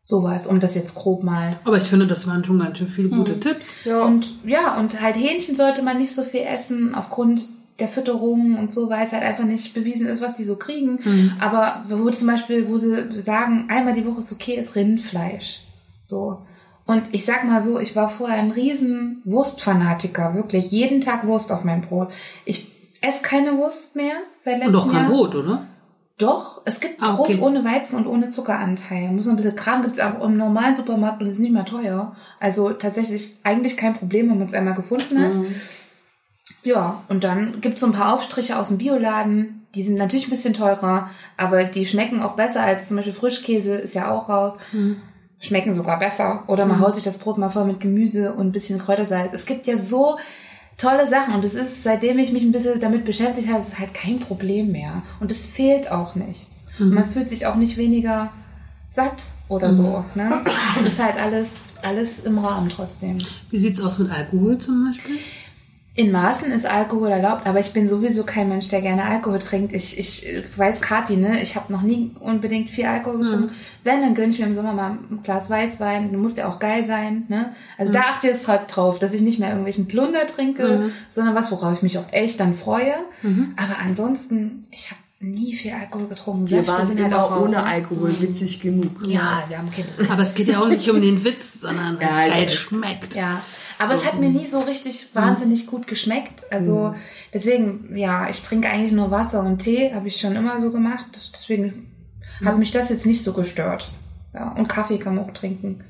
sowas, um das jetzt grob mal Aber ich finde, das waren schon ganz schön viele gute Tipps. ja. und ja, und halt Hähnchen sollte man nicht so viel essen aufgrund der Fütterung und so, weil es halt einfach nicht bewiesen ist, was die so kriegen. Aber wo zum Beispiel, wo sie sagen, einmal die Woche ist okay, ist Rindfleisch. So. Und ich sag mal so, ich war vorher ein riesen Wurstfanatiker, wirklich. Jeden Tag Wurst auf mein Brot. Ich esse keine Wurst mehr seit letztem Und auch kein Jahr. Brot, oder? Doch, es gibt Ah, Brot okay. ohne Weizen und ohne Zuckeranteil. Muss noch ein bisschen Kram gibt's auch im normalen Supermarkt und ist nicht mehr teuer. Also tatsächlich eigentlich kein Problem, wenn man es einmal gefunden hat. Mhm. Ja, und dann gibt's so ein paar Aufstriche aus dem Bioladen. Die sind natürlich ein bisschen teurer, aber die schmecken auch besser als zum Beispiel Frischkäse, ist ja auch raus. Mhm. Schmecken sogar besser. Oder man haut sich das Brot mal voll mit Gemüse und ein bisschen Kräutersalz. Es gibt ja so tolle Sachen und es ist, seitdem ich mich ein bisschen damit beschäftigt habe, es ist halt kein Problem mehr. Und es fehlt auch nichts. Und man fühlt sich auch nicht weniger satt oder so. Ne? Es ist halt alles, alles im Rahmen trotzdem. Wie sieht's aus mit Alkohol zum Beispiel? In Maßen ist Alkohol erlaubt, aber ich bin sowieso kein Mensch, der gerne Alkohol trinkt. Ich, ich weiß Kathi, ne? Ich habe noch nie unbedingt viel Alkohol getrunken. Wenn, dann gönne ich mir im Sommer mal ein Glas Weißwein. Muss der auch geil sein, ne? Also da achte ich jetzt dra- drauf, dass ich nicht mehr irgendwelchen Plunder trinke, sondern was, worauf ich mich auch echt dann freue. Aber ansonsten, ich habe nie viel Alkohol getrunken. Wir Säfte waren sind halt auch raus, ohne ne? Alkohol, witzig genug. Ja, wir haben Kinder. Aber es geht ja auch nicht um den Witz, sondern weil es Ja, geil ja. schmeckt. Ja, aber es hat mir nie so richtig wahnsinnig gut geschmeckt. Also deswegen, ja, ich trinke eigentlich nur Wasser und Tee, habe ich schon immer so gemacht. Das, deswegen hat mich das jetzt nicht so gestört. Ja, und Kaffee kann man auch trinken.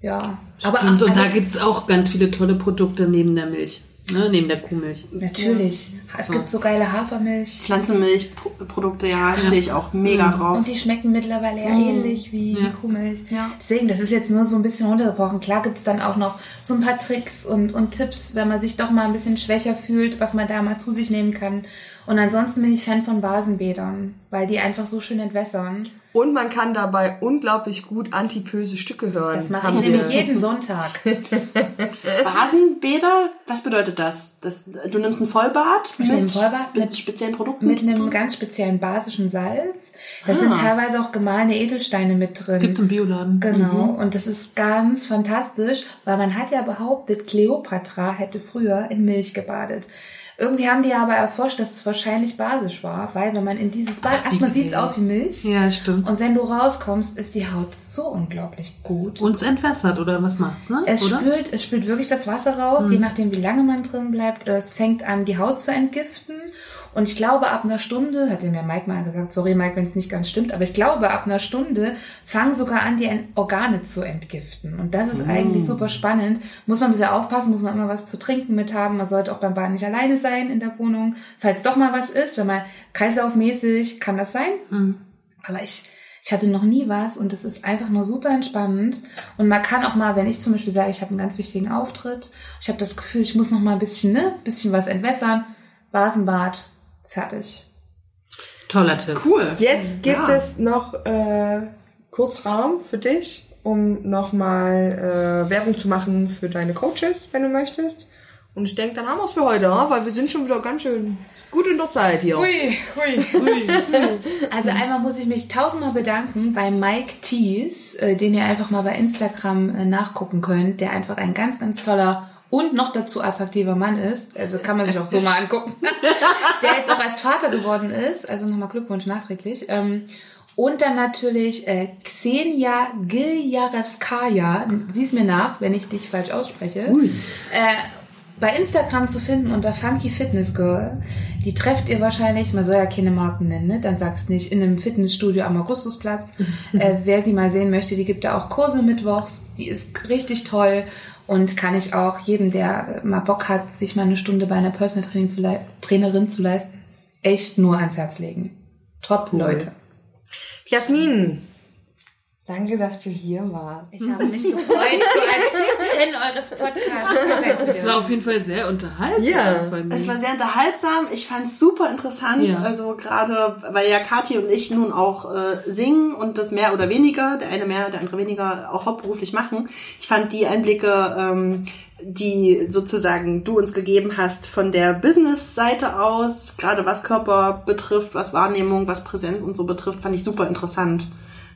Ja, aber Stimmt, und da alles- gibt's auch ganz viele tolle Produkte neben der Milch. Ne? Neben der Kuhmilch. natürlich. Es gibt so geile Hafermilch. Pflanzenmilchprodukte, ja, stehe ich auch mega drauf. Und die schmecken mittlerweile ja ähnlich wie Ja. die Kuhmilch. Ja. Deswegen, das ist jetzt nur so ein bisschen runtergebrochen. Klar gibt's dann auch noch so ein paar Tricks und, und Tipps, wenn man sich doch mal ein bisschen schwächer fühlt, was man da mal zu sich nehmen kann. Und ansonsten bin ich Fan von Basenbädern, weil die einfach so schön entwässern. Und man kann dabei unglaublich gut antipöse Stücke hören. Das mache ich wir- nämlich jeden Sonntag. Basenbäder, was bedeutet das? das du nimmst ein Vollbad mit, einem Vollbad, mit mit- speziellen Produkten? Mit einem ganz speziellen basischen Salz. Da sind teilweise auch gemahlene Edelsteine mit drin. Gibt's im Bioladen. Genau, und das ist ganz fantastisch, weil man hat ja behauptet, Kleopatra hätte früher in Milch gebadet. Irgendwie haben die aber erforscht, dass es wahrscheinlich basisch war, weil wenn man in dieses Bad, erstmal sieht's aus wie Milch. Ja, stimmt. Und wenn du rauskommst, ist die Haut so unglaublich gut. Und es entwässert, oder was macht's, ne? Es oder? spült, es spült wirklich das Wasser raus, je nachdem, wie lange man drin bleibt. Es fängt an, die Haut zu entgiften. Und ich glaube, ab einer Stunde, hat mir Mike mal gesagt, sorry Mike, wenn es nicht ganz stimmt, aber ich glaube, ab einer Stunde fangen sogar an, die Organe zu entgiften. Und das ist eigentlich super spannend. Muss man ein bisschen aufpassen, muss man immer was zu trinken mit haben. Man sollte auch beim Baden nicht alleine sein in der Wohnung. Falls doch mal was ist, wenn man kreislaufmäßig, kann das sein. Aber ich, ich hatte noch nie was und es ist einfach nur super entspannend. Und man kann auch mal, wenn ich zum Beispiel sage, ich habe einen ganz wichtigen Auftritt, ich habe das Gefühl, ich muss noch mal ein bisschen, ne, bisschen was entwässern, Basenbad, fertig. Toller Tipp. Cool. Jetzt gibt Ja. es noch äh, kurz Raum für dich, um nochmal äh, Werbung zu machen für deine Coaches, wenn du möchtest. Und ich denke, dann haben wir es für heute, ja? weil wir sind schon wieder ganz schön gut in der Zeit hier. Hui, hui. Also einmal muss ich mich tausendmal bedanken bei Mike Tees, äh, den ihr einfach mal bei Instagram äh, nachgucken könnt, der einfach ein ganz, ganz toller und noch dazu attraktiver Mann ist. Also kann man sich auch so mal angucken. der jetzt auch erst Vater geworden ist. Also nochmal Glückwunsch nachträglich. Ähm, und dann natürlich äh, Xenia Giljarevskaya. Sieh's mir nach, wenn ich dich falsch ausspreche. Äh, bei Instagram zu finden unter Funky Fitness Girl. Die trefft ihr wahrscheinlich, man soll ja keine Marken nennen, ne? dann sag's nicht, in einem Fitnessstudio am Augustusplatz. äh, wer sie mal sehen möchte, die gibt da auch Kurse mittwochs. Die ist richtig toll und kann ich auch jedem, der mal Bock hat, sich mal eine Stunde bei einer Personal Training zu Trainerin zu leisten, echt nur ans Herz legen. Top, Leute. Jasmin, danke, dass du hier warst. Ich habe mich gefreut, so als Fan eures Podcasts. Das war auf jeden Fall sehr unterhaltsam. Ja, fand Es ich. war sehr unterhaltsam. Ich fand es super interessant. Ja. Also gerade, weil ja Kathi und ich nun auch äh, singen und das mehr oder weniger, der eine mehr, der andere weniger, auch hauptberuflich machen. Ich fand die Einblicke, ähm, die sozusagen du uns gegeben hast von der Business-Seite aus, gerade was Körper betrifft, was Wahrnehmung, was Präsenz und so betrifft, fand ich super interessant.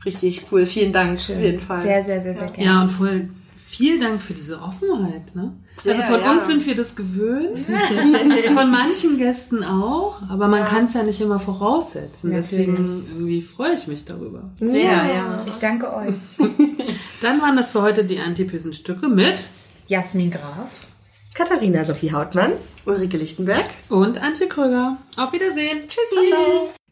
Richtig cool. Vielen Dank auf jeden Fall. Sehr, sehr, sehr, sehr gerne. Ja, und voll vielen Dank für diese Offenheit. Ne? Sehr, also von ja. uns sind wir das gewöhnt, von manchen Gästen auch, aber man kann es ja nicht immer voraussetzen. Natürlich. Deswegen irgendwie freue ich mich darüber. Sehr, ja. Ich danke euch. Dann waren das für heute die antipösen Stücke mit Jasmin Graf. Katharina Sophie Hautmann. Ulrike Lichtenberg. und Antje Krüger. Auf Wiedersehen. Tschüssi.